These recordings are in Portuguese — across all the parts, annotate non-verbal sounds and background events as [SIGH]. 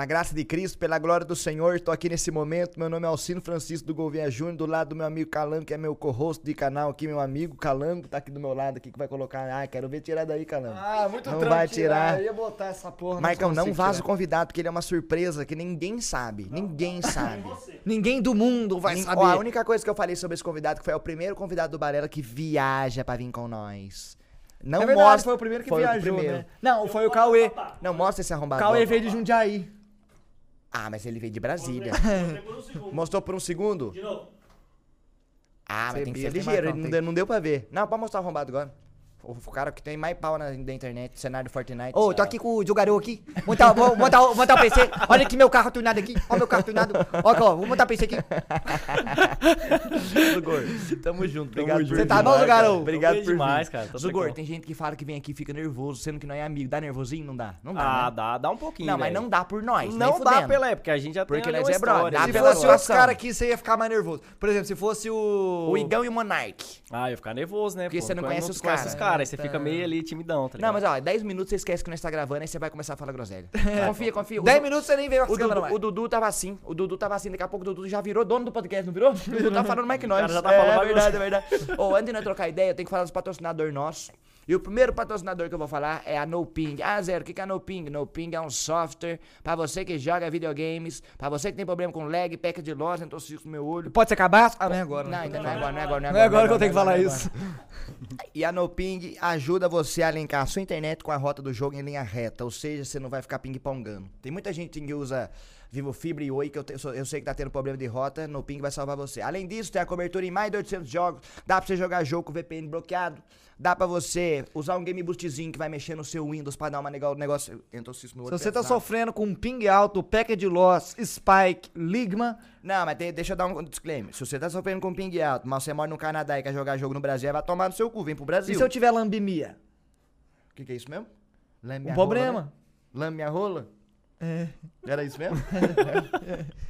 Pela graça de Cristo, pela glória do Senhor, estou aqui nesse momento. Meu nome é Alcino Francisco do Gouveia Júnior, do lado do meu amigo Calango, que é meu co-host de canal aqui, meu amigo Calango, tá aqui do meu lado aqui, que vai colocar. Ah, quero ver tirar daí, Calango. Ah, muito Não vai tirar. Eu ia botar essa porra. Marcão, não vaza o convidado, porque ele é uma surpresa que ninguém sabe. ninguém [LAUGHS] sabe. Ninguém do mundo vai Nin- saber. Ó, a única coisa que eu falei sobre esse convidado, que foi o primeiro convidado do Balela que viaja pra vir com nós. Não é verdade, mostra. foi o primeiro que foi o viajou, primeiro. né? Não, foi o Cauê. Não mostra esse arrombado. Cauê veio de Jundiaí. Ah, mas ele veio de Brasília. [LAUGHS] Mostrou por um segundo? De novo. Ah, mas Você tem que ser ligeiro, ele não, Tem- não deu pra ver. Não, pode mostrar o arrombado agora. O, cara que tem mais pau na, da internet, cenário do Fortnite. Ô, tô aqui com o Jogarô aqui. Montar, vou montar, o- montar o PC. Olha aqui meu carro tunado aqui. Ó meu carro tunado. Ó, aqui, ó, vou montar o PC aqui. Zugor, tamo junto. Obrigado por Você tá bom, Zugarô? Obrigado por demais, vir. cara, Zugor, tem gente que fala que vem aqui e fica nervoso, sendo que não é amigo. Dá nervosinho? Não dá. Não dá, Ah, né? dá, dá um pouquinho. Não, mas não dá por nós. Não dá fudendo. pela época, a gente já Porque tem ali nós é brother, Se fosse outros caras aqui, você ia ficar mais nervoso. Por exemplo, se fosse o. O Igão e o Monark. Ah, eu ia ficar nervoso, né? Porque você não conhece os caras. Aí você fica meio ali timidão, tá Não, ligado? mas ó, 10 minutos você esquece que nós tá gravando, aí você vai começar a falar groselha. [LAUGHS] confia, confia. O 10 Du- minutos você nem veio O Dudu, mais. o Dudu tava assim, o Dudu tava assim, daqui a pouco o Dudu já virou dono do podcast, não virou? O Dudu tá falando mais que [LAUGHS] nós. cara já tá é, falando é verdade, é verdade. Ô, antes de nós trocar ideia, eu tenho que falar dos patrocinadores nossos. E o primeiro patrocinador que eu vou falar é a NoPing. Ah, Zero, o que que é a NoPing? NoPing é um software pra você que joga videogames, pra você que tem problema com lag, peca de loss, então no meu olho. Pode ser cabaço? Ah, não é agora. Não, ainda não é agora, não é agora, não é Não é agora. agora que eu tenho que não é falar isso. não é agora. [LAUGHS] E a NoPing ajuda você a linkar a sua internet com a rota do jogo em linha reta, ou seja, você não vai ficar ping-pongando. Tem muita gente que usa Vivo Fibra e Oi, que eu, te- eu sei que tá tendo problema de rota, NoPing vai salvar você. Além disso, tem a cobertura em mais de 800 jogos, dá pra você jogar jogo com VPN bloqueado, dá pra você usar um Game Boostzinho que vai mexer no seu Windows pra dar uma legal negócio. Entrou cisco no Se olho você tá sofrendo com ping alto, packet loss, spike, ligma, Não, mas tem- deixa eu dar um disclaimer. Se você tá sofrendo com ping alto, mas você mora no Canadá e quer jogar jogo no Brasil, vai tomar no seu cu, vem pro Brasil. e se eu tiver lambimia? O que, que é isso mesmo? Lambe Um problema. rola, né? Lambe minha rola? É. Era isso mesmo? [LAUGHS]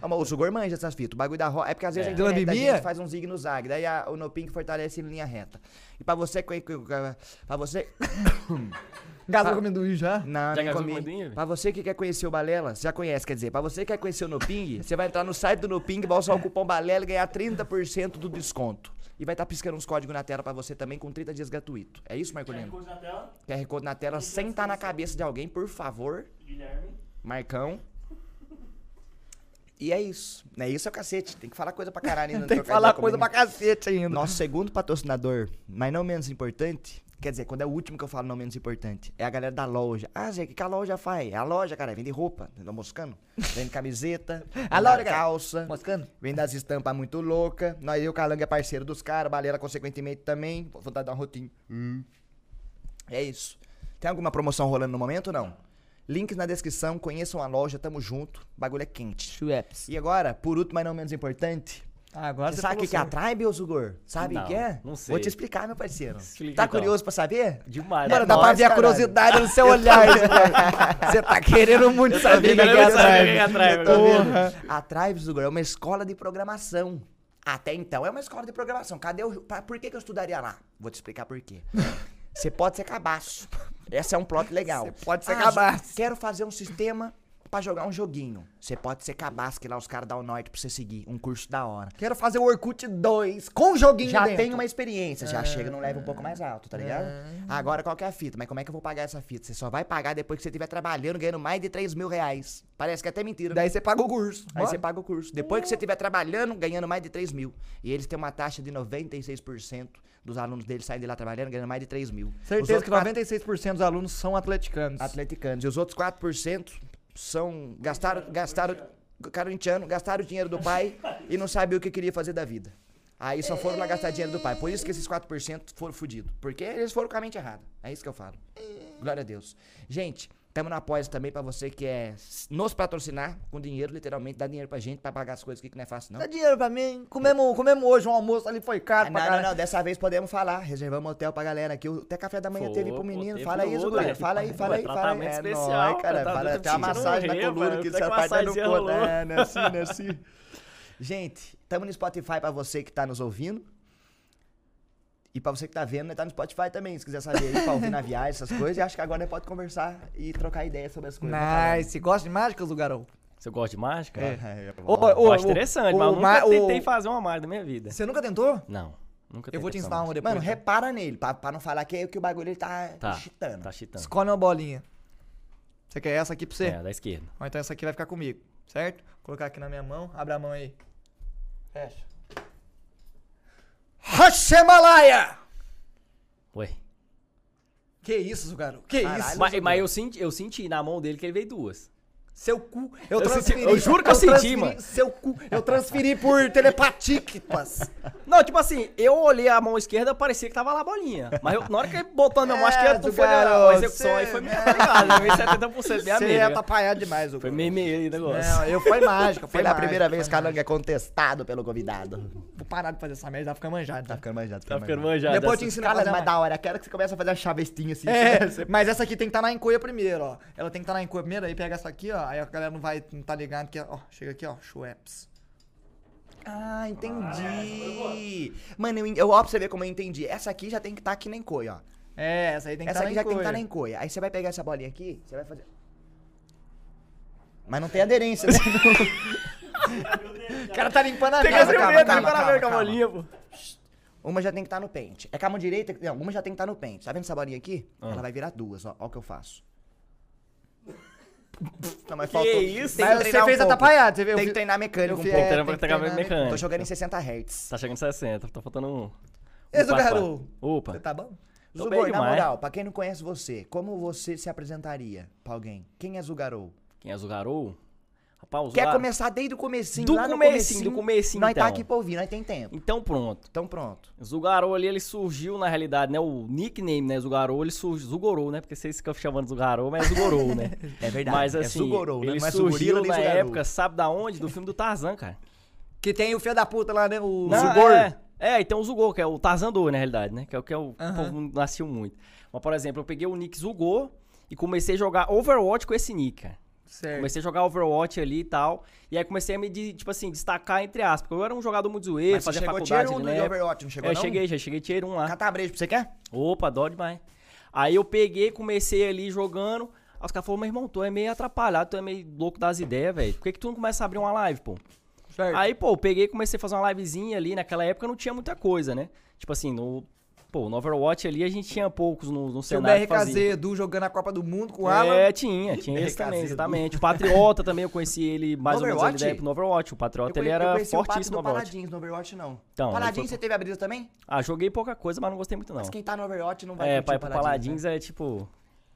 ah, mas o Sugor manja essas fitas. O bagulho da rola. É porque às vezes É. a internet da Lambimia? gente faz um zig no zag. Daí a- o Noping fortalece em linha reta. E pra você... Pra você... [COUGHS] Gasou com amendoim já? Não, Já nem comi. com? Pra você que quer conhecer o Balela, você já conhece, quer dizer. Pra você que quer conhecer o Noping, você vai entrar no site do Noping, vai usar o cupom Balela e ganhar 30% do desconto. E vai estar piscando uns códigos na tela pra você também com 30 dias gratuito. É isso, QR Marcolino? Code na tela. QR Code na tela sem estar na cabeça de alguém, por favor. Guilherme. Marcão. E é isso. Não é isso, é o cacete. Tem que falar coisa pra caralho [LAUGHS] ainda. Tem que falar coisa pra cacete ainda. Nosso segundo patrocinador, mas não menos importante, quer dizer, quando é o último que eu falo não menos importante, é a galera da loja. Ah, Zé, o que, que a loja faz? É a loja, cara, vende roupa, tá moscando? Vende camiseta, [LAUGHS] A vende loja, calça, Moscando? vende as estampas muito louca. Nós e o Calango é parceiro dos caras, Baleira consequentemente também. Vou dar um rotinho. É isso. Tem alguma promoção rolando no momento ou não? Links na descrição, conheçam a loja, tamo junto. O bagulho é quente. Schweppes. E agora, por último, mas não menos importante, Ah, agora você sabe o que, que é a Tribe, ô Zugor? Sabe o que é? não sei. Vou te explicar, meu parceiro. [LAUGHS] Explica, tá então. curioso pra saber? Demais. Mano, né? dá pra ver a caralho. curiosidade no [LAUGHS] seu olhar. Zugor. Você tá querendo muito Eu saber o que é a Tribe. é a Tribe. Vendo. Porra. A Tribe, Zugor, é uma escola de programação. Até então é uma escola de programação. Cadê o. pra- Por que, que eu estudaria lá? Vou te explicar por quê. Você pode ser cabaço. Esse é um plot legal. Você pode ser Ah, cabaço. Quero fazer um sistema pra jogar um joguinho. Você pode ser cabaço, que lá os caras dão o norte pra você seguir. Um curso da hora. Quero fazer o Orkut 2 com joguinho Já dentro. tem uma experiência, já chega num level um pouco mais alto, tá ligado? Agora qual que é a fita? Mas como é que eu vou pagar essa fita? Você só vai pagar depois que você estiver trabalhando, ganhando mais de 3 mil reais. Parece que é até mentira. Daí você paga o curso. Aí você paga o curso. Depois que você estiver trabalhando, ganhando mais de 3 mil. E eles têm uma taxa de 96% dos alunos deles saem de lá trabalhando, ganhando mais de 3 mil. Certeza que quatro- 96% dos alunos são atleticanos. atleticanos. E os outros 4% são. Gastaram. gastaram Corintiano, gastaram o dinheiro do pai e não sabiam o que queria fazer da vida. Aí só foram lá gastar dinheiro do pai. Por isso que esses 4% foram fudidos. Porque eles foram com a mente errada. É isso que eu falo. Glória a Deus. Gente, estamos na após também pra você que é nos patrocinar com dinheiro, literalmente, dá dinheiro pra gente pra pagar as coisas aqui que não é fácil, não. Dá dinheiro pra mim. Comemos, comemos hoje um almoço ali, foi caro Ah, pra não, caralho. não, não, dessa vez podemos falar. Reservamos hotel pra galera aqui. Até café da manhã Pô, teve pro menino. teve Fala Zugura. né? Fala aí, fala aí, fala aí. tratamento É especial, nóis, cara. tá- Fala tá até uma massagem na coluna que até essa que parte tá no corpo. É, não é assim, não é assim. Gente, tamo no Spotify pra você que tá nos ouvindo. E pra você que tá vendo, né, tá no Spotify também, se quiser saber aí, pra ouvir na viagem, essas coisas. E acho que agora pode conversar e trocar ideias sobre as coisas. né, Nice. Gosta de mágicas, do garoto? Você gosta de mágica? É. É. Ô, Eu ô, acho ô, interessante, mas eu nunca tentei fazer uma mágica na minha vida. Você nunca tentou? Não, nunca Eu vou te ensinar uma depois. Mano, repara nele, pra, pra não falar que, é- que o bagulho ele tá, Tá, chitando. tá chitando. Escolhe uma bolinha. Você quer essa aqui pra você? É, da esquerda. Ou então essa aqui vai ficar comigo, certo? Vou colocar aqui na minha mão. Abre a mão aí. Fecha. Hashemalaya! Ué. Que isso, garoto? Que Caralho. isso? Mas, mas eu, senti, eu senti na mão dele que ele veio duas. Seu cu. Eu, Eu transferi. senti- eu juro que eu senti, transferi mano. Seu cu. Eu transferi por telepatíquitas. Não, tipo assim, eu olhei a mão esquerda, parecia que tava lá a bolinha. Mas eu- na hora que ele botou na minha mão, acho que É, não do foi a, a execução, aí foi meio é. ligado, né? Meio 70% minha Você amiga. é atrapalhado demais, o Foi meio meio aí o negócio. Não, eu foi mágica. Foi na mágica, primeira vez foi que a é contestado pelo convidado. Vou parar de fazer essa merda, vai ficar manjado. Tá Tá? ficando manjado. Tá ficando manjado. Depois eu te ensino a fazer mais. da hora, quero que você comece a fazer a chavestinha assim. É, mas essa aqui tem que estar na encoia primeiro, ó. Ela tem que estar na encoia primeiro, aí pega essa aqui, ó. Aí a galera não vai, não tá ligado que, ó, chega aqui, ó, Schweppes. Ah, entendi. Mano, eu, eu, ó, pra você ver como eu entendi. Essa aqui já tem que estar aqui na encoia, ó. É, essa aí tem que Essa estar aqui na já tem que estar na encoia. Aí você vai pegar essa bolinha aqui, você vai fazer. Mas não tem aderência, né? [LAUGHS] O cara tá limpando a Tem mesa, calma, calma, tem que calma, abrir com a calma. bolinha, pô. Uma já tem que estar no pente. É com a mão direita. Não, uma já tem que estar no pente. Tá vendo essa bolinha aqui? Ah. Ela vai virar duas, ó. Ó o que eu faço. Não, mas Que faltou. isso? Tem Mas que você treinar um fez pouco. atrapalhado, você viu? Tem que treinar mecânico eu um fi- pouco. é, tem que treinar treinar mecânico. Tô jogando em 60 Hz. Tá chegando em 60, tá faltando um. Um é garoto. Opa. Você tá bom? Tô na demais. moral, pra quem não conhece você, como você se apresentaria pra alguém? Quem é Zugarou? Quem é Zugarou? Rapaz, Quer começar desde o comecinho, Do lá no comecinho, do comecinho, Nós tá então. aqui pra ouvir, nós tem tempo. Então pronto. Então pronto. Zugarou ali, ele surgiu na realidade, né? O nickname, né? Zugarou, ele surgiu. Zugorou, né? Porque vocês ficam chamando Zugarou, mas é Zugorou, né? [LAUGHS] É verdade. Mas é assim, Zugorou, né? ele é surgiu na época, sabe da onde? Do filme do Tarzan, cara. Que tem o filho da puta lá, né? O Não, Zugor. É, é, e tem o Zugor, que é o Tarzan 2, na realidade, né? Que é o que é o povo nasceu muito. Mas, por exemplo, eu peguei o nick Zugor e comecei a jogar Overwatch com esse nick, cara. Certo. Comecei a jogar Overwatch ali e tal. E aí comecei a me, de- tipo assim, destacar entre aspas. Porque eu era um jogador muito zoeiro, Mas você fazia chegou faculdade tier 1 ali, do né? Overwatch, não chegou É, não? cheguei, já cheguei tier 1 lá. Catar brejo pra você quer? Opa, adoro demais. Aí eu peguei, comecei ali jogando. Aí os caras falaram, meu irmão, tu é meio atrapalhado, tu é meio louco das ideias, velho. Por que, que tu não começa a abrir uma live, pô? Certo. Aí, pô, eu peguei e comecei a fazer uma livezinha ali. Naquela época não tinha muita coisa, né? Tipo assim, no, pô, no Overwatch ali a gente tinha poucos no, no cenário. que BRKZ fazia. Edu jogando a Copa do Mundo com o Alan. É, tinha, tinha esse BRKZ também, exatamente. O Patriota também, eu conheci ele mais No ou menos ali no Overwatch. O Patriota, Eu ele eu era o fortíssimo no Overwatch. Paladins, no Overwatch não. Então, Paladins, foi- você teve a brisa também? Ah, joguei pouca coisa, mas não gostei muito não. Mas quem tá no Overwatch não vai É, pra o Paladins, Paladins é tipo.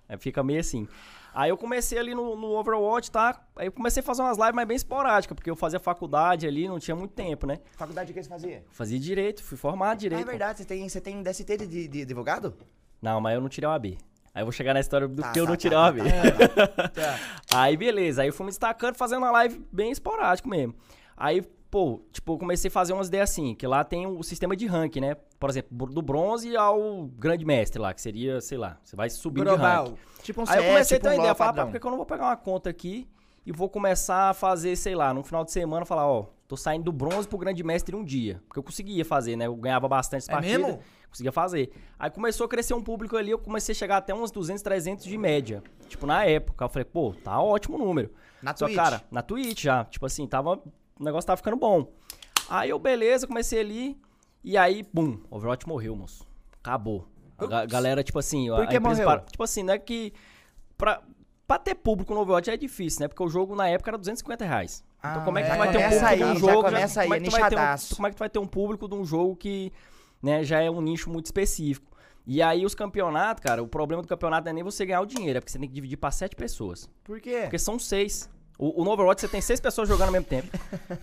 é, fica meio assim. Aí eu comecei ali no, no Overwatch, tá? Aí eu comecei a fazer umas lives, mas bem esporádicas, porque eu fazia faculdade ali, não tinha muito tempo, né? Faculdade de que você fazia? Fazia direito, fui formado Ah, direito. é verdade, você tem, você tem DST de, de, de advogado? Não, mas eu não tirei o AB. Aí eu vou chegar na história do Tá, que eu tá, não tá, tirei tá, o AB. [LAUGHS] Tá. Aí beleza, aí eu fui me destacando, fazendo uma live bem esporádico mesmo. Aí, pô, tipo, eu comecei a fazer umas ideias assim, que lá tem o sistema de rank, né? Por exemplo, do bronze ao grande mestre lá, que seria, sei lá, você vai subindo de. Global. Tipo um Aí eu comecei a tipo ter uma um ideia, falar, pá, padrão. por que eu não vou pegar uma conta aqui e vou começar a fazer, sei lá, no final de semana, falar, ó, tô saindo do bronze pro grande mestre um dia. Porque eu conseguia fazer, né? Eu ganhava bastante É partidas. mesmo? Conseguia fazer. Aí começou a crescer um público ali, eu comecei a chegar até uns 200, 300 de média. Tipo, na época. Eu falei, pô, tá ótimo o número. Na Só, Twitch. cara, na Twitch já. Tipo assim, tava. O negócio tava ficando bom. Aí eu, beleza, comecei ali. E aí, bum, Overwatch morreu, moço. Acabou. A ga- galera, tipo assim. Por que morreu? parou- Tipo assim, não é que. Pra, pra ter público no Overwatch é difícil, né? Porque o jogo na época era 250 reais. Então Ah, como é que tu vai ter um público aí, de um já jogo? começa aí, como, é que tu vai ter um, nichadaço. como é que tu vai ter um público de um jogo que né, já é um nicho muito específico? E aí os campeonatos, cara, o problema do campeonato não é nem você ganhar o dinheiro, é porque você tem que dividir pra sete pessoas. Por quê? Porque são seis. O, o no Overwatch você tem seis pessoas jogando ao mesmo tempo.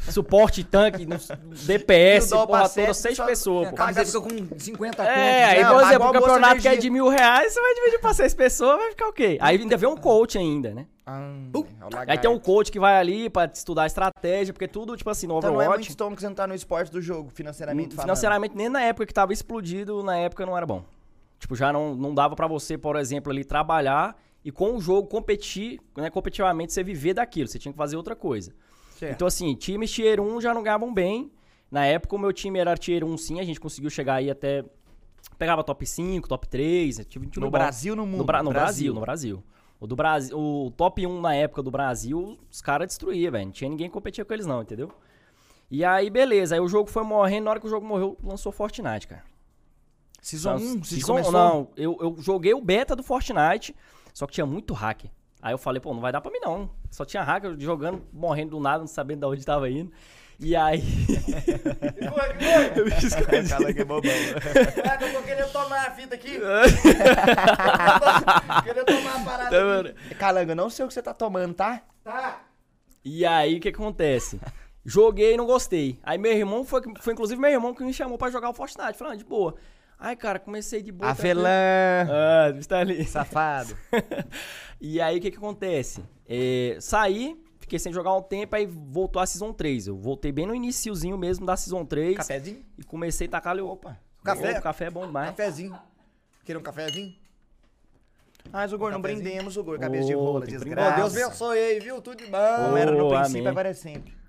Suporte, tanque, no- DPS, o dó pra porra sete, toda, seis só- pessoas, A pô. camisa fica com 50 É, aí. Não, por exemplo, o campeonato que é de mil reais, você vai dividir pra seis pessoas, vai ficar o quê? Aí ainda vem um coach ainda, né? Ah, é Aí tem um coach que vai ali pra estudar estratégia, porque tudo, tipo assim, no Então não é muito Overwatch, estômago que você não tá no esporte do jogo, financeiramente falando. financeiramente, nem na época que tava explodido, na época não era bom. Tipo, já não, não dava pra você, por exemplo, ali trabalhar e com o jogo competir, né, competitivamente, você viver daquilo, você tinha que fazer outra coisa. Certo. Então, assim, times tier 1 já não ganhavam bem. Na época, o meu time era tier 1 sim, a gente conseguiu chegar aí até pegava top 5, top 3, eu tive um time No bom. Brasil, no mundo? No, Bra- no Brasil. Brasil. no Brasil. O do Brasil, o top 1 na época do Brasil, os caras destruíam, velho. Não tinha ninguém que competia com eles não, entendeu? E aí, beleza. Aí o jogo foi morrendo, na hora que o jogo morreu, lançou Fortnite, cara. Season 1, Season- Season começou? Não, eu, eu joguei o beta do Fortnite, só que tinha muito hacker. Aí eu falei, pô, não vai dar pra mim não. Só tinha hacker jogando, morrendo do nada, não sabendo de onde tava indo. E aí. [LAUGHS] eu me escondi. [LAUGHS] Cala que é bobão. Ah, eu tô querendo tomar a fita aqui. [LAUGHS] querendo tomar a parada Tá eu não sei o que você tá tomando, tá? Tá. E aí, o que acontece? Joguei e não gostei. Aí meu irmão, foi, foi inclusive meu irmão que me chamou pra jogar o Fortnite. Falando, de boa. Ai, cara, comecei de boa. Avelã. Ah, está ali. Safado. [LAUGHS] e aí, o que que acontece? É, saí, fiquei sem jogar um tempo, aí voltou a Season 3. Eu voltei bem no iniciozinho mesmo da Season 3. Cafezinho? E comecei a tacar ali. Opa, Café? Opa, café é bom demais. Cafezinho. Quer um cafezinho? Mas o Gor, não brindemos o Gor, cabeça de Ô, rola, desgraça. Deus abençoe aí, viu? Tudo de bom. Como era no princípio, amém. agora é sempre.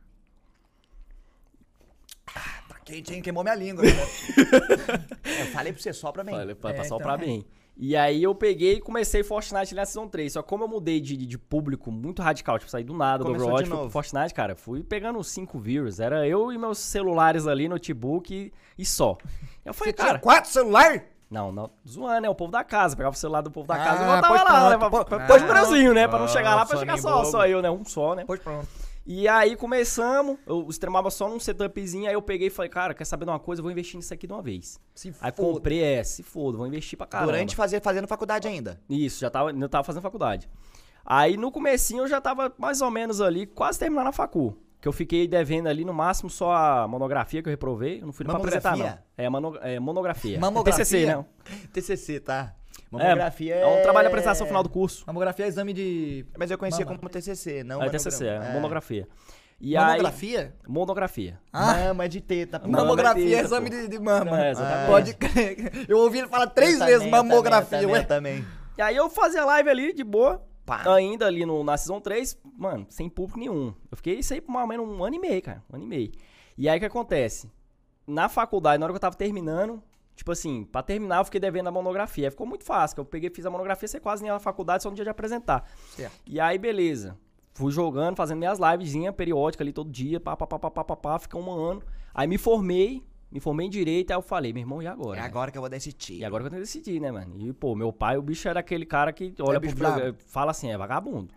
Tá hein? Queimou minha língua. né? [LAUGHS] Eu falei pra você só pra mim. Falei, pra É, passar o então. pra bem. E aí eu peguei e comecei Fortnite na Season 3. Só que como eu mudei de, de público muito radical, tipo, saí do nada Começou do Overwatch pro. Fortnite, cara, fui pegando 5 views. Era eu e meus celulares ali, notebook e, e só. Eu falei, Você tinha cara, quatro celular? não, não, zoando, né? O povo da casa. Pegava o celular do povo da Ah, casa e botava pois lá, pronto, né? Pra, pô- pra, ah, Brasil, né? Pra não ah, chegar lá, pra chegar só, bobo. só eu, né? Um só, né? Pois pronto. E aí começamos, eu streamava só num setupzinho, aí eu peguei e falei, cara, quer saber de uma coisa? Eu vou investir nisso aqui de uma vez. Se Aí foda. comprei, é, se foda, vou investir pra caramba. Durante fazer, fazendo faculdade ainda. Isso, já tava, eu tava fazendo faculdade. Aí no comecinho eu já tava mais ou menos ali, quase terminando a facu. Que eu fiquei devendo ali no máximo só a monografia que eu reprovei. Eu não fui pra apresentar, não. É, é monografia. Mamografia? TCC, né? TCC, tá? É, Mamografia é um trabalho de apresentação final do curso. Mamografia é exame de. Mas eu conhecia Mama. como TCC, não É TCC, é, monografia. E Mamografia? aí, monografia. Ah. Mama de teta. pô. Mamografia é teta, exame pô. de, de mama. É, exatamente. Pode crer. Eu ouvi ele falar três Eu vezes também, mamografia, eu também, ué. eu também. E aí eu fazia live ali, de boa. Pá. Ainda ali no, na Season 3, mano, sem público nenhum. Eu fiquei isso aí por mais ou menos um ano e meio, cara. Um ano e meio. E aí o que acontece? Na faculdade, na hora que eu tava terminando, tipo assim, pra terminar eu fiquei devendo a monografia. Aí ficou muito fácil, eu peguei, fiz a monografia, você quase nem ia na faculdade, só no dia de apresentar. Certo. E aí, beleza. Fui jogando, fazendo minhas livezinhas periódicas ali todo dia, pá, pá, pá, pá, pá, pá, pá, fica um ano. Aí me formei, me formei em Direito, aí eu falei, meu irmão, e agora? É né? agora que eu vou decidir. E agora que eu tenho que decidir, né, mano? E, pô, meu pai, o bicho era aquele cara que olha pro bicho videogame, brabo. fala assim, é vagabundo.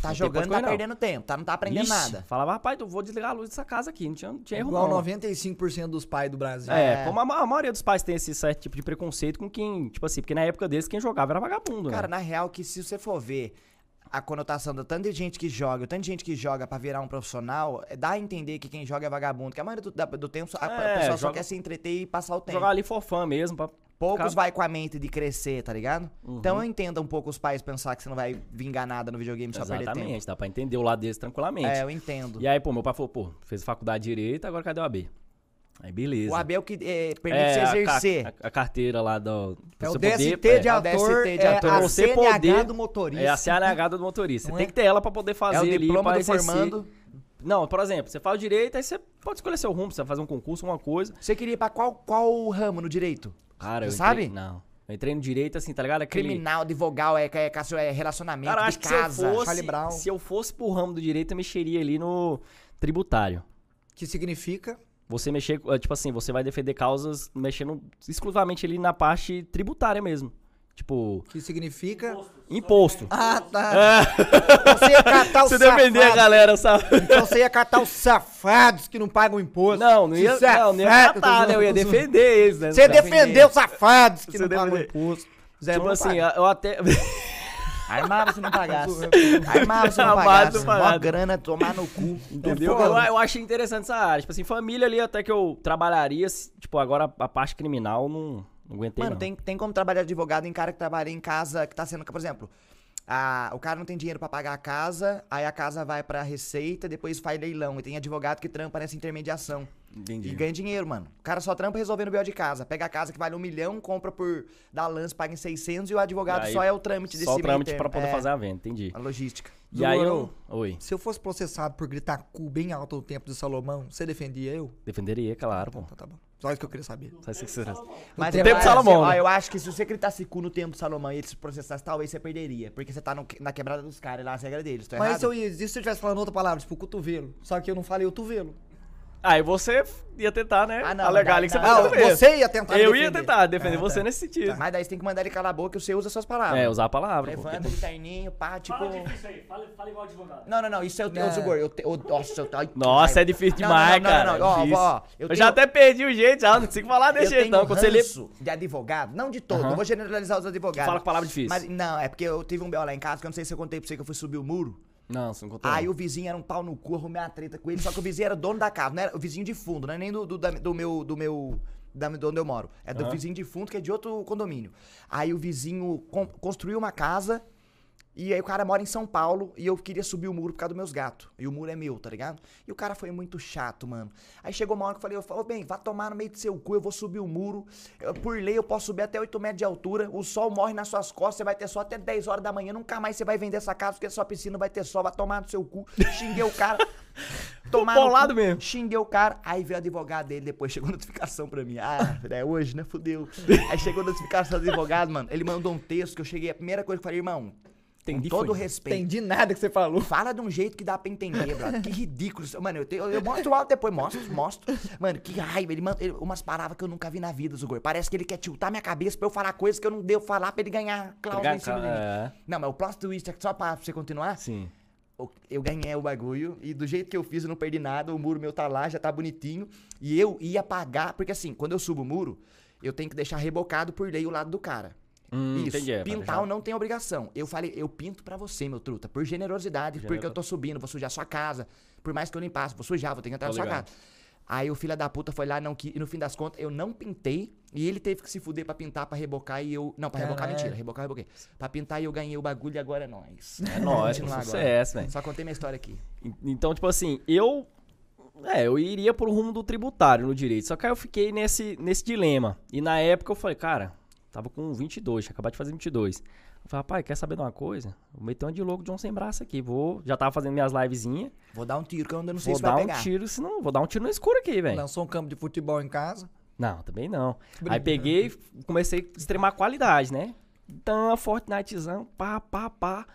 Tá jogando, tá não. perdendo tempo, tá? Não tá aprendendo Ixi, nada. Falava, rapaz, eu vou desligar a luz dessa casa aqui, não tinha, não tinha erro Igual não. 95% dos pais do Brasil. É, É. como a, a maioria dos pais tem esse certo tipo de preconceito com quem, tipo assim, porque na época deles quem jogava era vagabundo, Cara, né? na real, que se você for ver a conotação do tanto de gente que joga, o tanto de gente que joga pra virar um profissional, é, dá a entender que quem joga é vagabundo. Que a maioria do, do tempo a, a É, pessoa só joga- quer se entreter e passar o tempo. Jogar ali for fun mesmo, pra... Poucos ficar- vai com a mente de crescer, tá ligado? Uhum. Então eu entendo um pouco os pais pensar que você não vai vingar nada no videogame só perder tempo. Exatamente, dá pra entender o lado deles tranquilamente. É, eu entendo. E aí, pô, meu pai falou, pô, fez faculdade de Direito, agora cadê o AB? Aí, beleza. O Abel que é, permite é, você a exercer. A, a carteira lá do... É o DST poder- de é, o ator, DST de é ator. a Pra você CNH poder- do motorista. É a CNH do motorista. Você tem é? que ter ela pra poder fazer É o ali, diploma pra do exercer. formando. Não, por exemplo, você faz o direito, aí você pode escolher seu rumo, você vai fazer um concurso, alguma coisa. Você queria ir pra qual, qual ramo no direito? Cara, eu Você entrei- sabe? Não. Eu entrei no direito, assim, tá ligado? Aquele... Criminal, advogal, é, é, é, é relacionamento, Cara, de acho que casa. se eu, Charlie Brown. fosse, se eu fosse pro ramo do direito, eu mexeria ali no tributário. Que significa... Você mexer, eh, tipo assim, você vai defender causas mexendo exclusivamente ali na parte tributária mesmo. Tipo, Que significa... imposto. Ah, tá. Então você ia catar os Você defender a safados. galera, sabe? Então você ia catar os safados que não pagam imposto. Não, não ia, não, não ia matar, né? Eu ia defender eles, né? Você defender os safados que Você não pagam defender. imposto. Zé, Tipo assim, pagar. eu até... [LAUGHS] Armava se não pagasse. Armava se não pagasse. se pagasse. grana, tomar no cu. [LAUGHS] Entendeu? Eu, eu achei interessante essa área. Tipo assim, família ali até que eu trabalharia, se- tipo, agora a parte criminal não, não aguentei Mano, não. tem, tem como trabalhar de advogado em cara que trabalha em casa, que tá sendo, por exemplo, a, o cara não tem dinheiro pra pagar a casa, aí a casa vai pra receita, depois faz leilão. E tem advogado que trampa nessa intermediação. Entendi. E ganha dinheiro, mano. O cara só trampa resolvendo o BO de casa. Pega a casa que vale um milhão, compra por. dá lance, paga em 600 e o advogado E aí, só é o trâmite desse Só o trâmite pra poder É, fazer a venda, entendi. A logística. E aí eu... Oi. Se eu fosse processado por gritar cu bem alto no tempo de Salomão, você defendia eu? Defenderia, claro, pô. Então tá bom. Só isso que eu queria saber. Só isso que você- Mas eu tempo acho- de Salomão, ó, né? eu acho que se você gritasse cu no tempo Salomão e eles processassem, talvez você perderia. Porque você tá no- na quebrada dos caras, lá as regras deles. Tô Mas errado? se eu, ia- e se eu estivesse falando outra palavra, tipo cotovelo? Só que eu não falei o cotovelo. Aí você ia tentar, né? Ah, não, alegar ali que você não. Ah, defender. você ia tentar Eu ia defender. tentar defender Ah, você tá. nesse sentido. Mas daí você tem que mandar ele calar a boca e você usa suas palavras. É, usar a palavra. Levanta de terninho, pá, tipo... Fala difícil aí, fala, fala igual advogado. Não, não, não, isso é o Não. teu Zugor. Eu te, eu, nossa, eu, ai, que Nossa, é difícil Não, demais, não, não, cara. não, ó, é ó, eu eu já tenho- até perdi o jeito, já não consigo falar desse Eu jeito, tenho não. Quando você lê. de advogado, não de todo, Aham. não vou generalizar os advogados. Fala com palavra difícil. Mas não, é porque eu tive um B.O. lá em casa, que eu não sei se eu contei pra você que eu fui subir o muro. Não, você não contou. Aí o vizinho era um pau no cu, arrumei uma treta com ele, só que o vizinho era dono da casa, não era o vizinho de fundo, não é nem do, do, da- do meu. Do meu da, de onde eu moro. É do Aham. vizinho de fundo, que é de outro condomínio. Aí o vizinho con- construiu uma casa. E aí o cara mora em São Paulo e eu queria subir o muro por causa dos meus gatos. E o muro é meu, tá ligado? E o cara foi muito chato, mano. Aí chegou uma hora que eu falei, eu falei, bem, vá tomar no meio do seu cu, eu vou subir o muro. Eu, por lei eu posso subir até 8 metros de altura. O sol morre nas suas costas, você vai ter sol até 10 horas da manhã. Nunca mais você vai vender essa casa porque a sua piscina vai ter sol. Vai tomar no seu cu. Xinguei o cara. [LAUGHS] Tomar Bolado cu, mesmo. Xinguei o cara. Aí veio o advogado dele depois, chegou notificação pra mim. Ah, é hoje, né? Fudeu. [LAUGHS] Aí chegou notificação do advogado, mano. Ele mandou um texto que eu cheguei. A primeira coisa que eu falei, irmão, Entendi, com todo foi. respeito. Entendi nada que você falou. Fala de um jeito que dá pra entender, brother. Que ridículo. Mano, eu, tenho, eu mostro o áudio depois, mostro, mostro. Mano, que raiva. Ele manda ele- umas palavras que eu nunca vi na vida, Zugor. Parece que ele quer tiltar minha cabeça pra eu falar coisas que eu não devo falar pra ele ganhar cláusula em cima de mim. É, Não, mas o plot twist é só pra você continuar. sim. Eu ganhei o bagulho e do jeito que eu fiz eu não perdi nada. O muro meu tá lá, já tá bonitinho. E eu ia pagar, porque assim, quando eu subo o muro, eu tenho que deixar rebocado por lei o lado do cara. Hum, Isso, entendi, é, pintar não tem obrigação. Eu falei, eu pinto pra você, meu truta, por generosidade, porque eu tô subindo, vou sujar sua casa. Por mais que eu limpasse, vou sujar, vou ter que entrar Tô na sua ligado. casa. Aí o filho da puta foi lá, não que e no fim das contas, eu não pintei. E ele teve que se fuder pra pintar, pra rebocar e eu. Não, pra rebocar, mentira. Rebocar, reboquei. Pra pintar e eu ganhei o bagulho e agora é nóis. É agora. sucesso, velho. Só contei minha história aqui. En- Então, tipo assim, eu. É, eu iria pro rumo do tributário no direito. Só que aí eu fiquei nesse, nesse dilema. E na época eu falei, cara, tava com 22, tinha acabado de fazer 22. Eu falei, rapaz, quer saber de uma coisa? Vou meter uma de louco John sem braço aqui. Vou. Já tava fazendo minhas livezinhas. Vou dar um tiro que eu ainda não sei Vou se vai dar um pegar. tiro, senão. Vou dar um tiro no escuro aqui, velho. Lançou um campo de futebol em casa. Não, também não. Aí peguei e comecei a extremar a qualidade, né? Então, Fortnitezão, pá, pá, pá.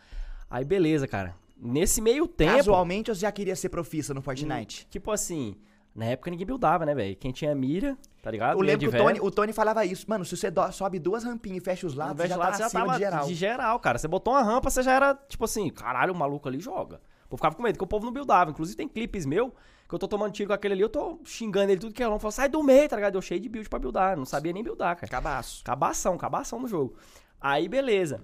Aí beleza, cara. Nesse meio tempo. Casualmente eu já queria ser profissa no Fortnite. Tipo assim, na época ninguém buildava, né, velho? Quem tinha mira, tá ligado? Eu lembro de que o Tony, o Tony falava isso. Mano, se você do- sobe duas rampinhas e fecha os lados, Ao você já de tá lado, você já acima tava de geral. cara. Você botou uma rampa, você já era, tipo assim, caralho, o maluco ali joga. Eu ficava com medo, porque o povo não buildava. Inclusive tem clipes meu, que eu tô tomando tiro com aquele ali, eu tô xingando ele tudo que é longe. Falo, sai do meio, tá ligado? Eu cheio de build pra buildar. Não sabia nem buildar, cara. Cabaço. Cabação, cabação no jogo. Aí, beleza.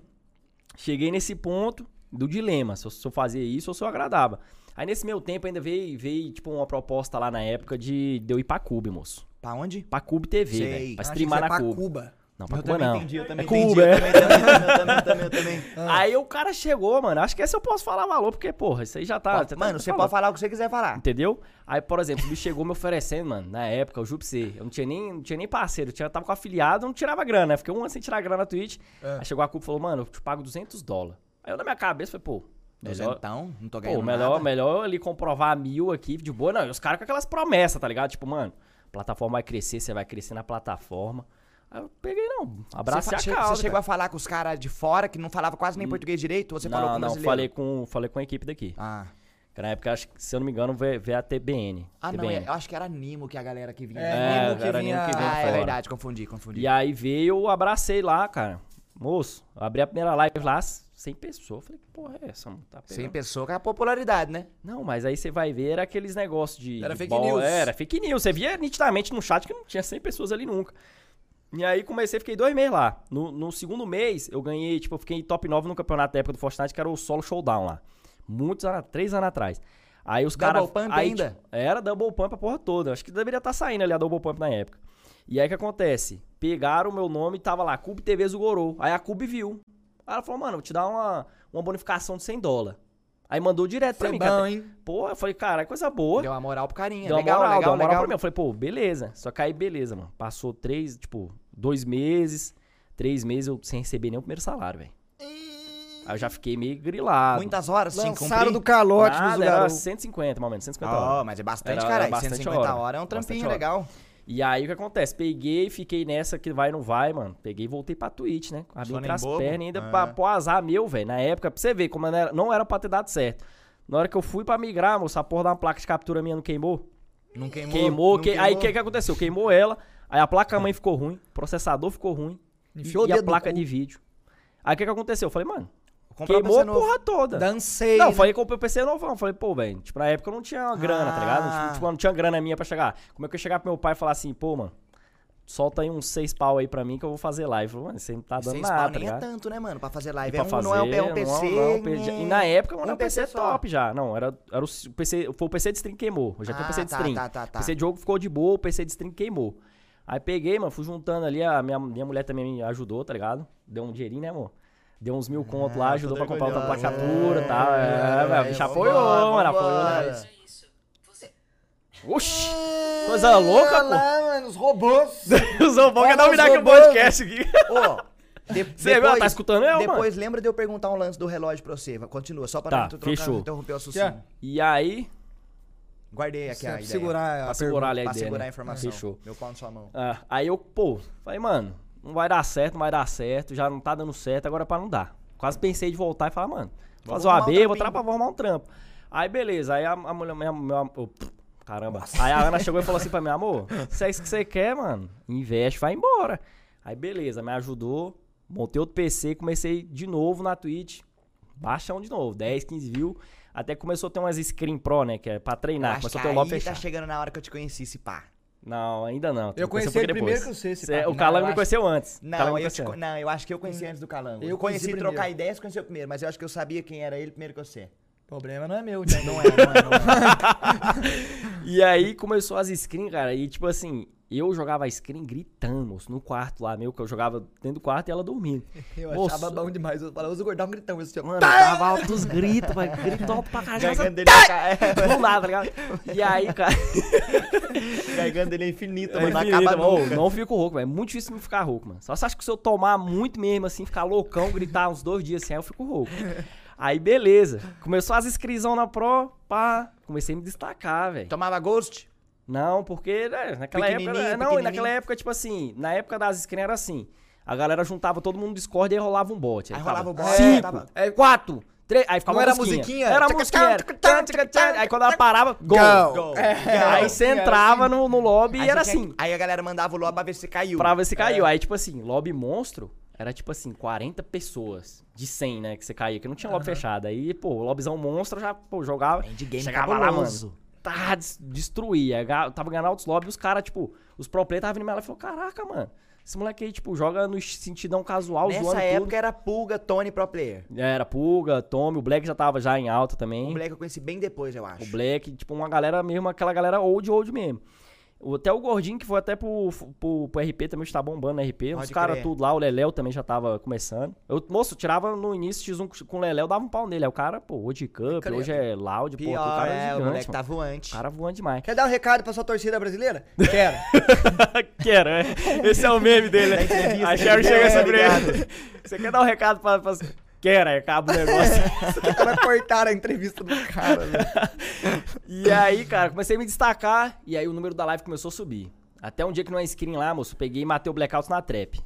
Cheguei nesse ponto do dilema, se eu, se eu fazia isso ou se eu agradava. Aí, nesse meu tempo, ainda veio, veio tipo, uma proposta lá na época de, de eu ir pra Cube, moço. Pra onde? Pra Cube TV, velho. Pra Achei streamar na é pra Cube. Cuba. Não, pra eu Cuba também não. entendi, eu também é entendi. Cuba, eu é. também, também, eu também, eu também, eu também. [LAUGHS] Aí o cara chegou, mano. Acho que esse eu posso falar valor, porque, porra, isso aí já tá. já tá- Mano, você pode falar o que você quiser falar. Entendeu? Aí, por exemplo, o bicho chegou me oferecendo, mano, na época, eu juro pra você, eu não tinha nem, não tinha nem parceiro, eu tinha, tava com afiliado, eu não tirava grana, né? Fiquei um ano sem tirar grana na Twitch. Aí chegou a culpa e falou, mano, eu te pago 200 dólares. Aí eu na minha cabeça falei, pô, Duzentão, não tô ganhando pô, melhor, nada. melhor ali comprovar mil aqui de boa. Não, e os caras com aquelas promessas, tá ligado? Tipo, mano, a plataforma vai crescer, você vai crescer na plataforma. Aí eu peguei, não, Você, a causa. você chegou cara. a falar com os caras de fora que não falava quase nem português direito? Ou você falou com Não, não, brasileiro? falei com, falei com a equipe daqui. Ah, Que na época, acho que, se eu não me engano, veio veio a TBN. ah não, TBN. é- eu acho que era Nimo que a galera que vinha. É, Nimo que era vinha- Nimo que vinha ah, é verdade, confundi, confundi. E aí veio, eu abracei lá, cara. Moço, eu abri a primeira live lá, 100 pessoas. Falei, que porra é essa, mano? Tá Sem pegando? pessoa com a popularidade, né? Não, mas aí você vai ver, era aqueles negócios de. Era de fake bola- news. Era fake news. Você via nitidamente no chat que não tinha 100 pessoas ali nunca. E aí comecei, fiquei dois meses lá. No, no segundo mês, eu ganhei, tipo, eu fiquei top 9 no campeonato da época do Fortnite, que era o Solo Showdown lá. Muitos anos, três anos atrás. Aí os Double caras. pump aí, ainda? tipo, Era double pump a porra toda. Acho que deveria estar saindo ali a double pump na época. E aí o que acontece? Pegaram o meu nome e tava lá, Cube TV Zugorou. Aí a Cube viu. Aí ela falou, mano, vou te dar uma, uma bonificação de 100 dólares. Aí mandou direto pra Foi mim. bom, cara. hein? Pô, eu falei, cara, é coisa boa. Deu uma moral pro carinha. Deu uma legal, moral, legal, deu uma moral legal. pra mim. Eu falei, pô, beleza. Só que aí, beleza, mano. Passou três, tipo, dois meses, três meses eu sem receber nem o primeiro salário, velho. Aí eu já fiquei meio grilado. Muitas horas sem Lançaram do calote Nada, dos era garotos. 150, mais ou menos, 150 Ó, horas. mas é bastante, Era- cara. era bastante 150 hora. horas é um Bastante trampinho hora. legal. E aí o que acontece? Peguei, fiquei nessa que vai não vai, mano. Peguei e voltei pra Twitch, né? Abri entre as bobo? pernas ainda Ah. pra, azar meu, velho. Na época, pra você ver como não era, não era pra ter dado certo. Na hora que eu fui pra migrar, moço, a porra da placa de captura minha não queimou. Não queimou. Queimou, não que- aí o que, que aconteceu? Queimou ela, aí a placa-mãe ficou ruim, o processador ficou ruim Enfiou e a placa de vídeo. Aí o que, que aconteceu? Eu falei, mano, Um queimou PC a novo. porra toda. Dancei. Não, né? falei comprei o PC novão. Falei, pô, velho, tipo, na época eu não tinha grana, tá ligado? Ah. Tipo, tipo, não tinha grana minha pra chegar. Como é que eu ia chegar pro meu pai e falar assim, pô, mano, solta aí uns seis pau aí pra mim que eu vou fazer live. Falei, mano, você não tá dando Seis nada, pau tá nem é tanto, né, mano? Pra fazer live. pra É um, fazer, não é um, é um PC. não, não, PC. E na época não era um um PC, PC top já. Não, era, era o PC. Foi o PC de stream que queimou. Eu já tinha Ah, PC de tá, stream. tá, tá, tá. O PC de jogo ficou de boa, o PC de stream queimou. Aí peguei, mano, fui juntando ali, a minha, minha mulher também me ajudou, tá ligado? Deu um dinheirinho, né, amor? Deu uns mil conto lá, Ah, ajudou pra comprar outra placatura e tal. É, É, a bicha vambora, apoiou, mano, apoiou. né? Oxi! Coisa louca, Olha lá, mano, os robôs. pô. [LAUGHS] Os robôs quer dar um aqui no podcast aqui. Ô, de- [LAUGHS] Você viu? Tá escutando eu, mano? Depois lembra de eu perguntar um lance do relógio pra você. Continua, só pra Tá, não trocar- fechou. interromper o raciocínio. E aí, Guardei aqui a Pra ideia. segurar a pra segurar a Pra ideia, segurar né? a informação. Fechou. Meu pau na sua mão. Ah, aí eu, pô, falei, mano, não vai dar certo, não vai dar certo, já não tá dando certo, agora é pra não dar. Quase pensei de voltar e falar, mano, vou fazer o arrumar um AB, vou, tra vou arrumar um trampo. Aí beleza, aí a, a mulher, minha, minha- oh, caramba. Aí a Ana chegou e falou assim pra mim, amor, [LAUGHS] se é isso que você quer, mano, investe, vai embora. Aí beleza, me ajudou, montei outro PC, comecei de novo na Twitch, baixão de novo, 10, 15 views. Até começou a ter umas screen pro, né? Que é pra treinar. Começou a ter o lobby tá chegando na hora que eu te conheci, esse pá. Não, ainda não. Eu Conheci ele primeiro depois. que você, esse Cê-. O Calango me acho- conheceu antes. Calango Não, me eu, te conheceu antes. não, eu acho que eu conheci antes do Calango. Eu Eu conheci, conheci trocar primeiro. ideias, conheci o primeiro, mas eu acho que eu sabia quem era ele primeiro que você. O problema não é meu, [LAUGHS] então. Não é, não é, não é. [LAUGHS] E aí começou as screens, cara. E tipo assim, eu jogava a screen gritando, moço, no quarto lá meu, que eu jogava dentro do quarto e ela dormindo. [LAUGHS] Eu Moço. achava bom demais. Eu falava, usa o gordão gritão. Esse Mano, eu tava altos gritos, vai grito alto pra caralho. Garganta dele é é, Não nada, tá ligado? E aí, [LAUGHS] cara. garganta dele é infinita, É mano. Não infinito, acaba mano. não fico rouco, velho. É muito difícil me ficar rouco, mano. Só você acha que se eu tomar muito mesmo, assim, ficar loucão, gritar uns dois dias assim, aí eu fico rouco. [LAUGHS] Aí, beleza. Começou as inscrições na Pro, pá. Comecei a me destacar, velho. Tomava Ghost? Não, porque né, naquela época. Pequenininho, Não, e naquela época, tipo assim, na época das screens era assim. A galera juntava todo mundo no Discord e aí rolava um bot. Aí ficava rolava o bot, Cinco, tava- é, quatro, três. Aí ficava Não uma era musiquinha. Era Tchaca, musiquinha. Tchaca, tchaca. Aí quando ela parava, gol. Go. Go. Aí você entrava no, no lobby Aí e era tinha- assim. Aí a galera mandava o lobby pra ver se caiu. Pra ver se caiu. Aí, tipo assim, lobby monstro era tipo assim, 40 pessoas de 100, né? Que você caía, que não tinha lobby fechado. Aí, pô, o lobbyzão monstro já, pô, jogava. Endgame chegava lá, mano. Tá, des- destruía. Tava ganhando altos lobbies, os caras, tipo, os pro play tava vindo lá e falou: Caraca, mano, esse moleque aí, tipo, joga no sentidão casual, zoando Nessa época tudo. era Pulga, Tony Pro Player. Era Pulga, Tommy, o Black já tava já em alta também. O Black eu conheci bem depois, eu acho. O Black, tipo, uma galera mesmo, aquela galera old, old mesmo. O- Até o Gordinho, que foi até pro, pro, pro RP, também está bombando no RP. Os Pode caras crer. tudo lá, o Leléo também já tava começando. Eu, moço, tirava no início X1 com o Leléo, dava um pau nele. Aí o cara, pô, hoje Cup, hoje é Loud, pô, o cara é, é o gigante, moleque mano. tá voante. O cara voando demais. Quer dar um recado pra sua torcida brasileira? Quero. [LAUGHS] Quero, é. Esse é o meme dele, né? A Sherry chega É, ligado. ele. Você quer dar um recado pra... pra... Quero, aí acaba o negócio. [LAUGHS] Os caras cortaram a entrevista do cara, velho. [LAUGHS] E aí, cara, comecei a me destacar e aí o número da live começou a subir. Até um dia que numa screen lá, moço, peguei e matei o blackout na trap.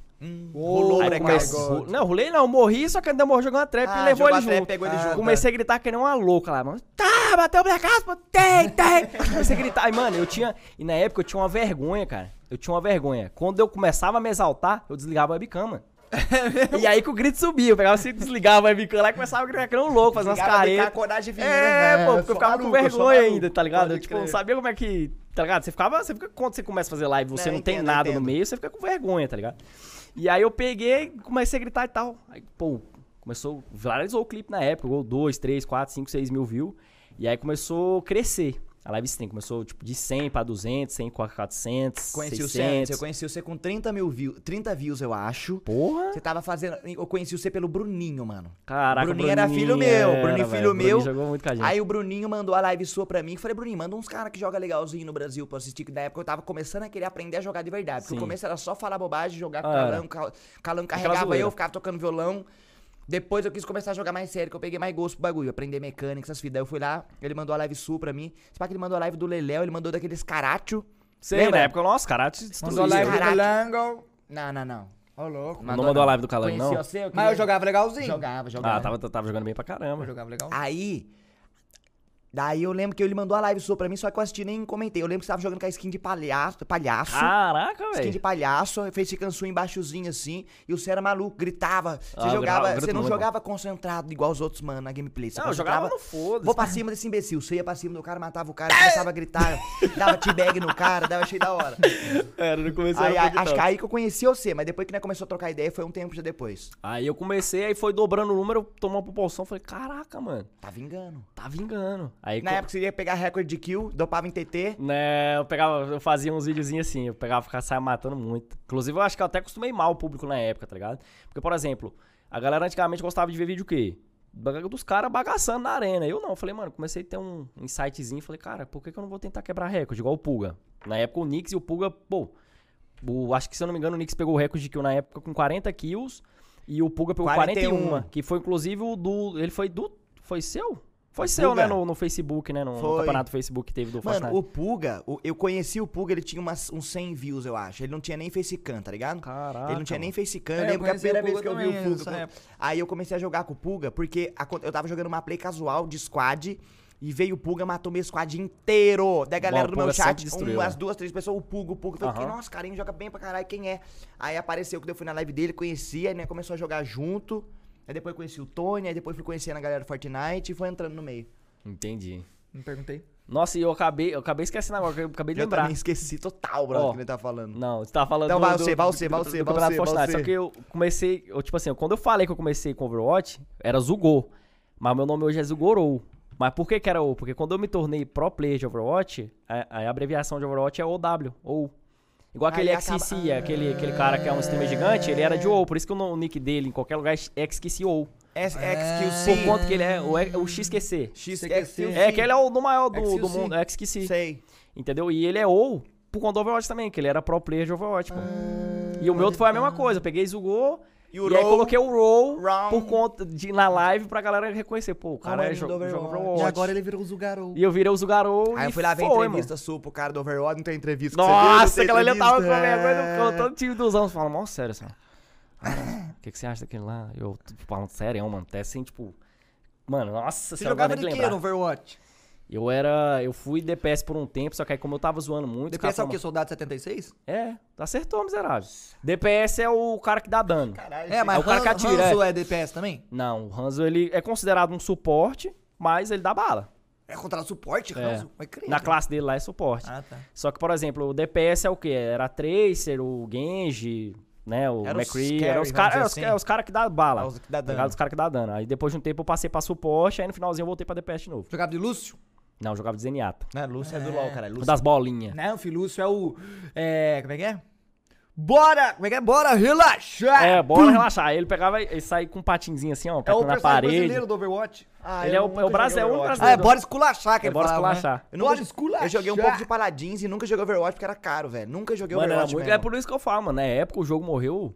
Rolou o blackout. Não, rolei não, morri, só que ainda morri jogando a trap Ah, e levou ele a trap, junto. pegou ele Ah, junto, Comecei a gritar que nem uma louca lá, mano. Tá, bateu o blackout, pô, tem, tem. Comecei a gritar. Aí, mano, eu tinha. E na época eu tinha uma vergonha, cara. Eu tinha uma vergonha. Quando eu começava a me exaltar, eu desligava a webcam, mano. E aí que o grito subia, eu pegava assim, desligava a webcam lá e começava a gritar que um louco, fazendo umas caretas. coragem vinha, É, né? pô, porque eu ficava com maluco, vergonha ainda, tá ligado? pode Eu, tipo, crer. não sabia como é que. Tá ligado? Você ficava. Você fica, quando você começa a fazer live, você Não, não, tem entendo, nada no meio, você fica com vergonha, tá ligado? E aí eu peguei, comecei a gritar e tal. Aí, pô, começou. Viralizou o clipe na época, gol 2, 3, 4, 5, 6 mil views. E aí começou a crescer. A live stream começou tipo de 100 pra 200, 100 pra 400, Conheci o 600. você antes, eu conheci você com 30 mil views, 30 views, eu acho. Porra! Você tava fazendo. Eu conheci você pelo Bruninho, mano. Caraca, Bruninho era filho meu, era, Bruninho velho. filho O Bruninho meu. jogou muito com a gente. Aí o Bruninho mandou a live sua pra mim. Falei, Bruninho, manda uns caras que joga legalzinho no Brasil pra assistir. Que na época eu tava começando a querer aprender a jogar de verdade. Porque Sim. o começo era só falar bobagem, jogar com o Ah. Calão. Cal- Calão carregava eu, ficava tocando violão. Depois eu quis começar a jogar mais sério, que eu peguei mais gosto pro bagulho, aprender mecânica, essas fitas. Daí eu fui lá, ele mandou a live sua pra mim. Só que ele mandou a live do Leléo, ele mandou daqueles caracho. Sei, Lembra? na época, nossa, cara, te Mandou destruía. live do. Calango. Não, não, não. Ô, louco. Não mandou a live do Calango, não? você, eu Mas queria- eu jogava legalzinho. Jogava, jogava. Ah, tava, tava jogando bem pra Eu caramba. jogava legal. Aí. Daí eu lembro que ele mandou a live sua pra mim, só que eu assisti nem comentei. Eu lembro que você tava jogando com a skin de palhaço. palhaço Caraca, Skin de velho. palhaço, fez esse canção embaixozinho assim, e você era maluco, gritava. Você Ah, jogava, você não jogava concentrado igual os outros, mano, na gameplay. Você Não, eu jogava no foda-se. Vou pra cima desse imbecil. Você ia pra cima do cara, matava o cara, começava a gritar, [LAUGHS] dava t-bag no cara, dava cheio da hora. Era, no começo Aí, era aí, acho que aí que eu conheci você, mas depois que nós começou a trocar ideia, foi um tempo já depois. Aí eu comecei, aí foi dobrando o número, tomou uma proporção, falei, caraca, mano, Tá vingando. tá vingando. Aí Na co- época você ia pegar recorde de kill, dopava em TT. Né, eu pegava, eu fazia uns videozinhos assim, eu pegava, ficava saia matando muito. Inclusive, eu acho que eu até acostumei mal o público na época, tá ligado? Porque, por exemplo, a galera antigamente gostava de ver vídeo o quê? Dos caras bagaçando na arena. Eu não, eu falei, mano, comecei a ter um insightzinho, falei, cara, por que, que eu não vou tentar quebrar recorde, igual o Puga? Na época o Nix e o Puga, pô, o- acho que se eu não me engano o Nix pegou o recorde de kill na época com 40 kills e o Puga pegou 41. 41, que foi inclusive o do, ele foi do, foi seu? Foi seu, Puga? né, no, no Facebook, né, no, no campeonato Facebook que teve do Mano, Fortnite. o Puga, o- eu conheci o Puga, ele tinha umas, uns 100 views, eu acho. Ele não tinha nem facecam, tá ligado? Caraca, ele não tinha nem facecam. É, Eu eu lembro que a primeira vez que eu vi o Puga. época. Aí eu comecei a jogar com o Puga, porque a- eu tava jogando uma play casual de squad. E veio o Puga, matou meu squad inteiro. Da galera Bom, do meu chat, destruiu, umas né? duas, três pessoas, o Puga, o Puga. Eu que, nossa, carinho joga bem pra caralho, quem é? Aí apareceu que eu fui na live dele, conheci, aí né, começou a jogar junto. Aí depois conheci o Tony, aí depois fui conhecendo a galera do Fortnite e foi entrando no meio. Entendi. Não perguntei. Nossa, e eu acabei, eu acabei esquecendo agora, que eu acabei de Eu lembrar. também esqueci total, brother, o que ele tá falando. Não, você tava falando Então do, vai você, vai você, vai você, vai você, Fortnite. Só que eu comecei, eu, tipo assim, quando eu falei que eu comecei com Overwatch, era Zugou. Mas meu nome hoje é Zugorou. Mas por que que era O? Porque quando eu me tornei pro player de Overwatch, a, a abreviação de Overwatch é OW, ou. Igual aquele Aí acaba- XQC, aquele, aquele cara que é um streamer gigante, ele era de OU, por isso que o nick dele em qualquer lugar é XQC ou. XQC. Por conta que ele é o, o XQC. XQC. É, que ele é o do maior do, do XQC. mundo, é XQC. Sei. Entendeu? E ele é ou por conta do Overwatch também, que ele era pro player de Overwatch, pô. e o meu foi a mesma coisa, eu peguei Zugou E e, o aí Roll- coloquei o Roll Round. por conta de na live pra galera reconhecer, pô, o cara é joga Overwatch. Overwatch. E agora ele virou o Zugarou. E eu virei o Zugarou Aí e eu fui lá ver a foi, entrevista mano. sua pro cara do Overwatch, não tem entrevista que Nossa, aquela ali eu tava com vergonha do É. todo time dos anos. Falando, mó sério, assim. O [CLEARS THROAT] que, que você acha daquele lá? Eu tipo, falando sério, mano. Até assim, tipo. Mano, nossa Você jogava de lembrar. no Overwatch? Eu era. Eu fui DPS por um tempo, só que aí como eu tava zoando muito. os DPS é o quê? falaram, Soldado 76? É, acertou, miserável. DPS é o cara que dá dano. É, mas É o cara que Han- atira, Hanzo é DPS também? Não, o Hanzo ele é considerado um suporte, mas ele dá bala. É contra suporte, É. Hanzo? Crer. Na classe dele lá é suporte. Ah, tá. Só que, por exemplo, o DPS é o quê? Era Tracer, o Genji, né? O Era os McCree. carry, Era os caras é, os, assim. é, os cara que dá bala. Ah, os que dá Tá dano. Os caras que dá dano. Aí depois de um tempo eu passei pra suporte, aí no finalzinho eu voltei pra DPS de novo. Jogava de Lúcio? Não, eu jogava de Zenyatta. Não, Lúcio é, do LoL, cara. O Lúcio. das bolinhas. Não, filho, Lúcio é o... É... Como é que é? Bora! Como é que é? Bora relaxar! É, bora relaxar. Aí ele pegava e saía com um patinzinho assim, ó, É o na parede. brasileiro do Overwatch. Ah, Ele é o- é o Brasi- joguei é o Overwatch. brasileiro. Ah, é bora esculachar que É, ele bora falava, né? esculachar. Eu, Bora esculachar. eu joguei um pouco de Paladins e nunca joguei Overwatch porque era caro, velho. Nunca joguei Mano, Overwatch muito, mesmo. é por isso que eu falo, mano. Na época o jogo morreu.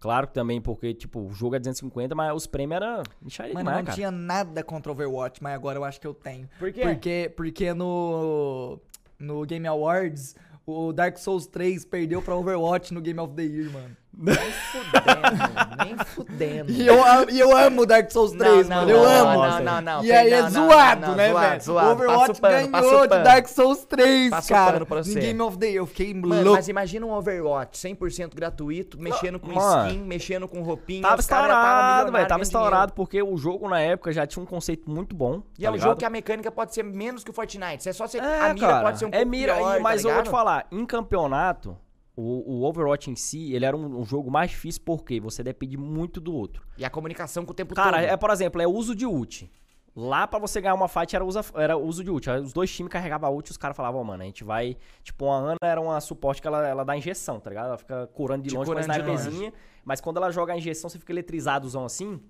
Claro que também, porque, tipo, o jogo é 250, mas os prêmios. Micharia Mano, demais, não cara. tinha nada contra Overwatch, mas agora eu acho que eu tenho. Por quê? Porque, porque no, no Game Awards, o Dark Souls 3 perdeu pra Overwatch no Game of the Year, mano. Nem fudendo, nem fudendo. E eu, am- e eu amo Dark Souls 3, Não, mano. não, eu não, amo. não, não, não, E aí é zoado, né, velho? zoado. Overwatch pano, ganhou de. Dark Souls 3, Passa o cara. pano você. Game of the Year. Eu fiquei Mano, louco. mas imagina um Overwatch 100% gratuito, mexendo com mano. skin, mexendo com roupinha. Tava estourado, velho. Tava estourado porque o jogo na época já tinha um conceito muito bom. E tá é um ligado? jogo que a mecânica pode ser menos que o Fortnite. É só ser, É, a mira cara, pode ser um pouco é mira, pior, mas tá eu vou te falar, em campeonato, o, o Overwatch em si, ele era um, um jogo mais difícil porque você depende muito do outro. E a comunicação com o tempo Cara, todo. é, por exemplo, é uso de ult. Lá pra você ganhar uma fight era, usa, era uso de ult. Os dois times carregavam a ult e os caras falavam, ó, mano, a gente vai. Tipo, a Ana era uma suporte que ela, ela dá injeção, tá ligado? Ela fica curando de Te longe com a curando longe. sniperzinha. Mas quando ela joga a injeção, você fica eletrizadozão assim.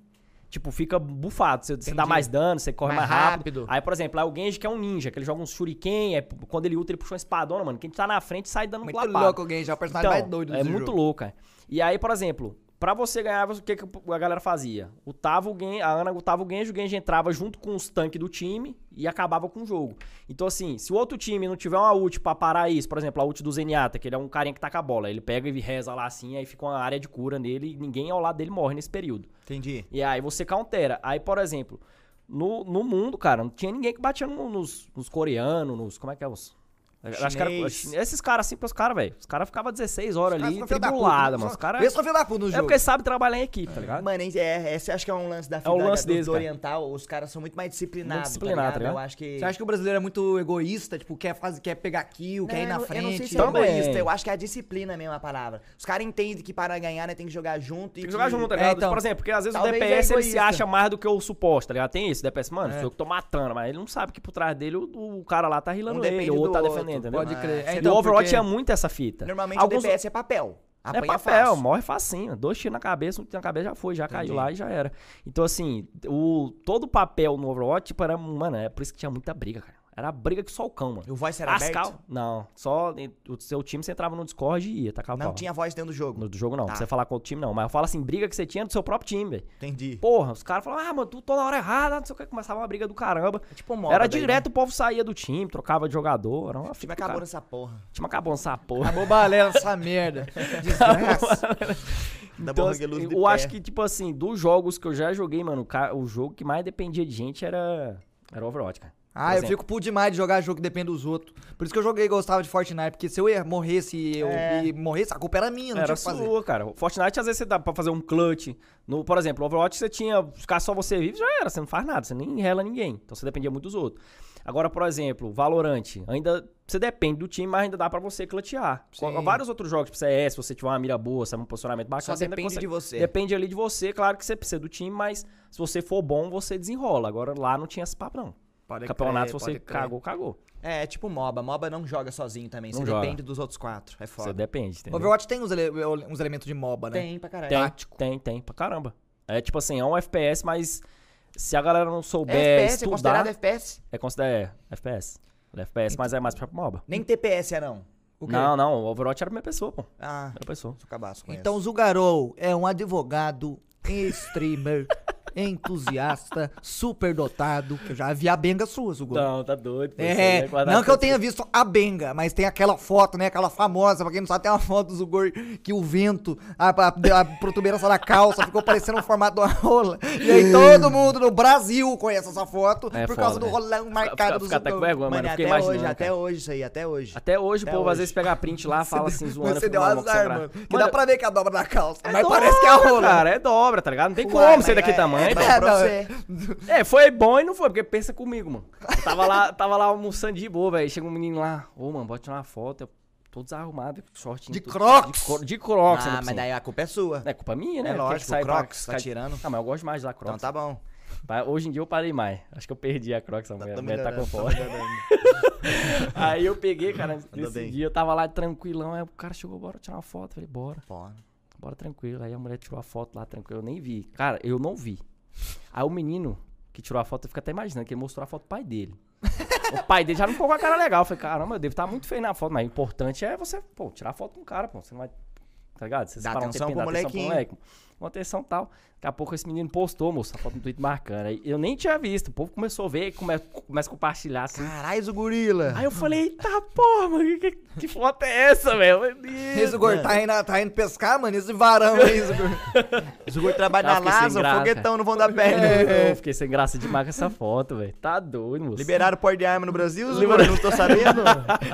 Tipo, fica bufado. Você, você dá mais dano, você corre mais, Mais rápido. rápido. Aí, por exemplo, lá o Genji que é um ninja, que ele joga um shuriken, é, quando ele ulta, ele puxa uma espadona, mano. Quem tá na frente sai dando Muito lapada. louco alguém, já é o personagem Então, mais doido é desse muito jogo. louco, cara. E aí, por exemplo, Pra você ganhar, o que, que a galera fazia? O Tavo, a Ana o Genji, o Genji entrava junto com os tanques do time e acabava com o jogo. Então, assim, se o outro time não tiver uma ult pra parar isso, por exemplo, a ult do Zenyatta, que ele é um carinha que taca a bola, ele pega e reza lá assim, aí fica uma área de cura nele e ninguém ao lado dele morre nesse período. Entendi. E aí você countera. Aí, por exemplo, no, no mundo, cara, não tinha ninguém que batia no- nos, nos coreanos, nos. Como é que é os. Que era, Chinês. esses caras assim, os caras, velho. Os caras ficavam 16 horas ali, da tribulada, mano. Os caras. Filho da puta no É jogo. porque sabe trabalhar em equipe, tá ligado? Mano, é, esse acho que é um lance da É o lance do, deles, do cara. oriental. Os caras são muito mais disciplinados. Muito disciplinado, tá tá ligado? ligado? Eu acho que. Você acha que o brasileiro é muito egoísta? Tipo, quer, fazer, quer pegar kill, quer ir na eu não- frente? Eu não sei se é Também. egoísta, eu acho que é a disciplina mesmo a palavra. Os caras entendem que para ganhar, né, tem que jogar junto e Tem que jogar junto, tá É, ligado? então, Por exemplo, porque às vezes o é DPS ele se acha mais do que o suposto, tá ligado? Tem isso, DPS, mano, É. eu que tô matando, mas ele não sabe que por trás dele o, cara lá tá rilando ele, ou tá defendendo, entendeu? Pode crer. É, E então, o Overwatch porque- é muito essa fita. Normalmente Alguns- o DPS é papel. É Apanha papel, fácil. morre facinho. Dois tiros na cabeça, um tiro na cabeça já foi, já caiu Entendi. lá e já era. Então, assim, o, todo o papel no Overwatch, tipo, era, mano, é por isso que tinha muita briga, cara. Era briga que só o cão, mano. E o voice era As aberto? Não, só o seu time você entrava no Discord e ia tacar o Não pau. tinha voz dentro do jogo. No do jogo não, Tá. pra você falar com outro time não. Mas eu falo assim, briga que você tinha do seu próprio time, velho. Entendi. Porra, os caras falavam, ah, mano, tu tô na hora errada, não sei o que. Começava uma briga do caramba. É tipo mob era daí, direto, né? o povo saía do time, trocava de jogador. Era uma O time acabou cara. nessa porra. O time acabou nessa porra. Acabou balé essa merda. [LAUGHS] Desgraça. Então, assim, eu pé. acho que, tipo assim, dos jogos que eu já joguei, mano, o o jogo que mais dependia de gente era, era o Overwatch, cara. Ah, eu fico puto demais de jogar jogo que depende dos outros. Por isso que eu joguei e gostava de Fortnite. Porque se eu ia- morresse e eu É. e morresse, a culpa era minha, não Era tinha que fazer. sua, cara. Fortnite, às vezes, você dá pra fazer um clutch. No, por exemplo, Overwatch, você tinha... Ficar só você vivo, já era. Você não faz nada. Você nem rela ninguém. Então, você dependia muito dos outros. Agora, por exemplo, Valorant. Ainda... Você depende do time, mas ainda dá pra você clutchear. Sim. Com vários outros jogos, tipo CS, se você tiver uma mira boa, sabe, um posicionamento bacana, Só você depende consegue- de você. Depende ali de você. Claro que você precisa do time, mas se você for bom, você desenrola. Agora, lá não tinha esse papo, não. Pode Campeonato, se crer, você cagou, cagou. É, tipo MOBA. MOBA não joga sozinho também. Não Você joga. depende dos outros quatro. É Você foda. depende, entendeu? Overwatch tem uns, ele- uns elementos de MOBA, né? Tem pra caralho. Tem, Tático. tem, tem, pra caramba. É tipo assim, é um FPS, mas se a galera não souber FPS, é estudar... considerado FPS? É considerado é, FPS. É FPS, mas é mais pra MOBA. Nem TPS é não. O? Não, não, o Overwatch era primeira pessoa, pô. Ah, Primeira pessoa. sou cabaço com Então, Zugarou é um advogado, streamer, [LAUGHS] entusiasta, superdotado. Que eu já vi a benga sua, Zugarou. Não, tá doido. É, aí não que eu tenha visto a benga, mas tem aquela foto, né? Aquela famosa, pra quem não sabe, tem uma foto do Zugor que o vento, a, a, a protuberância da calça ficou parecendo o formato de uma rola. E aí todo mundo no Brasil conhece essa foto É por foda, causa do né? rolão marcado Fica, do fica até com vergonha, mano. Até imaginando, hoje, cara. até hoje isso aí, até hoje. Até hoje, Até o povo hoje. às vezes pega a print lá, [LAUGHS] fala assim, zoando. Você deu azar, mano. Que Mano, dá pra ver que é a dobra da calça. é mas dobra, parece que é a rola. Cara, é dobra, tá ligado? Não tem como ser é- daquele é tamanho, pô. É, pra não, você. É, foi bom e não foi, porque pensa comigo, mano. Eu tava lá, tava lá almoçando de boa, velho. Chega um menino lá, ô, mano, bota uma foto. Eu tô desarrumado, shortinho. De tudo- Crocs? De, cro- de Crocs, Ah, por mas daí a culpa é sua. É culpa minha, né? É lógico, sai pra- Crocs, tá sai- tirando. Ah, mas eu gosto mais usar Crocs. Então tá bom. Mas Hoje em dia eu parei mais. Acho que eu perdi a Crocs, a mulher, a Tá mulher tá com fome. melhorando. [LAUGHS] Aí eu peguei, cara, nesse dia eu tava lá tranquilão, aí o cara chegou, bora tirar uma foto. Eu falei, bora, Pô, bora tranquilo. Aí a mulher tirou a foto lá tranquilo, eu nem vi. Cara, eu não vi. Aí o menino que tirou a foto, eu fico até imaginando que ele mostrou a foto do pai dele. [LAUGHS] o pai dele já não ficou com a cara legal. Eu falei, caramba, eu devo estar muito feio na foto, mas o importante é você, pô, tirar foto com o cara, pô. Você não vai. Tá ligado? Você Dá separar um atenção tempinho, pro dá atenção pro moleque. Uma atenção e tal. Daqui a pouco esse menino postou, moço, a foto no Twitter marcando. Aí eu nem tinha visto. O povo começou a ver, come, começa a compartilhar assim. Caralho, o gorila. Aí eu falei, eita porra, mano, que, que, que foto é essa, velho? Zugor tá indo, tá indo pescar, mano? Esse varão aí, Zugor. O gorila trabalha na graça. foguetão no vão da perna. Eu fiquei sem graça demais com essa foto, velho. Tá doido, moço. Liberaram o porte de arma no Brasil, Zugor? Não tô sabendo.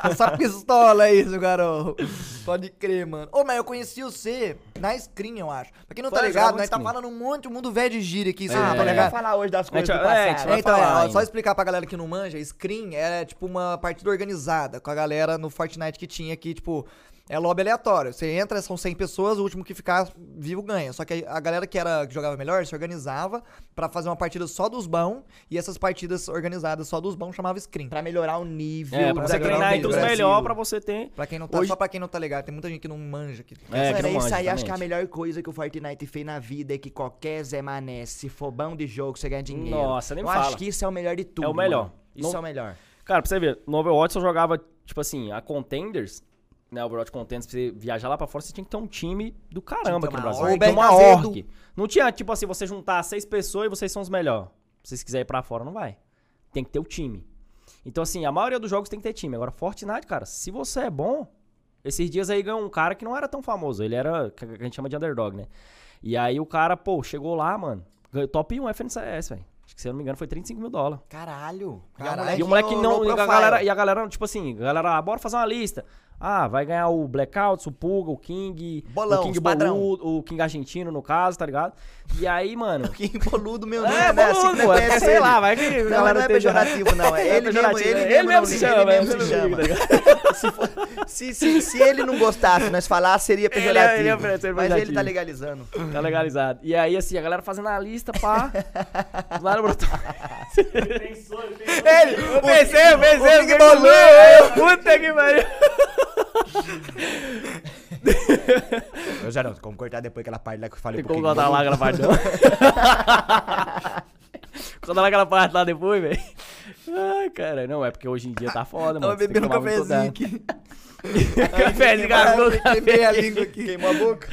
Essa [LAUGHS] pistola aí, Zugarou. Pode crer, mano. Ô, mas eu conheci você na screen, eu acho. Pra quem não tá ligado, nós tá falando um monte, o mundo velho de gíria aqui, você Ah, não tá ligado? vai falar hoje das coisas gente- do é, passado. É, então, falar é, ó, só explicar pra galera que não manja, screen é tipo uma partida organizada com a galera no Fortnite que tinha aqui, tipo, é lobby aleatório. Você entra, são 100 pessoas, o último que ficar vivo ganha. Só que a galera que era que jogava melhor se organizava pra fazer uma partida só dos bons e essas partidas organizadas só dos bons chamava screen. Pra melhorar o nível. É, pra você treinar o entre os nível. melhores pra você ter. Pra quem não tá, Hoje- só pra quem não tá ligado, tem muita gente que não manja aqui. É, Mano, que não isso manja, aí acho que é a melhor coisa que o Fortnite fez na vida é que qualquer Zé Mané, se for bom de jogo, você ganha dinheiro. Nossa, nem Eu me acho fala. que isso é o melhor de tudo. É o melhor. mano. Isso Não- é o melhor. Cara, pra você ver, no Overwatch eu jogava, tipo assim, a Contenders. Né, o World Contenders, pra você viajar lá pra fora, você tinha que ter um time do caramba aqui que no Brasil. org. uma Azedo. org. Não tinha, tipo assim, você juntar seis pessoas e vocês são os melhores. Se vocês quiserem ir pra fora, não vai. Tem que ter o time. Então, assim, a maioria dos jogos tem que ter time. Agora, Fortnite, cara, se você é bom, esses dias aí ganhou um cara que não era tão famoso. Ele era, que a gente chama de underdog, né? E aí o cara, pô, chegou lá, mano, ganhou top 1 FNCS, velho. Acho que, se eu não me engano, foi 35 mil dólares. Caralho. Caralho. E o moleque low não. E a, galera, e a galera, tipo assim, galera, ah, bora fazer uma lista. Ah, vai ganhar o Blackouts, o Puga, o King, Bolão, o King padrão. Boludo, o King argentino, no caso, tá ligado? E aí, mano. [LAUGHS] Que boludo meu nome, É, né? Assim boludo, pô, é, sei lá, vai que Não, galera não é pejorativo, não. [LAUGHS] É ele mesmo, pejorativo, ele é. mesmo, Ele mesmo se chama, ele mesmo ele se chama. tá [LAUGHS] se, for- se, se, se ele não gostasse, nós falar, seria Ele é- pejorativo. ele é pejorativo. Mas ele tá legalizando. Tá legalizado. E aí, assim, a galera fazendo a lista, pá. lá no Broto. Ele pensou, ele pensou. Ele, eu pensei, eu pensei, o King pensei, Bolu. eu- Puta que pariu. Eu já não, como cortar depois aquela parte lá que eu falei Tem como botar lá aquela parte, não. [LAUGHS] Conta lá aquela parte lá depois, velho. Ai, cara, não, é porque hoje em dia tá foda, mano. Tava bebendo um cafezinho aqui. [LAUGHS] Cafezinho, cara, Queimei a língua aqui. Queimou a boca?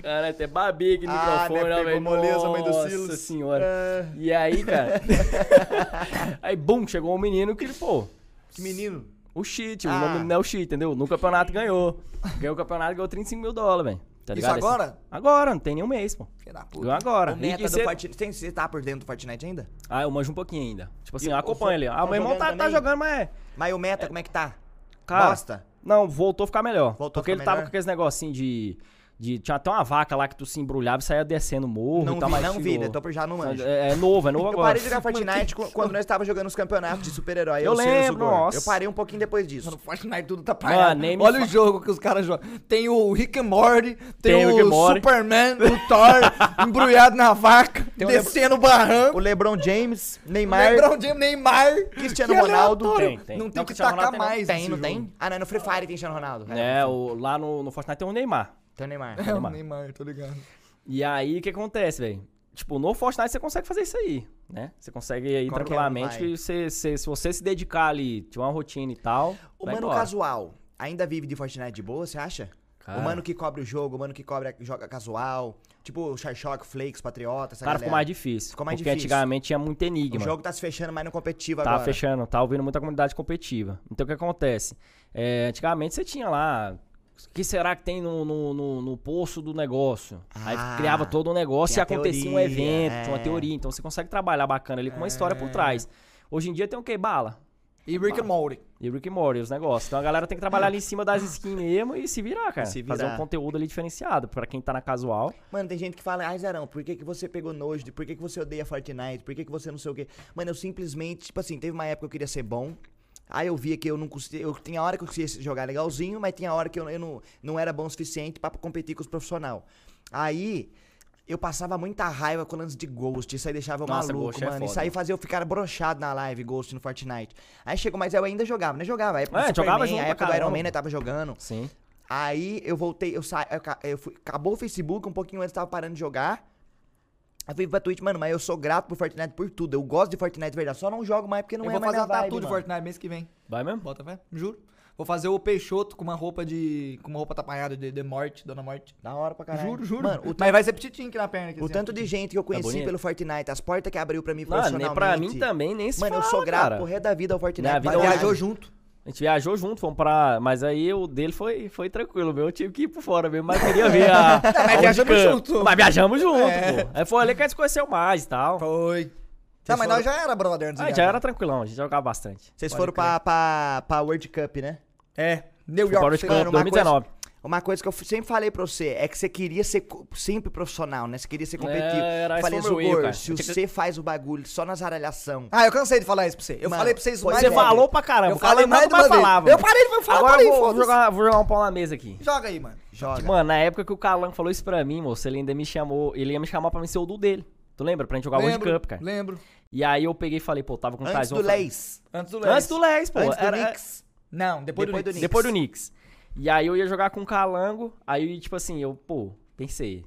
Cara, até babei aqui no Ah, microfone, né, velho. moleza, mãe do Nossa Silas. senhora. É. E aí, cara. [LAUGHS] aí, bum, chegou um menino que, pô, Que menino. O cheat, o Ah. nome não é o cheat, entendeu? No campeonato ganhou. Ganhou o campeonato e ganhou 35 mil dólares, velho. Tá Isso agora? Agora, não tem nenhum mês, pô. Filha da puta. Agora. O E- meta e do cê- Fortnite. Tem, você tá por dentro do Fortnite ainda? Ah, eu manjo um pouquinho ainda. Tipo assim, E eu o- acompanho ele. Ah, tá meu irmão tá, jogando tá jogando, mas é. Mas o meta, como é que tá? Cara, Bosta? Não, voltou a ficar melhor. Voltou porque ele tava melhor? com aqueles negocinho de, de. Tinha até uma vaca lá que tu se embrulhava e saía descendo o morro Não e tal, vi, mas não tipo, vi, né? Tô por já não manjo. É, é novo, é novo [LAUGHS] Eu agora. parei de jogar [LAUGHS] Fortnite quando nós estávamos jogando os campeonatos de super-herói. Eu o lembro, nossa. Eu parei um pouquinho depois disso. No Fortnite tudo tá parado. Olha fa- o jogo que os caras jogam. Tem o Rick and Morty, tem, Tem o o Morty. Superman, o [LAUGHS] Thor, embrulhado na vaca, Tem o descendo o barranco. O LeBron James, Neymar, LeBron James, Neymar, Cristiano que Ronaldo. Tem, tem. Não tem Não, que tacar mais Tem, não tem? Ah, não, no Free Fire tem Cristiano Ronaldo. É, o, lá no, no Fortnite tem o Neymar. Tem o Neymar. [LAUGHS] É o Neymar. Neymar, tô ligado. E aí, o que acontece, velho? Tipo, no Fortnite você consegue fazer isso aí, né? Você consegue aí Qualquer um tranquilamente. vai. Você, você- se você se dedicar ali, tiver uma rotina e tal. O mano embora. casual ainda vive de Fortnite de boa, você acha? Cara. O mano que cobre o jogo, o mano que cobre, joga casual. Tipo o Charshock, Flakes, Patriota, essa Cara, ficou galera. mais difícil. Ficou mais porque difícil. antigamente tinha muito O enigma. jogo tá se fechando mais no competitivo Tá agora. fechando, tá ouvindo muita comunidade competitiva. Então o que acontece? É, antigamente você tinha lá. O que será que tem no, no, no- no poço do negócio? Aí Ah, criava todo o negócio e acontecia um teoria, evento, é. uma teoria. Então você consegue trabalhar bacana ali com uma história por trás. Hoje em dia tem o que? Bala. E Rick and Morty. E Rick and Morty, os negócios. Então a galera tem que trabalhar ali em cima das skins mesmo e se virar, cara. se Fazer um virar. conteúdo ali diferenciado. Pra quem tá na casual. Mano, tem gente que fala, ai Zerão, por que, que você pegou nojo? Por que, que você odeia Fortnite? Por que, que você não sei o quê? Mano, eu simplesmente, tipo assim, teve uma época que eu queria ser bom. Aí eu via que eu não conseguia. Eu tinha hora que eu conseguia jogar legalzinho, mas tinha hora que eu, eu não, não era bom o suficiente pra competir com os profissionais. Aí. Eu passava muita raiva com lance de Ghost, isso aí deixava eu Nossa, maluco, é mano. isso foda. aí fazia eu ficar brochado na live, Ghost no Fortnite. Aí chegou, mas eu ainda jogava, né? Jogava. A época É, do jogava Superman, junto a época do Iron. Man, né? Tava jogando. Sim. Aí eu voltei, eu saí, eu, eu fui, acabou o Facebook, um pouquinho antes tava parando de jogar. Aí fui pra Twitch, mano, mas eu sou grato por Fortnite por tudo. Eu gosto de Fortnite de verdade, só não jogo mais porque não eu é vou mais fazer minha uma vibe, tatu de mano. Fortnite mês que vem. Vai mesmo? Bota fé, juro. Vou fazer o Peixoto com uma roupa de. com uma roupa tapanhada de, de morte, Dona Morte. Da hora pra caralho. Juro, juro. Mano, o, Mas vai ser petitinho aqui na perna. Aqui, o assim, tanto de gente que eu conheci bonito. pelo Fortnite, as portas que abriu pra mim Não, profissionalmente. nem pra mim também, nem se Mano, eu fala, sou grato cara. pro resto da vida ao Fortnite. Minha vida pra é. Viajou junto. A gente viajou junto, fomos pra. Mas aí o dele foi, foi tranquilo, meu. Eu tive que ir por fora mesmo, mas queria ver a. [LAUGHS] mas viajamos junto. Mas viajamos junto, É. pô. Aí foi ali que a gente se conheceu mais e tal. Foi. Tá, mas foram- nós já era brother antes Ah, já era tranquilão, a gente jogava bastante. Vocês Pode foram pra, pra, pra World Cup, né? É. New York. World Cup uma 2019. Uma coisa que eu sempre falei pra você é que você queria ser sempre profissional, né? Você queria ser competitivo. É, era- eu falei, cara. se tinha que- você faz o bagulho só nas aralhação, Ah, eu cansei de falar isso pra você. Eu Mano, falei pra vocês mais Você é. falou pra caramba. Eu falei mais mais uma vez. falava. Eu parei de falar, Agora parei, vou, vou jogar, vou jogar um pau na mesa aqui. Joga aí, mano. joga. Mano, na época que o Calan falou isso pra mim, moço, ele ainda me chamou. Ele ia me chamar pra mim ser o do dele. Tu lembra? Pra gente jogar o World Cup, cara. lembro. E aí eu peguei e falei, pô, tava com Antes do Leis. Antes do Antes do Leis, pô. Antes do era- Knicks. Não, depois, Depois do, do Knicks. Depois do Knicks. E aí eu ia jogar com o Calango. Aí, tipo assim, eu, pô, pensei.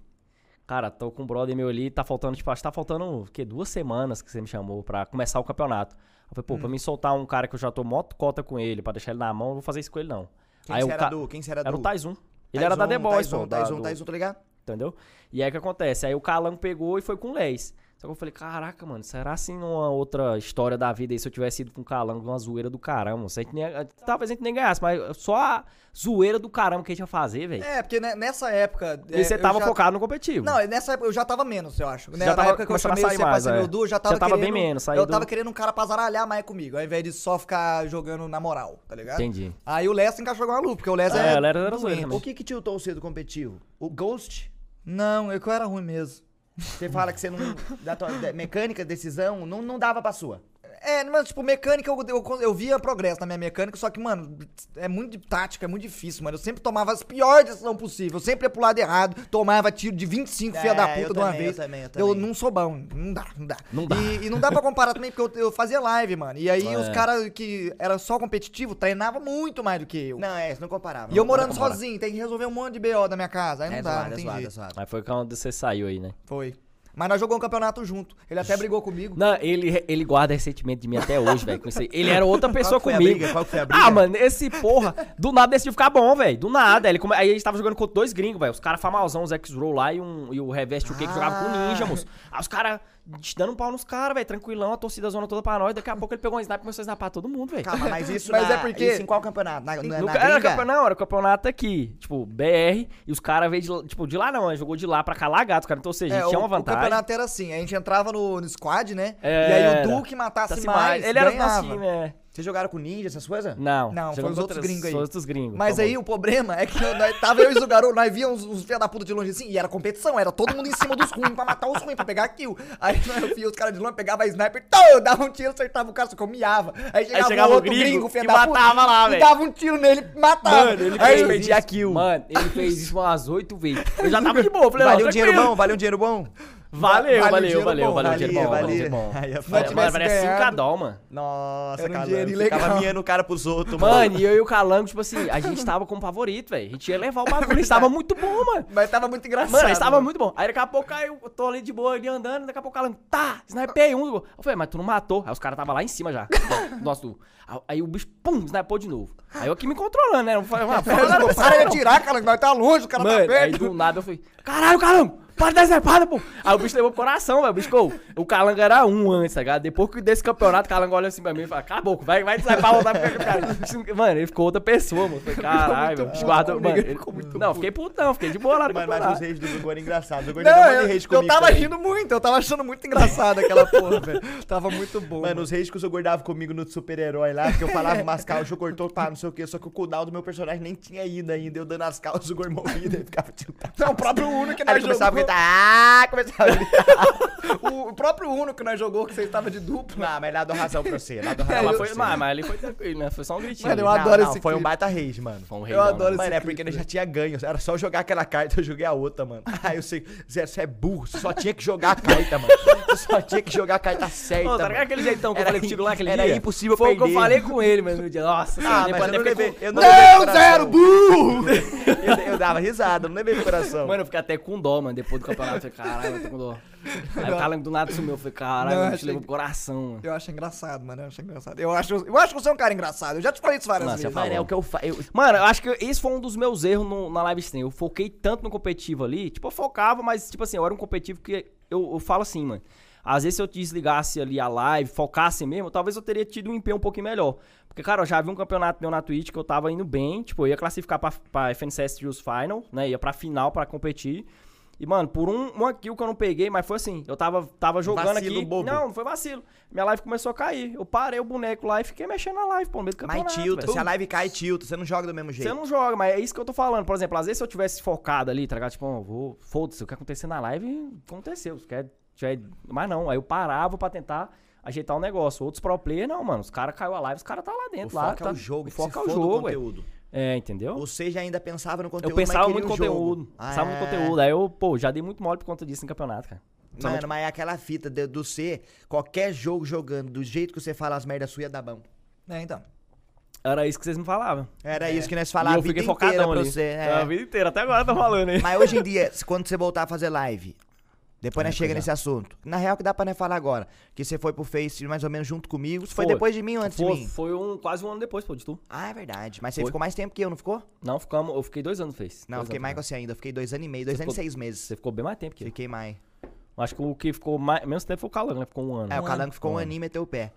Cara, tô com um brother meu ali, tá faltando, tipo, acho que tá faltando, o quê? Duas semanas que você me chamou pra começar o campeonato. Eu falei, pô, Hum. pra me soltar um cara que eu já tô moto cota com ele, pra deixar ele na mão, eu vou fazer isso com ele, não. Quem Aí era ca- do? Quem você era do? Era o Taizun. Ele era da The Boys, Taizon, pô. da- Taizon, do- Taizon, tá ligado? Entendeu? E aí o que acontece? Aí o Calango pegou e foi com o Les. Só que eu falei, caraca, mano, será assim numa outra história da vida aí se eu tivesse ido com o Calango, uma zoeira do caramba? Se a gente nem- talvez a gente nem ganhasse, mas só a zoeira do caramba que a gente ia fazer, velho. É, porque ne- nessa época. E é, você eu tava já- focado no competitivo. Não, nessa época eu já tava menos, eu acho. Né, Já Na tava época que eu chamei sair você pra mais, ser é. meu duo, já Já tava tava querendo, bem menos, saí Eu do- tava querendo um cara pra zaralhar mais comigo, ao invés de só ficar jogando na moral, tá ligado? Entendi. Aí o Les encaixou com a lupa, porque o Les É, é. o Les era também. O que que tiltou você do competitivo? O Ghost? Não, eu que eu era ruim mesmo. Você fala que você não. Da tua, mecânica, decisão, não, não dava pra sua. É, mas, tipo, mecânica, eu, eu, eu via progresso na minha mecânica, só que, mano, é muito tática, é muito difícil, mano. Eu sempre tomava as piores decisões possíveis. Eu sempre ia pro lado errado, tomava tiro de 25 filha É, da eu puta de uma também, eu vez. também, eu Eu também. não sou bom, não dá, não dá. Não dá. E, e não dá pra comparar também, porque eu, eu fazia live, mano. E aí É. os caras que era só competitivo treinavam muito mais do que eu. Não, é, você não comparava. E eu não morando sozinho, tem que resolver um monte de BO da minha casa. Aí não É dá, zoado, não é tem zoado, é jeito. zoado. Aí foi quando você saiu aí, né? Foi. Mas nós jogamos um campeonato junto. Ele até brigou comigo. Não, ele, ele guarda ressentimento de mim até hoje, velho. Ele era outra [LAUGHS] pessoa a comigo. Qual foi a briga? Ah, mano, esse porra, do nada decidiu ficar bom, velho. Do nada. Ele come... Aí a gente tava jogando contra dois gringos, velho. Os caras famosão, os X-Roll lá e, um, e o Revest, o que que jogava com Ah. Ninja, moço. Aí os caras dando um pau nos caras, velho. Tranquilão, a torcida zona toda pra nós. Daqui a pouco ele pegou um sniper e começou a snipar todo mundo, velho. Calma, mas isso [LAUGHS] Mas na- é porque- Isso em qual campeonato? Na, na, No- na era, campeonato, não, era campeonato aqui, tipo, BR, e os caras veio de, lá- tipo, de lá não, ele jogou de lá pra cá lagados, cara. Então, ou seja, a É, gente tinha o, uma o vantagem. campeonato era assim, a gente entrava no, no squad, né? É, e aí era. o Duke matasse Tá-se mais, Ele era do nosso ganhava. time, é. Vocês jogaram com ninja, essas coisas? Não, Não, foi os outros gringos aí. Os outros gringos. Mas tá aí bom. o problema é que eu- nós, tava eu e o Zugaru, nós víamos uns, uns filha da puta de longe assim, e era competição, era todo mundo em cima dos ruins pra matar os ruins, pra pegar kill. Aí [LAUGHS] nós, eu via os caras de longe, pegava a sniper, eu dava um tiro, acertava o cara, só que eu miava. Aí chegava, chegava o o outro gringo gringo, filha e da puta, matava lá, e velho. dava um tiro nele e matava. Mano, ele aí, fez perdia isso. kill. Mano, ele fez isso umas oito vezes. Eu já tava de boa, falei, Valeu um dinheiro bom? Valeu um dinheiro bom? Valeu, valeu, valeu, valeu, dinheiro bom, valeu, bom. Aí parece ganhado. 5 cada mano. Nossa, Calango. Ficava miando o cara pros outros, mano. Mano, e eu e o Calango, tipo assim, a gente tava como favorito, velho. A gente ia levar o bagulho, estava muito bom, mano. Mas tava muito engraçado. Mano, estava muito bom. Aí daqui a pouco aí eu tô ali de boa, ali andando, daqui a pouco o Calango, tá, snipei um. Eu falei, mas tu não matou. Aí os caras tava lá em cima já. Nosso. Aí o bicho, pum, snipou de novo. Aí eu aqui me controlando, né? Eu falei, ah, Para de atirar, cara, nós tá longe, o cara Mano, tá aí perto. do nada eu falei, caralho, Calango, para de dar snipada, pô. Aí o bicho levou pro coração, velho. O bicho ficou, o Calango era um antes, tá ligado? Depois que desse campeonato, o Calango olha assim pra mim e fala, boca, vai, vai snipar, voltar pra cara. Mano, ele ficou outra pessoa, mano. Eu Falei, caralho, velho, o bicho guardou, mano. ele ele- ficou muito Não, fiquei putão, fiquei de boa lá no Mano, mas os reis do Gugu era engraçado. O Gugu Não, eu, eu comigo tava também. rindo muito, eu tava achando muito engraçado aquela [LAUGHS] porra, velho. Tava muito bom. Mano, os reis que o Zogor dava comigo no super-herói lá, que eu falava [LAUGHS] umas calças, o cortou, pá, não sei o quê, só que o cooldown do meu personagem nem tinha ido ainda, eu dando as calças, o Zogor morrido, ele ficava tiltado. Não, o próprio Uno que nós ele começava a jogou. gritar, ah, começava a gritar. O, próprio Uno que nós jogou, que você estava de dupla. Não, mas lá do razão pra você, lá do É, razão Mas, pra foi, você. mas, mas ali foi tranquilo, né? Foi só um gritinho. Mano, eu adoro não, esse foi um baita rage, mano. Foi um Eu reizão, adoro né? Mano, esse é porque ele já tinha ganho. Era só jogar aquela carta, eu joguei a outra, mano. [LAUGHS] Aí eu sei, Zé, você é burro, você só tinha que jogar a carta, mano. Você só tinha que jogar a carta certa. Ô, tá aquele jeitão que eu Era falei contigo lá aquele era dia? impossível Foi o que eu perder. falei com ele, mano, no dia. Nossa, Ah, depois mas eu não levei. com- Eu não levei zero, burro! [LAUGHS] Eu, eu dava risada, não levei pro coração. Mano, eu fiquei até com dó, mano, depois do campeonato. Eu falei, caralho, eu tô com dó. [LAUGHS] Aí o Calango do nada sumiu. Eu falei, caralho, Não, bicho achei- levou pro coração, mano. Eu acho engraçado, mano. Eu acho engraçado. Eu acho, eu acho que você é um cara engraçado. Eu já te falei isso várias Não, vezes. Mano, é o que eu faço. Mano, eu acho que esse foi um dos meus erros no- na live stream. Eu foquei tanto no competitivo ali. Tipo, eu focava, mas, tipo assim, eu era um competitivo que eu, eu falo assim, mano. Às vezes, se eu desligasse ali a live, focasse mesmo, talvez eu teria tido um empenho um pouquinho melhor. Porque, cara, eu já vi um campeonato meu na Twitch que eu tava indo bem. Tipo, eu ia classificar pra, pra FNCS Trials Final, né? Ia pra final pra competir. E, mano, por um, uma kill que eu não peguei, mas foi assim. Eu tava, tava jogando Vacilo aqui. bobo. Não, não foi vacilo. Minha live começou a cair. Eu parei o boneco lá e fiquei mexendo na live, pô, no meio do campeonato. Mas tilta, velho. se a live cai, tilta. Você não joga do mesmo jeito. Você não joga, mas é isso que eu tô falando. Por exemplo, às vezes se eu tivesse focado ali, tá ligado? Tipo, ó, vou, foda-se, o que acontecer na live, aconteceu. Se quer, tiver- mas não, aí eu parava pra tentar ajeitar o negócio. Outros pro player, não, mano. Os caras caiu a live, os caras tá lá O dentro, lá. foco tá, é o jogo, O foco é o jogo, o ué. É, entendeu? Você já ainda pensava no conteúdo, Eu pensava mas muito no conteúdo. jogo. Ah, Pensava é. no conteúdo. Aí eu, pô, já dei muito mole por conta disso em campeonato, cara. Mano, mas é aquela fita de- do ser, qualquer jogo jogando, do jeito que você fala as merdas suas, ia dar bom. É, então. Era isso que vocês me falavam. Era isso que nós falávamos eu fiquei focadão pra ali. você. É, é. A vida inteira, até agora eu tô falando aí. Mas hoje em dia, quando você voltar a fazer live, Depois É, nós chega nesse assunto. Na real, que dá pra nós falar agora. Que você foi pro Face mais ou menos junto comigo. Foi, Foi. depois de mim ou antes Foi, de mim? foi um, quase um ano depois, pô, de tu. Ah, é verdade. Mas você Foi. ficou mais tempo que eu, não ficou? Não, ficamos, eu fiquei dois anos no Face. Não, eu fiquei mais né? você ainda. Eu fiquei dois anos e meio, dois Você anos e ficou- seis meses. Você ficou bem mais tempo que eu. Fiquei mais. Acho que o que ficou mais, menos tempo foi o Calango, né? Ficou um ano. É, o Um Calango ano. ficou um Um ano. e meteu o pé.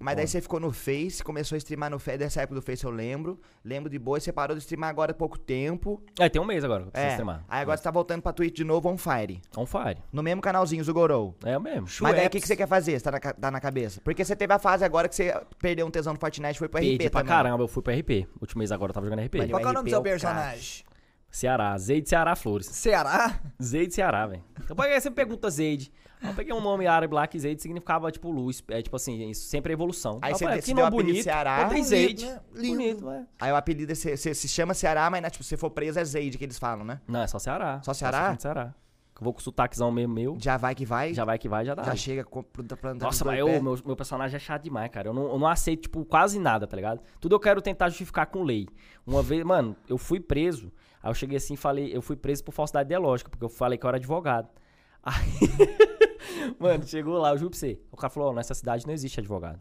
Mas daí você ficou no Face, começou a streamar no Face, dessa época do Face eu lembro. Lembro de boa, e você parou de streamar agora há pouco tempo. É, tem um mês agora pra você É. streamar. Aí agora você tá voltando pra Twitch de novo on fire. On fire. No mesmo canalzinho, Zugorou. É o mesmo. Mas daí o que, que você quer fazer? Você tá na, tá na cabeça? Porque você teve a fase agora que você perdeu um tesão no Fortnite e foi pro Perdi RP pra também. caramba, eu fui pro RP. Último mês agora eu tava jogando RP. Mas Qual é o nome do seu é personagem? Ceará, Zeide Ceará Flores. Ceará? Zeide Ceará, velho. Então, por que você pergunta Zeide? Eu peguei um nome árabe lá que Zeide significava, tipo, luz. É tipo assim, isso sempre é evolução. Aí você deu nome bonito. Ceará. Bonito, Zeide. né? Lindo. Bonito, é. Aí o apelido é, você, você se chama Ceará, mas né, tipo, se for preso é Zeide que eles falam, né? Não, é só Ceará. Só Ceará? Só Ceará. Eu vou com o sotaquezão mesmo meu. Já vai que vai, Já já, vai que vai, já dá. pra, pra andar Nossa, nos mas eu, meu, meu personagem é chato demais, cara. Eu não, eu não aceito, tipo, quase nada, tá ligado? Tudo eu quero tentar justificar com lei. Uma vez, mano, eu fui preso. Aí eu cheguei assim e falei, eu fui preso por falsidade ideológica, porque eu falei que eu era advogado. Aí, [LAUGHS] [LAUGHS] mano, chegou lá, eu juro pra você. O cara falou, ó, nessa cidade não existe advogado.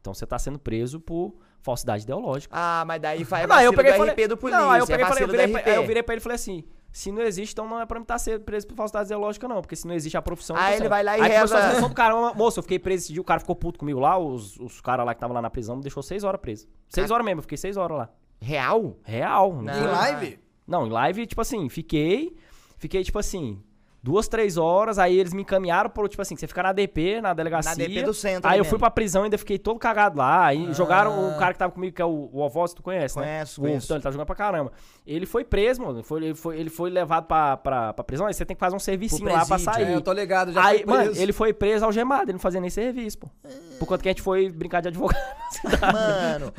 Então você tá sendo preso por falsidade ideológica. Ah, mas daí vai Não, aí eu peguei do falei, RP do polícia, não, aí eu é peguei e falei, eu virei, pra, aí eu virei pra ele e falei assim, se não existe, então não é pra mim estar sendo preso por falsidade ideológica não, porque se não existe a profissão... Aí ele sendo. vai lá e aí reza- a discussão do cara, moço, eu fiquei preso esse dia, o cara ficou puto comigo lá, os, os caras lá que estavam lá na prisão me deixou seis horas preso. Seis horas mesmo, eu fiquei seis horas lá. Real? Real. Não. Em live? Não, em live, tipo assim, fiquei. Fiquei, tipo assim, duas, três horas. Aí eles me encaminharam pro, tipo assim, você fica na DP, na delegacia. Na DP do centro Aí eu fui mesmo. pra prisão e ainda fiquei todo cagado lá. Aí jogaram o cara que tava comigo, que é o, o tu conhece, né? Conheço, O conheço. Então, ele tá jogando pra caramba. Ele foi preso, mano. Foi, ele, foi, ele foi levado pra, pra, pra prisão. Aí você tem que fazer um servicinho lá pra sair. É, eu tô ligado, já Aí, fui mano, ele foi preso algemado, ele não fazia nem serviço, pô. Por conta que a gente foi brincar de advogado. Mano,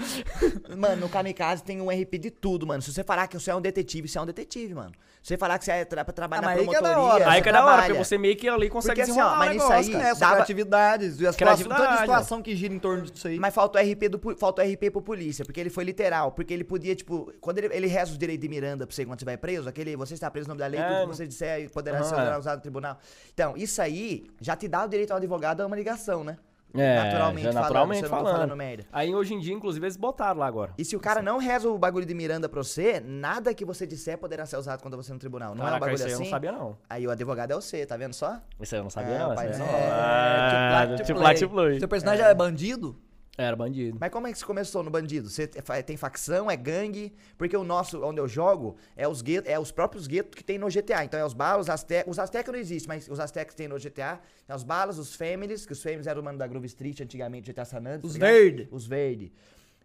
mano, no Kamikaze tem um RP de tudo, mano. Se você falar que você é um detetive, você é um detetive, mano. Você falar que você é tra pra trabalhar Ah, na mas aí que é da promotoria, hora. Aí que é da hora, porque você meio que ali consegue Porque assim, ó, desenrolar mas o nisso negócio, aí- cara. É, são dava- criatividades e as Criatividade, tanta ó. situação que gira em torno disso aí. Mas falta o RP do o RP pro polícia, porque ele foi literal, porque ele podia, tipo, quando ele, ele reza os direitos de Miranda pra você quando você vai preso, aquele você está preso no nome da lei, É, tudo que você disser poderá ser é. usado no tribunal. Então, isso aí já te dá o direito ao advogado a uma ligação, né? É, naturalmente já falando, naturalmente não tô falando. falando merda. Aí hoje em dia, inclusive, eles botaram lá agora. E se o cara não reza o bagulho de Miranda pra você, nada que você disser poderá ser usado contra você no tribunal. Não é um Caraca, bagulho isso aí eu assim? não sabia, não. Aí o advogado é você, tá vendo só? Isso aí eu não sabia, É, não. pai, é, Ah, tipo tipo play. lá, tipo play. Seu personagem é, bandido? Era bandido. Mas como é que você começou no bandido? Você fa- tem facção, é gangue? Porque o nosso, onde eu jogo, é os guetos, é os próprios guetos que tem no GTA. Então é os balas, os aztecas. Os aztecas não existem, mas os aztecas tem no GTA. É os balas, os families, que os families eram o mano da Groove Street antigamente, GTA San Andreas. Os tá verde. Os verde.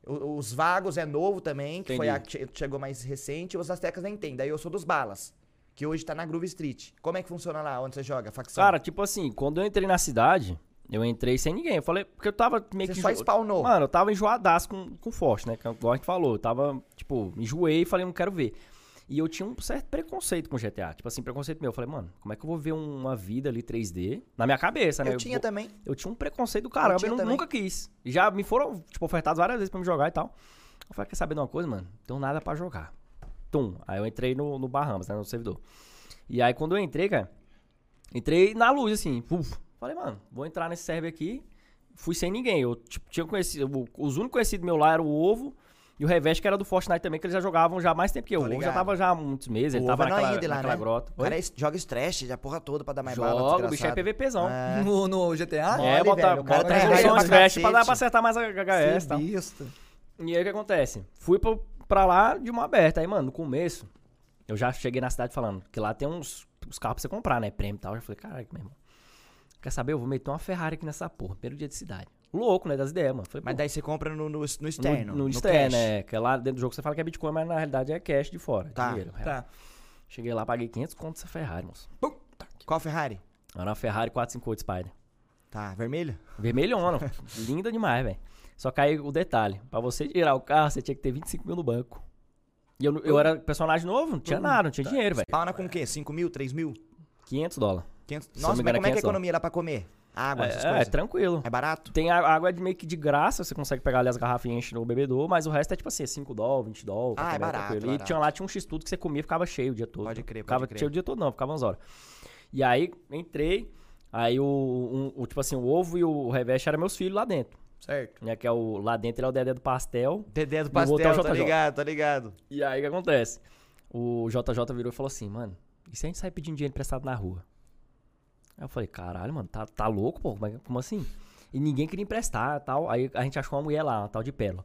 O- Os vagos é novo também, que foi a que che- chegou mais recente. Os aztecas nem tem. Daí eu sou dos balas, que hoje tá na Groove Street. Como é que funciona lá, onde você joga, facção? Cara, tipo assim, quando eu entrei na cidade, eu entrei sem ninguém. Eu falei, porque eu tava meio você que. só enjo- spawnou. Mano, eu tava enjoadaço com, com Forte, né? Que igual a gente falou. Eu tava, tipo, enjoei e falei, não quero ver. E eu tinha um certo preconceito com GTA. Tipo assim, preconceito meu. Eu falei, mano, como é que eu vou ver uma vida ali 3D? Na minha cabeça, né? eu tinha vou- também. Eu tinha um preconceito do caramba, eu, também. nunca quis. Já me foram, tipo, ofertados várias vezes pra me jogar e tal. Eu falei, quer saber de uma coisa, mano? Não tenho nada pra jogar. Tum. Aí eu entrei no, no Bahamas, né, no servidor. E aí quando eu entrei, cara, entrei na luz, assim, puf. Falei, mano, vou entrar nesse server aqui. Fui sem ninguém. Eu, tipo, tinha conhecido, os únicos conhecidos meu lá era o Ovo e o Reveste, que era do Fortnite também, que eles já jogavam já há mais tempo que eu. Tô O Ovo já tava já há muitos meses, ele tava é naquela, lá, naquela né? grota. O cara é- joga stress, já porra toda pra dar mais bala. Joga, o bicho é. PVPzão. É. No, no GTA? Mole, É, botar, velho, o cara bota tá resolução errado de pra pra dar pra acertar mais a HHS e tal. E aí o que acontece? Fui pro, pra lá de uma aberta. Aí, mano, no começo, eu já cheguei na cidade falando que lá tem uns, uns carros pra você comprar, né? Prêmio e tal. Eu falei, caralho, meu irmão. Quer saber? Eu vou meter uma Ferrari aqui nessa porra. Primeiro dia de cidade. Louco, né? Das ideias, mano. Falei, Mas daí você compra no, no, no externo. no, no, no externo, cash. né? Que lá dentro do jogo você fala que é Bitcoin, mas na realidade é cash de fora. Tá, dinheiro, real. Tá. Cheguei lá, paguei 500 contos essa Ferrari, moço. Qual Ferrari? Era uma Ferrari 458 Spider. Tá, vermelho? Vermelhona, [LAUGHS] linda demais, velho. Só que aí o detalhe, pra você tirar o carro, você tinha que ter 25 mil no banco. E eu, eu era personagem novo, não tinha nada, não tinha dinheiro, velho. Spawna com o quê? 5 mil, 3 mil? 500 dólares. 500? não Nossa, mas como é que a 500 economia dá pra comer? Água, essas É, é, coisas? tranquilo. É barato? Tem a água de meio que de graça, você consegue pegar ali as garrafas e enche no bebedor, mas o resto é tipo assim, 5 dólares, 20 dólares. Ah, é barato, barato. E tinha lá, tinha um X-tudo que você comia e ficava cheio o dia todo. Pode crer, pode ficava crer. cheio o dia todo, não, ficava umas horas. E aí, entrei, aí o, um- o, tipo assim, o ovo e o reveste eram meus filhos lá dentro. Certo. Né, que é o, lá dentro ele é o Dedé do Pastel. Dedé do é pastel, tá ligado, tá ligado. E aí o que acontece? O JJ virou e falou assim, mano, e se a gente sair pedindo dinheiro emprestado na rua? Aí eu falei, caralho, mano, tá, tá louco, pô? Como, é- como assim? E ninguém queria emprestar tal. Aí a gente achou uma mulher lá, uma tal de Pérola.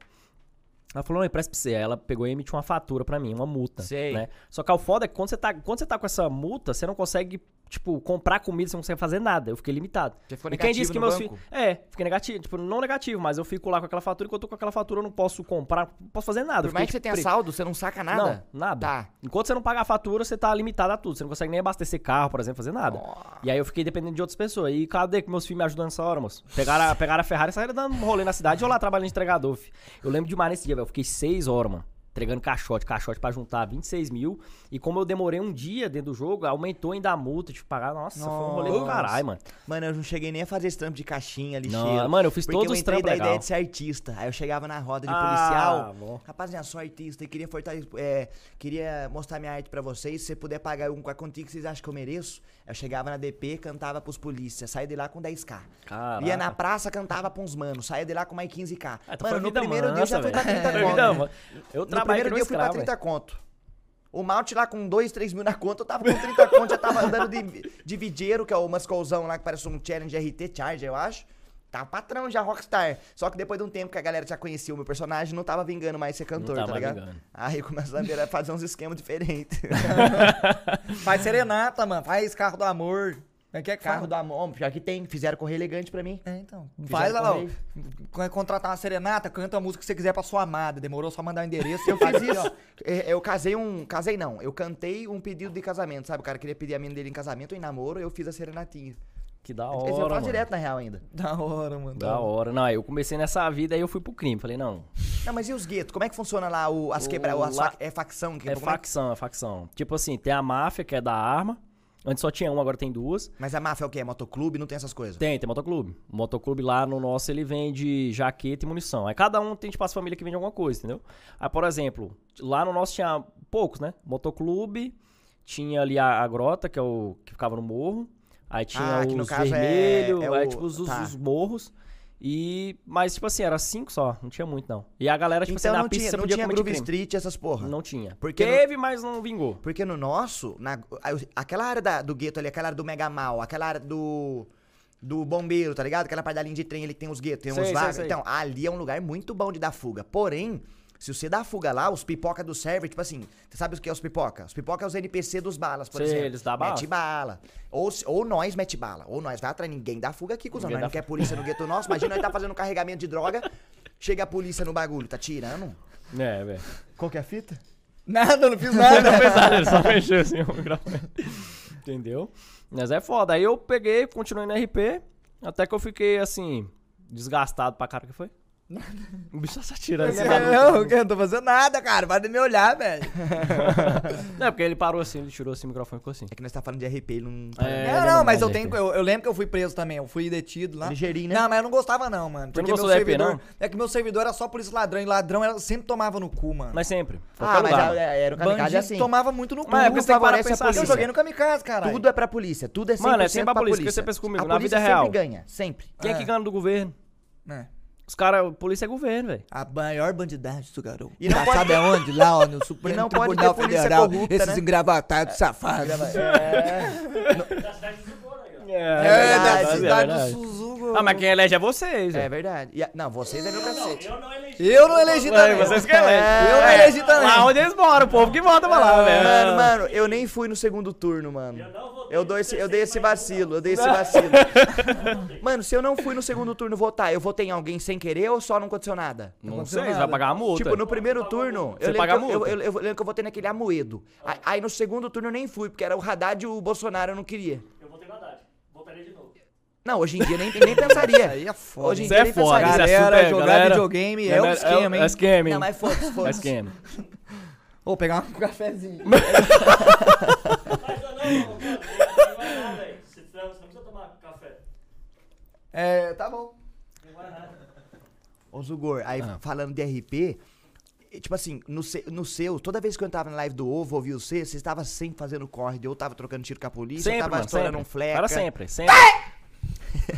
Ela falou, não, empresta pra você. Aí ela pegou e emitiu uma fatura pra mim, uma multa. Sei. Né? Só que o foda é que quando você, tá, quando você tá com essa multa, você não consegue, tipo, comprar comida, você não consegue fazer nada. Eu fiquei limitado. Você ficou E quem disse negativo que meus filhos. É, fiquei negativo. Tipo, não negativo, mas eu fico lá com aquela fatura. Enquanto eu tô com aquela fatura, eu não posso comprar, não posso fazer nada. Por mais que fiquei, você tenha tipo, saldo, você não saca nada? não, nada. Tá. Enquanto você não pagar a fatura, você tá limitado a tudo. Você não consegue nem abastecer carro, por exemplo, fazer nada. E aí eu fiquei dependendo de outras pessoas. E cadê que meus filhos me ajudam nessa hora, moço? Pegaram, a- pegaram a Ferrari e saíram dando um rolê na cidade. Eu lá trabalhando de entregador, fi. Eu lembro demais nesse dia, velho. Eu fiquei seis horas, mano. Entregando caixote, caixote pra juntar 26 mil. E como eu demorei um dia dentro do jogo, aumentou ainda a multa, tipo, pagar. Nossa, foi um rolê do Nossa. caralho, mano. Mano, eu não cheguei nem a fazer esse trampo de caixinha, lixeiro. Não, mano, eu fiz todos eu os trampos da legal. ideia de ser artista. Aí eu chegava na roda de Ah, policial. bom. Rapaziada, sou artista e queria fortalecer, é, queria mostrar minha arte pra vocês. Se você puder pagar um com a quantia que vocês acham que eu mereço, eu chegava na DP, cantava pros polícias, saía de lá com 10k. Caraca. Ia na praça, cantava pra uns manos, saía de lá com mais 15k. Ah, tu Mano, no primeiro dia eu já fui pra velho. 30 Foi conto. vida mansa. Eu Trabalhei primeiro dia eu fui pra escravo, 30 conto. O Malte lá com 2, 3 mil na conta, eu tava com 30 conto, já tava andando de, de videiro, que é o Muscouzão lá, que parece um Challenge RT Charger, eu acho. Tá patrão já, Rockstar. Só que depois de um tempo que a galera já conhecia o meu personagem, não tava vingando mais ser cantor, tava tá ligado? vingando. Aí eu comecei a fazer uns esquemas diferentes. [LAUGHS] [LAUGHS] Faz serenata, mano. Faz carro do amor. É que é que Carro fala? do amor, pior que tem, fizeram correr elegante pra mim. É, então. Fizeram Faz lá, ó. Quando contratar uma serenata, canta a música que você quiser pra sua amada. Demorou só mandar o endereço. Eu fiz isso. É, Eu casei um. Casei não. Eu cantei um pedido de casamento, sabe? O cara queria pedir a mina dele em casamento ou em namoro, eu fiz a serenatinha. Que da hora, faço mano. direto na real ainda. Da hora, mano. Da hora. Não, aí eu comecei nessa vida, aí eu fui pro crime. Falei, não, Não, mas e os guetos? Como é que funciona lá o, as O quebra... as lá- fac- É facção? Que, é como facção, é facção. Tipo assim, tem a máfia, que é da arma. Antes só tinha uma, agora tem duas. Mas a máfia é o quê? É motoclube? Não tem essas coisas? Tem, tem motoclube. O motoclube lá no nosso, ele vende jaqueta e munição. Aí cada um tem, tipo, as famílias que vendem alguma coisa, entendeu? Aí, por exemplo, lá no nosso tinha poucos, né? Motoclube, tinha ali a, a grota, que é o que ficava no morro. Aí tinha Ah, os é- vermelhos, é aí o- tipo os, os- tá. os morros. E. Mas, tipo assim, era cinco só, não tinha muito, não. E a galera, tipo então assim, na não pista tinha, você não podia tinha cometer Groove crime. Street, essas porra. Não tinha. Porque Teve, mas não vingou. Porque no nosso, na- aquela área da- do gueto ali, aquela área do Mega Mal, aquela área do. Do bombeiro, tá ligado? Aquela parte da linha de trem que tem os guetos, tem Sei, uns sei. Então, ali é um lugar muito bom de dar fuga. Porém, se você dá fuga lá, os pipoca do server, tipo assim, você sabe o que é os pipoca? Os pipoca é os NPC dos balas, por Sei, exemplo. eles dão bala. Mete bala. Ou, ou nós mete bala. Ou nós vai atrás, ninguém dá fuga aqui, cuzão. Nós não dá quer polícia no gueto nosso. Imagina nós tá [LAUGHS] fazendo carregamento de droga, chega a polícia no bagulho, tá tirando. É, velho. Qual que é a fita? Nada, não fiz nada. [LAUGHS] ele só mexeu assim o microfone. Entendeu? Mas é foda. Aí eu peguei, continuei no RP, até que eu fiquei assim, desgastado pra cara que foi. O bicho só tirando. Não, Você é maluco. eu não tô fazendo nada, cara. Para de me olhar, velho. [LAUGHS] Não, é porque ele parou assim, ele tirou assim o microfone e ficou assim. É que nós tá falando de RP, ele não. É, não, não, não mas eu manja tenho. RP. Eu, eu lembro que eu fui preso também. Eu fui detido lá. Ligeirinho, né? Não, mas eu não gostava, não, mano. Não Porque gostou meu do RP, servidor. não? É que meu servidor era só polícia ladrão. E ladrão era- sempre tomava no cu, mano. Mas sempre. Ah, mas lugar. a- era o kamikaze Bandido assim. tomava muito no cu. Mas é porque você tem que parar favorece pra a polícia. Eu joguei no kamikaze, caralho. Tudo é pra polícia, tudo é 100% Mano, é sempre a pra polícia, porque você pensa comigo, a na polícia vida real. sempre ganha, sempre. Quem é que É. ganha do governo? É. Os caras, polícia é governo, velho. A maior bandidagem do garoto. E não Tá, pode- sabe aonde? Lá, ó, no Supremo [LAUGHS] E não pode Tribunal polícia Federal. corrupta, esses né? engravatados safados. É, Da cidade do Sucuro aí, ó. É, verdade, da é cidade do verdade. Suzugo. Ah, mas quem elege é vocês, é verdade. E a- não, vocês é meu Não, cacete. eu não elegi. Eu não elegi É, também. vocês que elegem. Eu não elegi também. Lá onde eles moram, o povo que vota pra lá, velho. Mano, mano, eu nem fui no segundo turno, mano. Eu não votei. Eu, dou esse, eu dei esse vacilo, eu dei esse vacilo. [LAUGHS] Mano, se eu não fui no segundo turno votar, eu votei em alguém sem querer ou só não aconteceu nada? Não aconteceu sei, você nada. vai pagar a multa. Tipo, no primeiro turno, Você eu lembro, eu, eu, multa? eu- eu lembro que eu votei naquele Amoedo. Aí, aí no segundo turno eu nem fui, porque era o Haddad e o Bolsonaro eu não queria. Eu votei no Haddad. Votaria de novo. Não, hoje em dia nem, nem pensaria. [LAUGHS] Aí é foda. Hoje em Isso dia é nem foda, pensaria. Galera, é- jogar galera- videogame é um esquema, É hein? esquema, hein? Não, mas foda-se, É foda-se. esquema. Vou pegar um [LAUGHS] cafezinho. Aí. Você não você não precisa tomar café. É, tá bom. Não vai nada. Ô Zugor, aí Ah. falando de RP, tipo assim, no, se- no seu, toda vez que eu entrava na live do ovo, ouvia você, você estava sempre fazendo corre, eu tava trocando tiro com a polícia, eu Sempre, tava mano, estourando sempre. um fleca. Cara, sempre, sempre.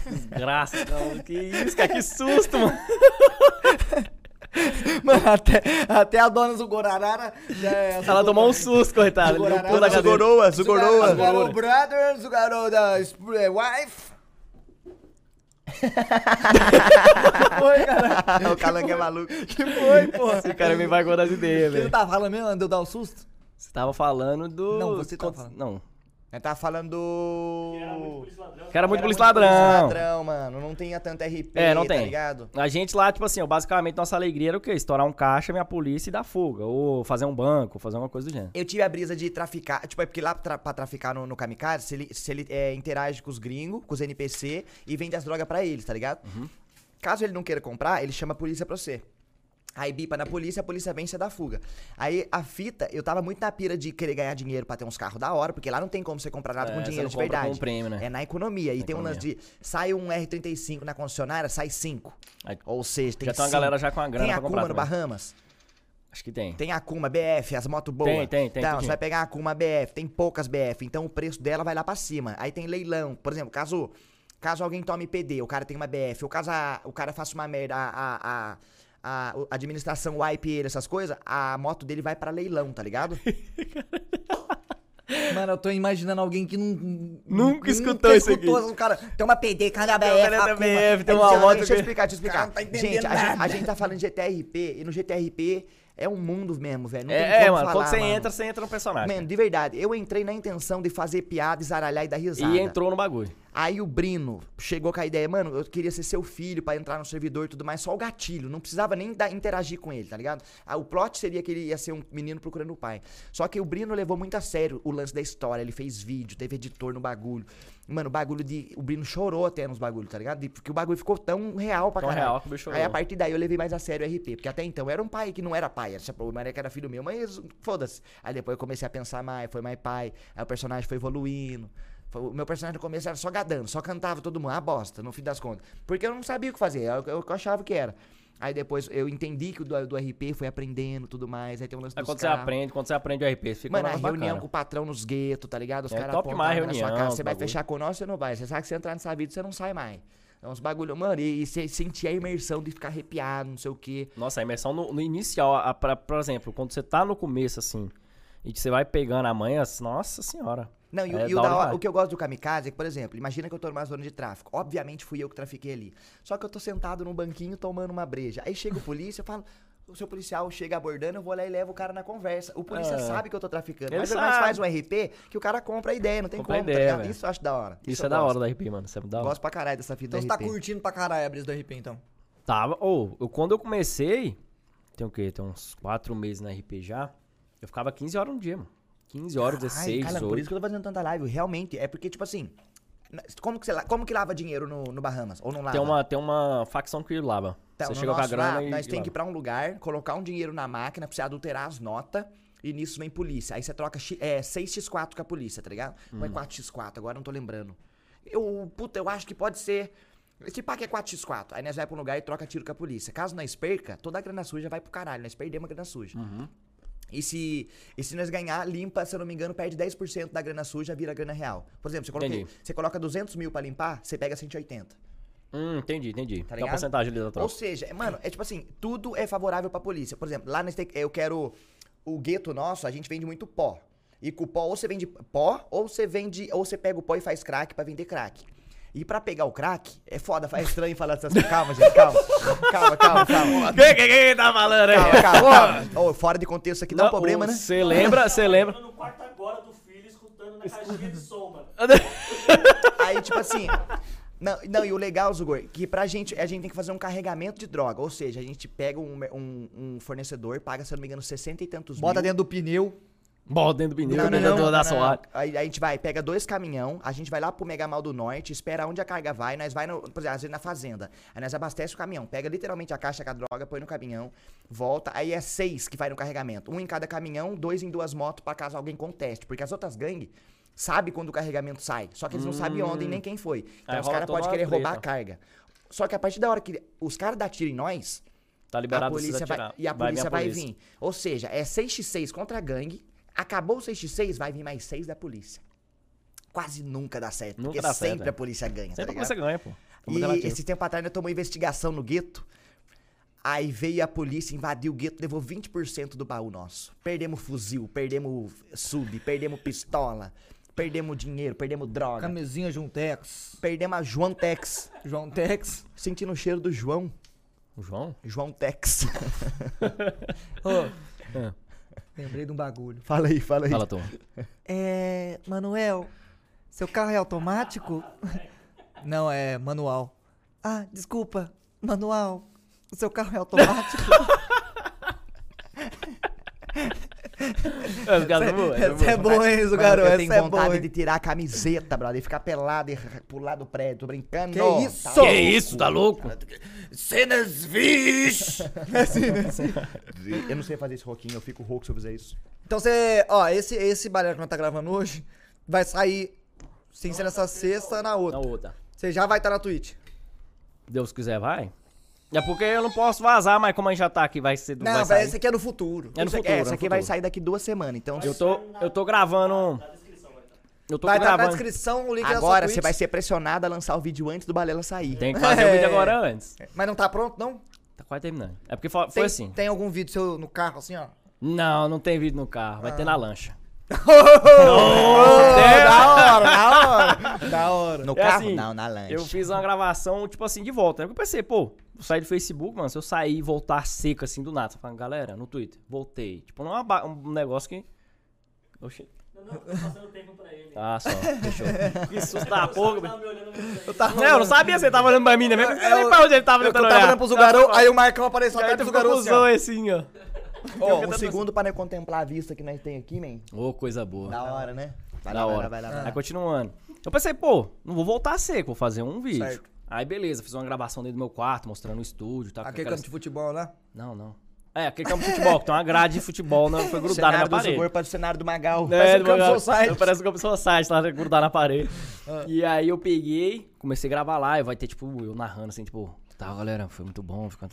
Desgraça, não, que isso, cara, que susto, mano. [LAUGHS] Mano, até, até a dona Zugorarara já é. Ela tomou um susto, coitada. Deu um cadeira. Zugoroa, Zugoroa. Zugarou brother, Zugarou da eh, wife. foi, cara? [LAUGHS] o calango é maluco. Que foi, porra? Esse cara me vai das ideias, Você não velho. tava falando mesmo, andou dar o susto? Você tava falando do... Não, você tava falando. Não, Eu tava falando do... Era muito polícia ladrão. que era muito polícia ladrão. ladrão, mano. Não tinha tanto RP, É, não tá tem. ligado? A gente lá, tipo assim, ó, basicamente nossa alegria era o quê? Estourar um caixa, minha polícia e dar fuga. Ou fazer um banco, fazer uma coisa do gênero. Eu tive a brisa de traficar, tipo, é porque lá tra pra traficar no, no Kamikaze, se ele, se ele é, interage com os gringos, com os NPC e vende as drogas pra eles, tá ligado? Uhum. Caso ele não queira comprar, ele chama a polícia pra você. Aí bipa na polícia, a polícia vem e você dá fuga. Aí a fita, eu tava muito na pira de querer ganhar dinheiro pra ter uns carros da hora, porque lá não tem como você comprar nada É, com dinheiro de verdade. com um prêmio, né? É na economia. E Na tem um lance de. Sai um R35 na concessionária, sai 5. Aí, Ou seja, tem já tem uma cinco. galera já com a grana Tem Akuma no também. Bahamas? Acho que tem. Tem Akuma, BF, as motos boas. Tem, tem, tem, Então, você vai pegar a Akuma BF, tem poucas BF, então o preço dela vai lá pra cima. Aí tem leilão. Por exemplo, caso, caso alguém tome PD, o cara tem uma BF, ou caso a- o cara faça uma merda, a, a, a, a administração wipe ele, essas coisas, a moto dele vai pra leilão, tá ligado? [LAUGHS] Mano, eu tô imaginando alguém que não. Nunca escutou isso aqui. escutou, O cara tem uma PD, cada BF. Tem uma Akuma. BF, tem uma deixa- moto Deixa eu explicar, deixa eu explicar. Cara, tá gente, a gente, a gente tá falando de GTRP, e no GTRP é um mundo mesmo, velho. É, é, mano, falar, quando você mano. entra, você entra no personagem. Mano, de verdade, eu entrei na intenção de fazer piada, zaralhar e dar risada. e entrou no bagulho. Aí o Brino chegou com a ideia, mano, eu queria ser seu filho pra entrar no servidor e tudo mais, só o gatilho, não precisava nem dar- interagir com ele, tá ligado? Ah, o plot seria que ele ia ser um menino procurando o pai. Só que o Brino levou muito a sério o lance da história, ele fez vídeo, teve editor no bagulho. Mano, o bagulho de. O Brino chorou até nos bagulhos, tá ligado? De- Porque o bagulho ficou tão real pra Tão caralho. real que o bicho Aí a chorou. partir daí eu levei mais a sério o RP, porque até então eu era um pai que não era pai, era, mas era que era filho meu, mas foda-se. Aí depois eu comecei a pensar mais, foi mais pai, aí o personagem foi evoluindo. O meu personagem no começo era só gadando, só cantava todo mundo, a bosta, no fim das contas. Porque eu não sabia o que fazer, era o que eu achava que era. Aí depois eu entendi que o do, do RP foi aprendendo tudo mais, aí tem um lance Aí dos quando você carros. aprende, quando você aprende o RP, você fica Mano, a reunião bacana. com o patrão nos guetos, tá ligado? Os É caras demais na sua reunião, cara. os Você vai bagulho. fechar com nós, você não vai. Você sabe que você entrar nessa vida, você não sai mais. Então, uns bagulho, mano, e, e você sentir a imersão de ficar arrepiado, não sei o quê. Nossa, a imersão no, no inicial, a, pra- por exemplo, quando você tá no começo, assim, e que você vai pegando a manha, nossa senhora. Não, e, o- É e o, da hora o que eu gosto do kamikaze é que, por exemplo, imagina que eu tô numa zona de tráfico. Obviamente fui eu que trafiquei ali. Só que eu tô sentado num banquinho tomando uma breja. Aí chega o polícia, eu falo. O seu policial chega abordando, eu vou lá e levo o cara na conversa. O polícia É. sabe que eu tô traficando. Ele mas nós sabe. faz um RP que o cara compra a ideia, não tem Compra a como, tá ideia, velho. Isso eu acho da hora. Isso, eu é da gosto. hora do RP, mano. Isso é da hora. Gosto pra caralho dessa fita Então você do tá RP. curtindo pra caralho a brisa do RP, então. Tava, ou, eu, quando eu comecei, tem o quê? Tem uns 4 meses na RP já, eu ficava 15 horas no dia, mano. 15 horas, 16, Ai, cara, 18. por isso que eu tô fazendo tanta live. Realmente, é porque, tipo assim. Como que, la- como que lava dinheiro no, no Bahamas? Ou não lava? Tem uma, tem uma facção que lava. Então, você chega com a grana lá, e. Nós tem que ir pra um lugar, colocar um dinheiro na máquina pra você adulterar as notas. E nisso vem polícia. Aí você troca é, 6x4 com a polícia, tá ligado? Ou Hum. é 4x4, agora não tô lembrando. Eu, puta, eu acho que pode ser. Esse pack é 4x4. Aí nós vai pra um lugar e troca tiro com a polícia. Caso nós perca, toda a grana suja vai pro caralho. Nós perdemos a grana suja. Uhum. E se, e se nós ganhar, limpa, se eu não me engano, perde 10% da grana suja, vira grana real. Por exemplo, você coloca, Entendi. você coloca 200 mil pra limpar, você pega 180. Hum, entendi, entendi. Tá tem uma ligado? porcentagem ali da Ou troca. seja, mano, é tipo assim, tudo é favorável pra polícia. Por exemplo, lá nesse, eu quero o gueto nosso, a gente vende muito pó. E com o pó, ou você vende pó, ou você vende, ou você pega o pó e faz crack pra vender crack. E pra pegar o crack, é foda, é estranho falar dessas coisas. Calma, gente, calma. Calma, calma, calma. Quem, quem, quem tá falando aí? Calma, calma, calma. Ô, fora de contexto aqui dá um Não, problema, né? Você lembra, você lembra? Tô no quarto agora do filho, escutando na caixinha de som, mano. [LAUGHS] Aí, tipo assim. Não, não, e o legal, Zugor, que pra gente, a gente tem que fazer um carregamento de droga. Ou seja, a gente pega um, um, um fornecedor, paga, se eu não me engano, 60 e tantos Bota mil. dentro do pneu. Bota dentro do pneu, Não, não, dentro não, não, da. Aí, a gente vai, pega dois caminhão, a gente vai lá pro Megamal do Norte, espera onde a carga vai, nós vai, no, por exemplo, às vezes na fazenda. Aí nós abastece o caminhão, pega literalmente a caixa com a droga, põe no caminhão, volta, aí é seis que vai no carregamento. Um em cada caminhão, dois em duas motos pra caso alguém conteste. Porque as outras gangues sabem quando o carregamento sai, só que eles não sabem onde e nem quem foi. Então Aí os caras podem querer roubar a carga. Só que a partir da hora que os caras dão tiro em nós, Tá a liberado polícia você vai, e a polícia a vai, polícia. vir. Ou seja, é 6x6 contra a gangue. Acabou o 6x6, vai vir mais 6 da polícia. Quase nunca dá certo. Nunca porque dá certo, sempre é. a polícia ganha, tá Sempre ligado? você ganha, pô. E relativo. esse tempo atrás nós tomou investigação no gueto. Aí veio a polícia, invadiu o gueto, levou 20% do baú nosso. Perdemos fuzil, perdemos sub, perdemos pistola, perdemos dinheiro, perdemos droga. Camisinha Juntex. Perdemos a João Tex. João Tex. Sentindo o cheiro do João. O João? João Tex. [LAUGHS] Ô, É. lembrei de um bagulho. fala aí, fala aí. Fala, Tom. É. Manuel, seu carro é automático? Não, é manual. Ah, desculpa, manual. O seu carro é automático? [LAUGHS] Esse cara é é Essa é bom. boa, hein, eu Essa tenho é vontade boa. de tirar a camiseta, brother, e ficar pelado e pular do prédio. Tô brincando. Que Tá isso? Que isso, tá louco? Cenas vis! [LAUGHS] eu não sei fazer esse roquinho, eu fico rouco se eu fizer isso. Então você. Ó, esse, esse balé que nós tá gravando hoje vai sair sem ser nessa sexta, na outra. Na outra. Você já vai estar na Twitch. Deus quiser, vai. É porque eu não posso vazar, mas como a gente já tá aqui, vai ser. Não, vai mas sair. esse aqui é no futuro. É no aqui- futuro, é, é essa no aqui vai futuro. sair daqui duas semanas, então... Eu tô, eu tô gravando. Na descrição vai estar. Eu tô Vai estar na gravando. descrição o link da sua Agora você vai ser pressionado a lançar o vídeo antes do Balela sair. Tem que fazer o É. vídeo agora antes. Mas não tá pronto, não? Tá quase terminando. É porque foi, Tem, assim. Tem algum vídeo seu no carro, assim, ó? Não, não tem vídeo no carro. Vai ter Ah. na lancha. Da [LAUGHS] hora, da hora. Da hora. No É carro? assim, não, na lanche. Eu fiz uma gravação, tipo assim, de volta. Aí eu pensei, pô, vou sair do Facebook, mano. Se eu sair e voltar seco assim do nada, você fala, galera, no Twitter, voltei. Tipo, não é uma ba- um negócio que. Oxi. Não, não, tô passando tempo pra ele. Ah, só. Fechou. [LAUGHS] que susto da porra, me olhando. Eu tava, Não, eu não sabia se ele tava olhando pra mim, né? Eu não É, sei eu- pra onde ele tava eu, eu tentando tava olhar. olhando pro Zugarão, aí o Marcão apareceu Aí atrás tu do ficou Zugarão com assim, os ó. dois assim, ó. Ó, um segundo pra nós contemplar a vista que nós tem aqui, man. Ô, coisa boa. Da hora, né? Vai Da lá, vai hora. lá, vai lá, vai lá. Aí continuando. Eu pensei, pô, não vou voltar seco, vou fazer um vídeo. Certo. Aí beleza, fiz uma gravação dentro do meu quarto, mostrando o estúdio, tá? com Aquele aquelas- campo de futebol lá. Não, não. É, aquele campo de futebol, que tem uma grade de futebol, não foi grudada na cenário do parede. Zubor para o cenário do Magal. É, Parece do Campo Magal. Society. Parece um Campo Society, lá grudar na parede. [LAUGHS] E aí eu peguei, comecei a gravar lá, e vai ter, tipo, eu narrando assim, tipo, tá, galera, foi muito bom, ficando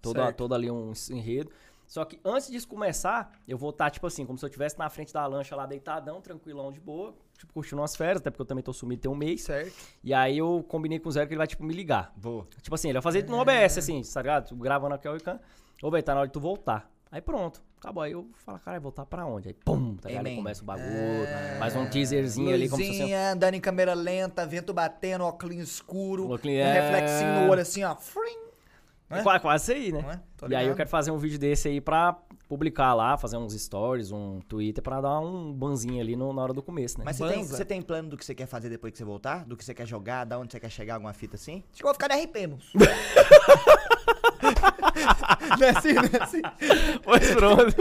todo, Certo. todo ali um enredo. Só que antes disso começar, eu vou estar, tipo assim, como se eu estivesse na frente da lancha lá, deitadão, tranquilão, de boa, tipo, curtindo umas férias, até porque eu também tô sumido tem um mês. Certo. E aí eu combinei com o Zero que ele vai, tipo, me ligar. Vou. Tipo assim, ele vai fazer no OBS, assim, tá ligado? Tu Gravando aqui o webcam. Ô, velho, tá na hora de tu voltar. Aí pronto, acabou. Aí eu falo, cara, voltar pra onde? Aí pum, tá ligado? Aí começa o bagulho. Mais um teaserzinho ali, como se fosse. Luzinha, andando em câmera lenta, vento batendo, óculos escuro, Óculos- um é. reflexinho no olho assim, ó. Frim. Não é? Quase, quase isso aí, né? É? E aí eu quero fazer um vídeo desse aí pra publicar lá, fazer uns stories, um Twitter, pra dar um banzinho ali no- na hora do começo, né? Mas você tem, você tem plano do que você quer fazer depois que você voltar? Do que você quer jogar? Da onde você quer chegar? Alguma fita assim? Acho que eu vou ficar de RP, moço. [LAUGHS] não é assim, não é assim. Pois pronto.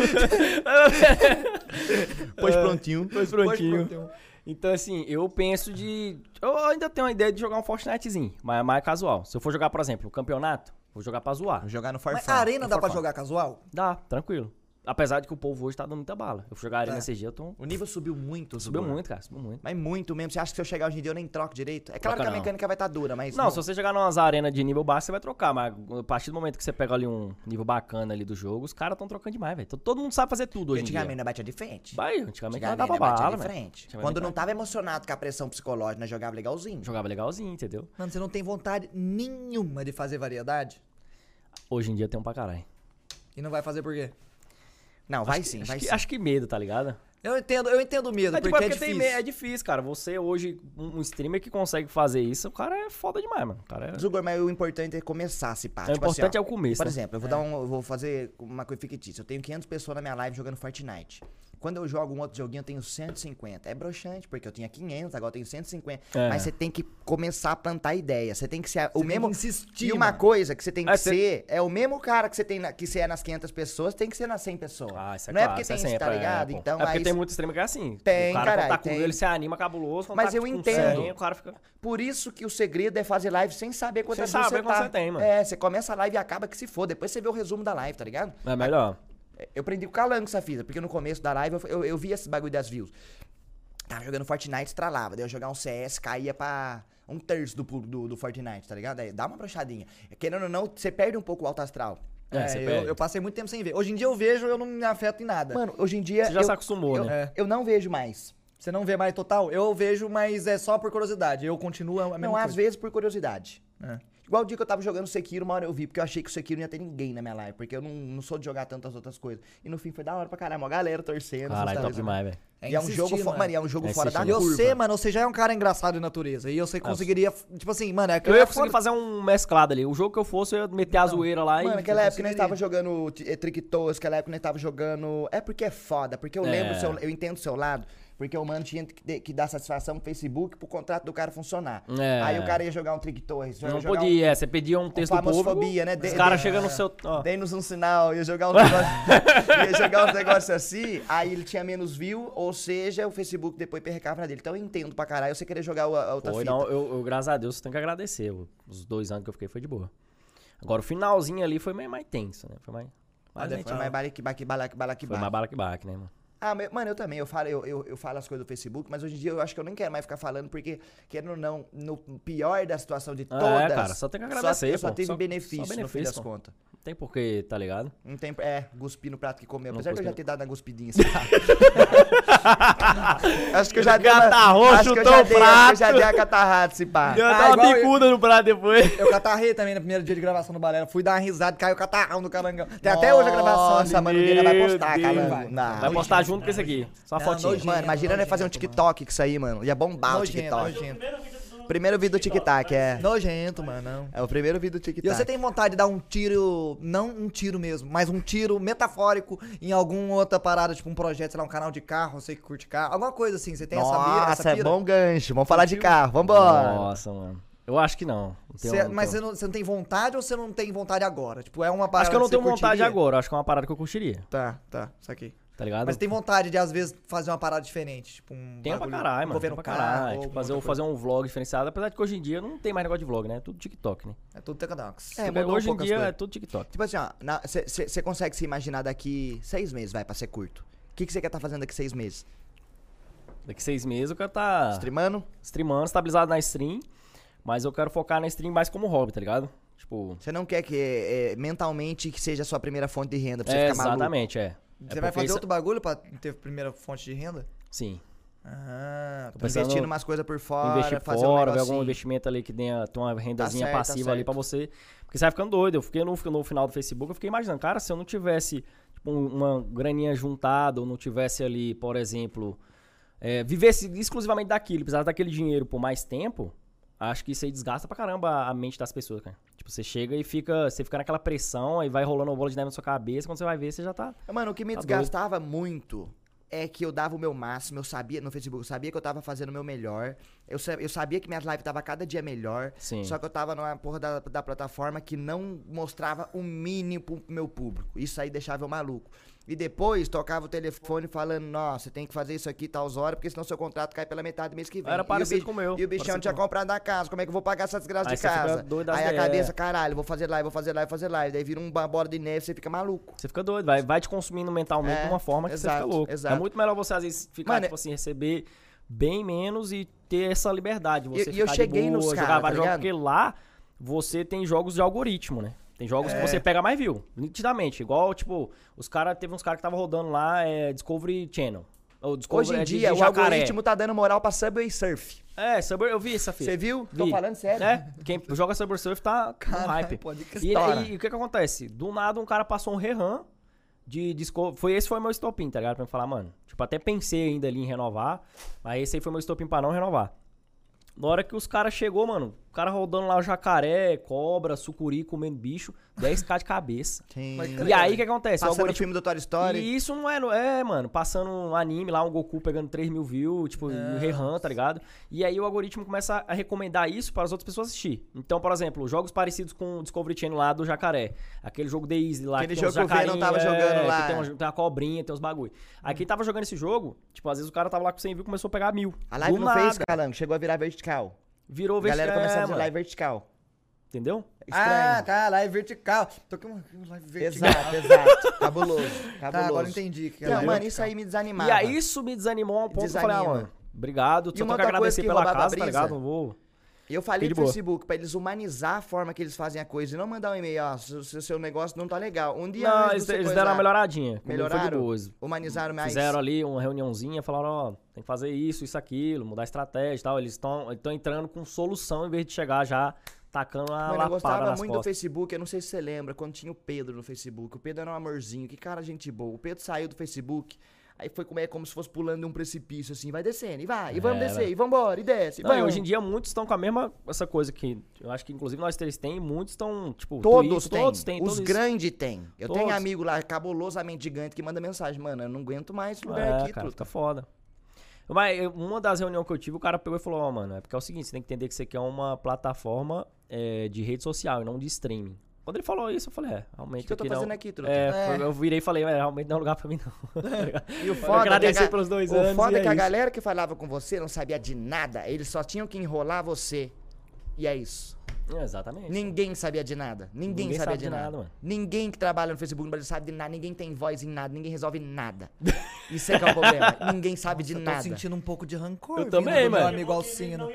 Pois [LAUGHS] prontinho. Pois prontinho. pronto. Então, assim, eu penso de. Eu ainda tenho a ideia de jogar um Fortnitezinho, mas é mais casual. Se eu for jogar, por exemplo, o campeonato, vou jogar pra zoar. Vou jogar no Mas Farfã. a arena no dá pra jogar casual? Dá, tranquilo. Apesar de que o povo hoje tá dando muita bala. Eu fui jogar arena É. dia, eu tô. O nível subiu muito, Subiu Zubor. muito, cara, subiu muito. Mas muito mesmo. Você acha que se eu chegar hoje em dia eu nem troco direito? É claro Troca que a não. mecânica vai estar dura, mas. Não, se você chegar numas arenas de nível baixo, você vai trocar, mas a partir do momento que você pega ali um nível bacana ali do jogo, os caras tão trocando demais, velho. Todo- Todo mundo sabe fazer tudo hoje em Antigamente dia. nós batia de frente. Vai, antigamente não Antigamente dava bala, de velho. frente. Antigamente Quando não não tava emocionado com a pressão psicológica, nós jogava legalzinho. Jogava legalzinho, entendeu? Mano, você não tem vontade nenhuma de fazer variedade? Hoje em dia tem um pra caralho. E não vai fazer por quê? Não, vai Acho que- sim, acho vai que, sim. Acho que medo, tá ligado? Eu entendo, eu entendo o medo, É, tipo, porque é é porque tem difícil. me- é difícil, cara. Você hoje, um, streamer que consegue fazer isso, o cara é foda demais, mano. O cara é... Zugor, mas o importante é começar, se pá. o Tipo importante assim, é ó, o começo, Por né? exemplo, eu vou, dar um, eu vou fazer uma coisa fictícia. Eu tenho 500 pessoas na minha live jogando Fortnite. Quando eu jogo um outro joguinho, eu tenho 150. É broxante, porque eu tinha 500, agora eu tenho 150. É. Mas você tem que começar a plantar ideia. Você tem que ser o tem mesmo. insistir, e uma coisa que você tem que É, você- ser é o mesmo cara que você tem na- que você é nas 500 pessoas, tem que ser nas 100 pessoas. Ah, isso é Não é claro, porque é tem isso, sempre, tá é, ligado? pô. então, é porque aí tem muito streamer que é assim. Tem, o cara quando tá com tem. ele, se anima cabuloso. Mas tá eu com entendo. 100, o cara fica... Por isso que o segredo é fazer live sem saber quantas Sem views saber você quanto tá. você tem, mano. É, você começa a live e acaba que se for. Depois você vê o resumo da live, tá ligado? É melhor. Eu aprendi o Calango essa fita, porque no começo da live eu, eu, eu vi esse bagulho das views. Tava jogando Fortnite, estralava. Daí eu jogar um CS, caía pra um terço do, do, do Fortnite, tá ligado? Aí dá uma brochadinha. Querendo ou não, você perde um pouco o alto astral. É, É, eu, eu passei muito tempo sem ver. Hoje em dia eu vejo, eu não me afeto em nada. Mano, hoje em dia. Você já eu, se acostumou, eu, né? eu não vejo mais. Você não vê mais total? Eu vejo, mas é só por curiosidade. Eu continuo a mesma Não, às coisa. vezes por curiosidade. É. Igual o dia que eu tava jogando Sekiro, uma hora eu vi, porque eu achei que o Sekiro não ia ter ninguém na minha live, porque eu não, não sou de jogar tantas outras coisas. E no fim foi da hora pra caramba, uma galera torcendo. Caralho, top demais, velho. E é um jogo, mano. mano, e é um jogo É fora da E curva. você, mano, você já é um cara engraçado de natureza. E você conseguiria, tipo assim, mano, é Eu ia é conseguir foda- fazer um mesclado ali. O jogo que eu fosse, eu ia meter a zoeira lá Mano, e. naquela época nós tava jogando é, Tricktos, naquela época nós tava jogando. É porque é foda, porque eu lembro, É. seu, eu entendo o seu lado. Porque o mano tinha que, que dar satisfação pro Facebook pro contrato do cara funcionar. É. Aí o cara ia jogar um Trick Torres. Não podia, é, você pedia um texto povo. famosfobia, né? Os De- caras de- chegam no seu. ó. Dei-nos um sinal, ia jogar uns negócios, [LAUGHS] [LAUGHS] ia jogar uns negócios assim, aí ele tinha menos view, ou seja, o Facebook depois perrecava dele. Então eu entendo pra caralho você querer jogar o- a outra Foi, fita. não, eu, eu, graças a Deus, tenho que agradecer. Os dois anos que eu fiquei foi de boa. Agora, o finalzinho ali foi meio mais tenso, né? Foi mais. Ah, mais deve gente- foi mais balaque, baque, balaque, balaque, Foi mais bala que baque, né, mano? Ah, mas, mano, eu também, eu falo, eu, eu, eu falo as coisas do Facebook, mas hoje em dia eu acho que eu nem quero mais ficar falando, porque, querendo ou não, no pior da situação de É, todas... cara, só tem que agradecer, Só, pô. teve Só- benefício, só no fim benefício, das pô. contas. Não tem porquê, tá ligado? Não tem, é, cuspir no prato que comeu. Apesar que eu já ter dado uma cuspidinha assim. [LAUGHS] acho que eu já dei Catarrou, acho que eu chutou já o dei, acho que eu já prato. dei a catarrada, se pá. [LAUGHS] Deu Ah, até uma igual eu- bicuda no prato depois. Eu catarrei também no primeiro dia de gravação do Balela. Fui dar uma risada, caiu o catarrão do carangão. Tem até hoje a gravação. Nossa, ali. mano, vai postar, Deus. cara. Vai. Não. Vai postar junto com esse aqui. Só a Não, fotinha. nojento. Mano, imagina nós fazer um nojento, TikTok com isso aí, mano. Ia bombar o Nojento, TikTok. nojento. Primeiro vídeo do TikTok, é. Nojento, mano. não. É o primeiro vídeo do E TikTok. você tem vontade de dar um tiro, não um tiro mesmo, mas um tiro metafórico em alguma outra parada, tipo um projeto, sei lá, um canal de carro, você que curte carro, alguma coisa assim, você tem essa mira, Nossa, essa é pira? bom gancho. Vamos falar de carro, vambora. Nossa, mano. Eu acho que não. Não tenho- Cê- não mas tenho- você não, você não tem vontade ou você não tem vontade agora? Tipo, é uma parada Acho que eu não você tenho vontade curtiria? agora. Acho que é uma parada que eu curtiria. Tá, tá, isso aqui. Tá ligado? Mas tem vontade de, às vezes, fazer uma parada diferente, tipo um Tem pra bagulho caralho, mano. Tem pra carro, caralho. Tipo, fazer, outra fazer um vlog diferenciado. Apesar de que hoje em dia não tem mais negócio de vlog, né? É tudo TikTok, né? É tudo Tecadox. É, mudou hoje em dia coisas. é tudo TikTok. Tipo assim, ó, você consegue se imaginar daqui seis meses, vai, pra ser curto. O que você quer estar fazendo daqui seis meses? Daqui seis meses eu quero tá Streamando? streamando, estabilizado na stream. Mas eu quero focar na stream mais como hobby, tá ligado? Tipo. Você não quer que é, mentalmente que seja a sua primeira fonte de renda pra você É, ficar maluco? exatamente, é. Você É vai fazer isso- outro bagulho pra ter primeira fonte de renda? Sim. Ah, Tô Investindo umas coisas por fora, investir fazer fora, um ver algum investimento ali que tenha, uma rendazinha certo, tá passiva ali certo. pra você. Porque você vai ficando doido. Eu fiquei no, no final do Facebook, eu fiquei imaginando, cara, se eu não tivesse tipo, um- uma graninha juntada, ou não tivesse ali, por exemplo, é, vivesse exclusivamente daquilo, precisasse daquele dinheiro por mais tempo, acho que isso aí desgasta pra caramba a mente das pessoas, cara. Tipo, você chega e fica, você fica naquela pressão, aí vai rolando uma bola de neve na sua cabeça, quando você vai ver, você já tá. Mano, o que me Tá desgastava muito é que eu dava o meu máximo, eu sabia no Facebook, eu sabia que eu tava fazendo o meu melhor. Eu, eu sabia que minhas lives tava cada dia melhor. Sim. Só que eu tava numa porra da, da plataforma que não mostrava o mínimo pro meu público. Isso aí deixava eu maluco. E depois tocava o telefone falando, nossa, você tem que fazer isso aqui tal horas, porque senão seu contrato cai pela metade do mês que vem. Era parecido bicho- com o meu, E o bichão tinha com- comprado a casa, como é que eu vou pagar essa desgraça Aí de você casa? Aí a cabeça, caralho, vou fazer live, vou fazer live, vou fazer live. Daí vira uma bola de neve, você fica maluco. Você fica doido, vai, vai te consumindo mentalmente É, de uma forma que você exato, fica louco. exato. É muito melhor você, às vezes, ficar, Mano, tipo assim, receber bem menos e ter essa liberdade. Você E- eu cheguei boa, nos jogar cara, vários tá ligado? porque lá você tem jogos de algoritmo, né? Tem jogos É. que você pega mais view, nitidamente. Igual, tipo, os caras, teve uns caras que estavam rodando lá, é, Discovery Channel. Ou Discovery, Hoje em é, dia, o algoritmo tá dando moral pra Subway Surf. É, Subway, eu vi essa fita. Você viu? Tô Vi. falando sério. É, quem joga Subway Surf tá no hype. pode E, estoura. aí, o que que acontece? Do nada um cara passou um rerun de Discovery. Foi, esse foi meu estopim, tá ligado? Pra me falar, mano. Tipo, até pensei ainda ali em renovar. Mas esse aí foi meu estopim pra não renovar. Na hora que os caras chegou, mano, o cara rodando lá o jacaré, cobra, sucuri, comendo bicho, 10k de cabeça. Sim. E aí o que acontece? O Passando o algoritmo- filme do Toy Story. e isso não é, no- é, mano, passando um anime lá, um Goku pegando 3 mil views, tipo, rerun, tá ligado? E aí o algoritmo começa a recomendar isso para as outras pessoas assistir. Então, por exemplo, jogos parecidos com o Discovery Channel lá do Jacaré. Aquele jogo The Easy lá, Aquele que jogo que o jacarinho, tava é, jogando lá. Tem, uma, tem uma cobrinha, tem uns bagulho. Aí quem tava jogando esse jogo, tipo, às vezes o cara tava lá com 100 views começou a pegar mil. A live Do não fez, nada. calango. Chegou a virar vertical. Virou A galera é, começou a fazer live vertical. Entendeu? Estranho. Ah, tá, live vertical. Tô com uma live vertical. Exato, exato. Cabuloso. [LAUGHS] Cabuloso. Tá, agora eu entendi. Que Não, era mano, vertical. isso aí me desanimava. E aí isso me desanimou a um ponto que eu falei, ah, Desanima. mano, obrigado, só tenho uma que agradecer que pela casa, tá ligado? Não vou... Eu falei boa. Facebook pra eles humanizar a forma que eles fazem a coisa e não mandar um e-mail, ó, seu, seu- seu negócio não tá legal. Um dia Não, eles, eles coisar, deram uma melhoradinha. comigo Foi de Melhoraram? boas. Humanizaram mais. Fizeram ali uma reuniãozinha, falaram, ó, tem que fazer isso, isso, aquilo, mudar a estratégia e tal. Eles estão entrando com solução em vez de chegar já tacando a Mano, eu gostava muito do costas. Facebook, eu não sei se você lembra, quando tinha o Pedro no Facebook. O Pedro era um amorzinho, que cara gente boa. O Pedro saiu do Facebook, aí foi como, é, como se fosse pulando de um precipício, assim, vai descendo, e vai, e vamos É, descer, velho. e vambora, e desce, Não, e hoje em dia muitos estão com a mesma essa coisa que eu acho que inclusive nós três tem, muitos estão, tipo, Todos têm, todos têm, os grandes têm. Eu tenho Todos. amigo lá, cabulosamente gigante, que manda mensagem, mano, eu não aguento mais esse lugar É, aqui, cara, truta. fica foda. Mas uma das reuniões que eu tive, o cara pegou e falou, ó, mano, é porque é o seguinte, você tem que entender que você quer uma plataforma é, de rede social e não de streaming. Quando ele falou isso, eu falei, é, O realmente que, que eu tô aqui não... fazendo aqui, truta? É, É. eu virei e falei, é, realmente não é lugar pra mim não. Tá? [LAUGHS] E o Eu foda, é que, agradecer ga- pelos dois o anos foda e é que é a isso. galera que falava com você não sabia de nada. Eles só tinham que enrolar você. E é isso. É, exatamente. Ninguém sabia de nada. Ninguém, Ninguém sabia sabe de, nada. nada, mano. Ninguém que trabalha no Facebook no Brasil sabe de nada. Ninguém tem voz em nada. Ninguém resolve nada. [LAUGHS] Isso é que é o problema. Ninguém sabe de Eu tô nada. sentindo um pouco de rancor. Eu também, do meu mano. amigo Alcino. Não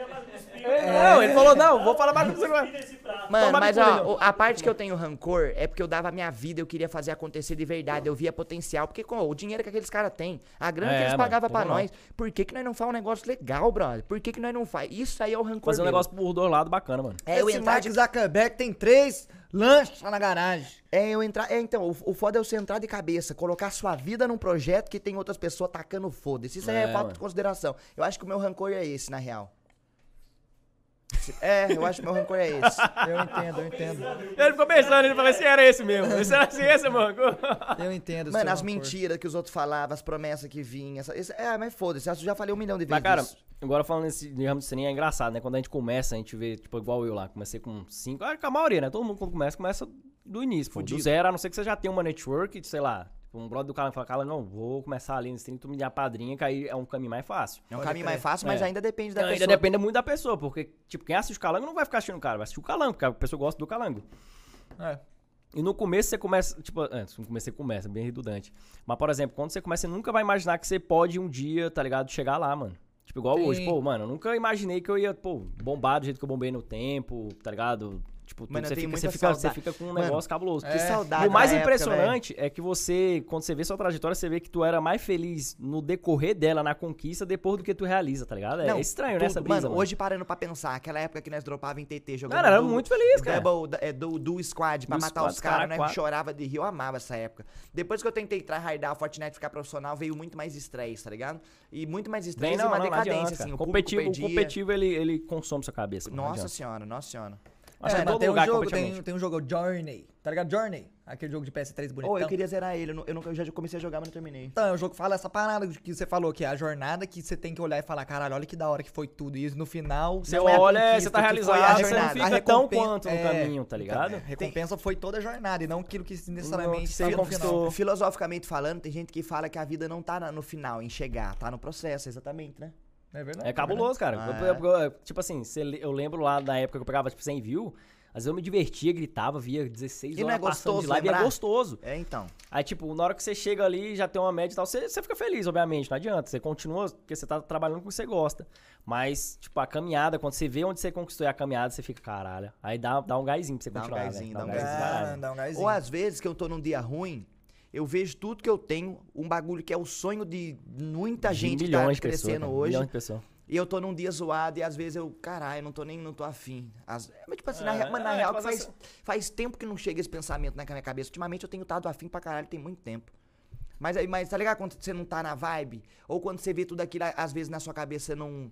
espírito. Não, ele falou, não, vou falar mais com você agora. Mano, Toma mas ó, a parte que eu tenho rancor é porque eu dava a minha vida, eu queria fazer acontecer de verdade, eu via potencial. Porque com o dinheiro que aqueles caras têm, a grana É, que eles mano, pagavam pra nós, por que, que nós não faz um negócio legal, brother? Por que, que nós não faz? Isso aí é o rancor. Fazer um negócio por dois lados bacana, mano. É eu Mark Zuckerberg tem três lanches lá na garagem. É, eu entrar. É, então, o, o foda é você entrar de cabeça, colocar sua vida num projeto que tem outras pessoas tacando foda-se. Isso é, É, falta de consideração. Eu acho que o meu rancor é esse, na real. É, eu acho que o meu rancor é esse. Eu entendo, eu entendo. Ele ficou pensando, ele falou assim, era esse mesmo. Esse era assim, esse, mano. Eu entendo. Mano, as rancor. mentiras que os outros falavam, as promessas que vinham. Essa, esse- é, mas foda-se, eu já falei um milhão de vezes. Mas, cara, isso. agora falando nesse de ramo de streaming, é engraçado, né? Quando a gente começa, a gente vê, tipo, igual eu lá, comecei com cinco. Ah, com a maioria, né? Todo mundo quando começa, começa do início, pô, do zero, a não ser que você já tenha uma network, sei lá. Tipo, Um brother do cara fala, cara, não, vou começar ali no stream, tu me dá padrinha, que aí é um caminho mais fácil. é um pode caminho crer. mais fácil, mas É. ainda depende da Não, pessoa. ainda depende muito da pessoa, porque, tipo, quem assiste o calango não vai ficar assistindo o cara, vai assistir o calango, porque a pessoa gosta do calango. É. E no começo você começa, tipo, antes, no começo você começa, bem redundante. Mas, por exemplo, quando você começa, você nunca vai imaginar que você pode um dia, tá ligado, chegar lá, mano. Tipo, igual Sim. hoje, pô, mano, eu nunca imaginei que eu ia, pô, bombar do jeito que eu bombei no tempo, tá ligado? Tipo, Mano, eu você, fica, você, fica, você fica com um Mano, negócio cabuloso. Que É. saudade. E o mais da época, impressionante é que você, quando você vê sua trajetória, você vê que tu era mais feliz no decorrer dela, na conquista, depois do que tu realiza, tá ligado? É Não, estranho, né, essa brisa, mano, mano. hoje parando pra pensar, aquela época que nós dropava em TT jogando. Cara, era do- muito feliz, cara. Double, é, do, do squad pra Do matar squad, os caras, cara, né? quatro. Chorava de rir, eu amava essa época. Depois que eu tentei tryhardar o Fortnite ficar profissional, veio muito mais estresse, tá ligado? E muito mais estresse Vem, e não, uma não, não decadência, adianta, assim. O competitivo, o competitivo ele, ele consome sua cabeça. não Nossa senhora, nossa senhora. Acho É, que todo tem um jogo, tem, tem um jogo Journey, tá ligado? Journey, aquele jogo de PS3 bonitão. Ô, eu queria zerar ele, eu, não- eu, já comecei a jogar, mas não terminei. Então, é um jogo que fala essa parada que você falou, que é a jornada que você tem que olhar e falar, caralho, olha que da hora que foi tudo isso. No final, Você olha, você tá que foi realizado, a você não jornada. fica A tão recompen- quanto no é, caminho, tá então, ligado? é, recompensa foi toda a jornada e não aquilo que necessariamente Você conquistou. final. Filosoficamente falando, tem gente que fala que a vida não tá na- no final, em chegar, tá no processo, exatamente, né? É verdade. É cabuloso, cara. Ah, Eu- eu- eu- tipo assim, eu lembro lá da época que eu pegava, tipo, 100 views, às vezes eu me divertia, gritava, via 16 E não horas é passando de gostoso live, e é gostoso. É, então. Aí, tipo, na hora que você chega ali, já tem uma média e tal, você, você fica feliz, obviamente, não adianta. Você continua, porque você tá trabalhando com o que você gosta. Mas, tipo, a caminhada, quando você vê onde você conquistou a caminhada, você fica, caralho. Aí dá, dá um gásinho pra você Dá um continuar, gásinho, velho. dá um gásinho, gásinho. caralho. Ah, dá um gásinho. Ou às vezes que eu tô num dia ruim, eu vejo tudo que eu tenho, um bagulho que é o sonho de muita De gente que tá crescendo cara, hoje. Milhões de pessoas. E eu tô num dia zoado e às vezes eu, caralho, não tô nem, não tô afim. As, mas tipo assim, na, É, rea- mano, na é, real, que faz, essa- faz tempo que não chega esse pensamento na minha cabeça. Ultimamente eu tenho estado afim pra caralho, tem muito tempo. Mas, aí- mas tá ligado quando você não tá na vibe? Ou quando você vê tudo aquilo, às vezes na sua cabeça você não,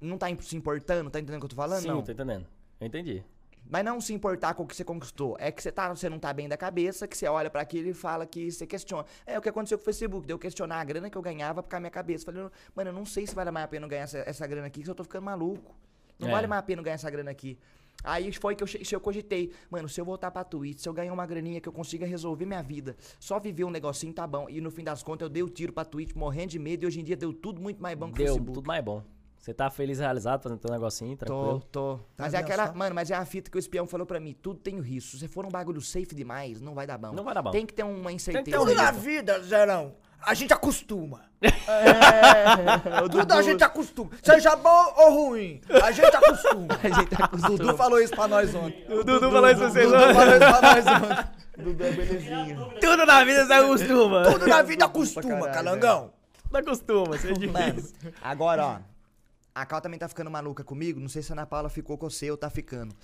não tá se importando, tá entendendo o que eu tô falando? Sim, não. tô entendendo. Eu entendi. Mas não se importar com o que você conquistou. É que você, tá, você não tá bem da cabeça, que você olha pra aquilo e fala que você questiona. É o que aconteceu com o Facebook. Deu questionar a grana que eu ganhava por minha cabeça. Falei, mano, eu não sei se vale mais a pena ganhar essa, essa grana aqui, que eu tô ficando maluco. Não É. vale mais a pena ganhar essa grana aqui. Aí foi que eu, eu cogitei. Mano, se eu voltar pra Twitch, se eu ganhar uma graninha que eu consiga resolver minha vida, só viver um negocinho tá bom. E no fim das contas eu dei o tiro pra Twitch morrendo de medo e hoje em dia deu tudo muito mais bom que o Deu Facebook. tudo mais bom. Você tá feliz e realizado fazendo teu negocinho, Tô, tranquilo. tô. Mas é aquela. só? Mano, mas é a fita que o espião falou pra mim. Tudo tem o risco. Se for um bagulho safe demais, não vai dar bom. Não vai dar bom. Tem que ter uma que ter incerteza. um Tudo na vida, Zerão. A gente acostuma. [LAUGHS] É, o Tudo Dudu- a gente acostuma. Seja bom ou ruim, a gente acostuma. [LAUGHS] A gente O acostuma. Dudu falou isso pra nós ontem. O Dudu falou isso pra vocês, Dudu né? falou isso pra nós ontem. [LAUGHS] Dudu é belezinha. Tudo na vida se acostuma. Tudo na vida acostuma, calangão. Não acostuma, você é Mano, difícil. agora, ó. A Cal também tá ficando maluca comigo. Não sei se a Ana Paula ficou com você ou tá ficando.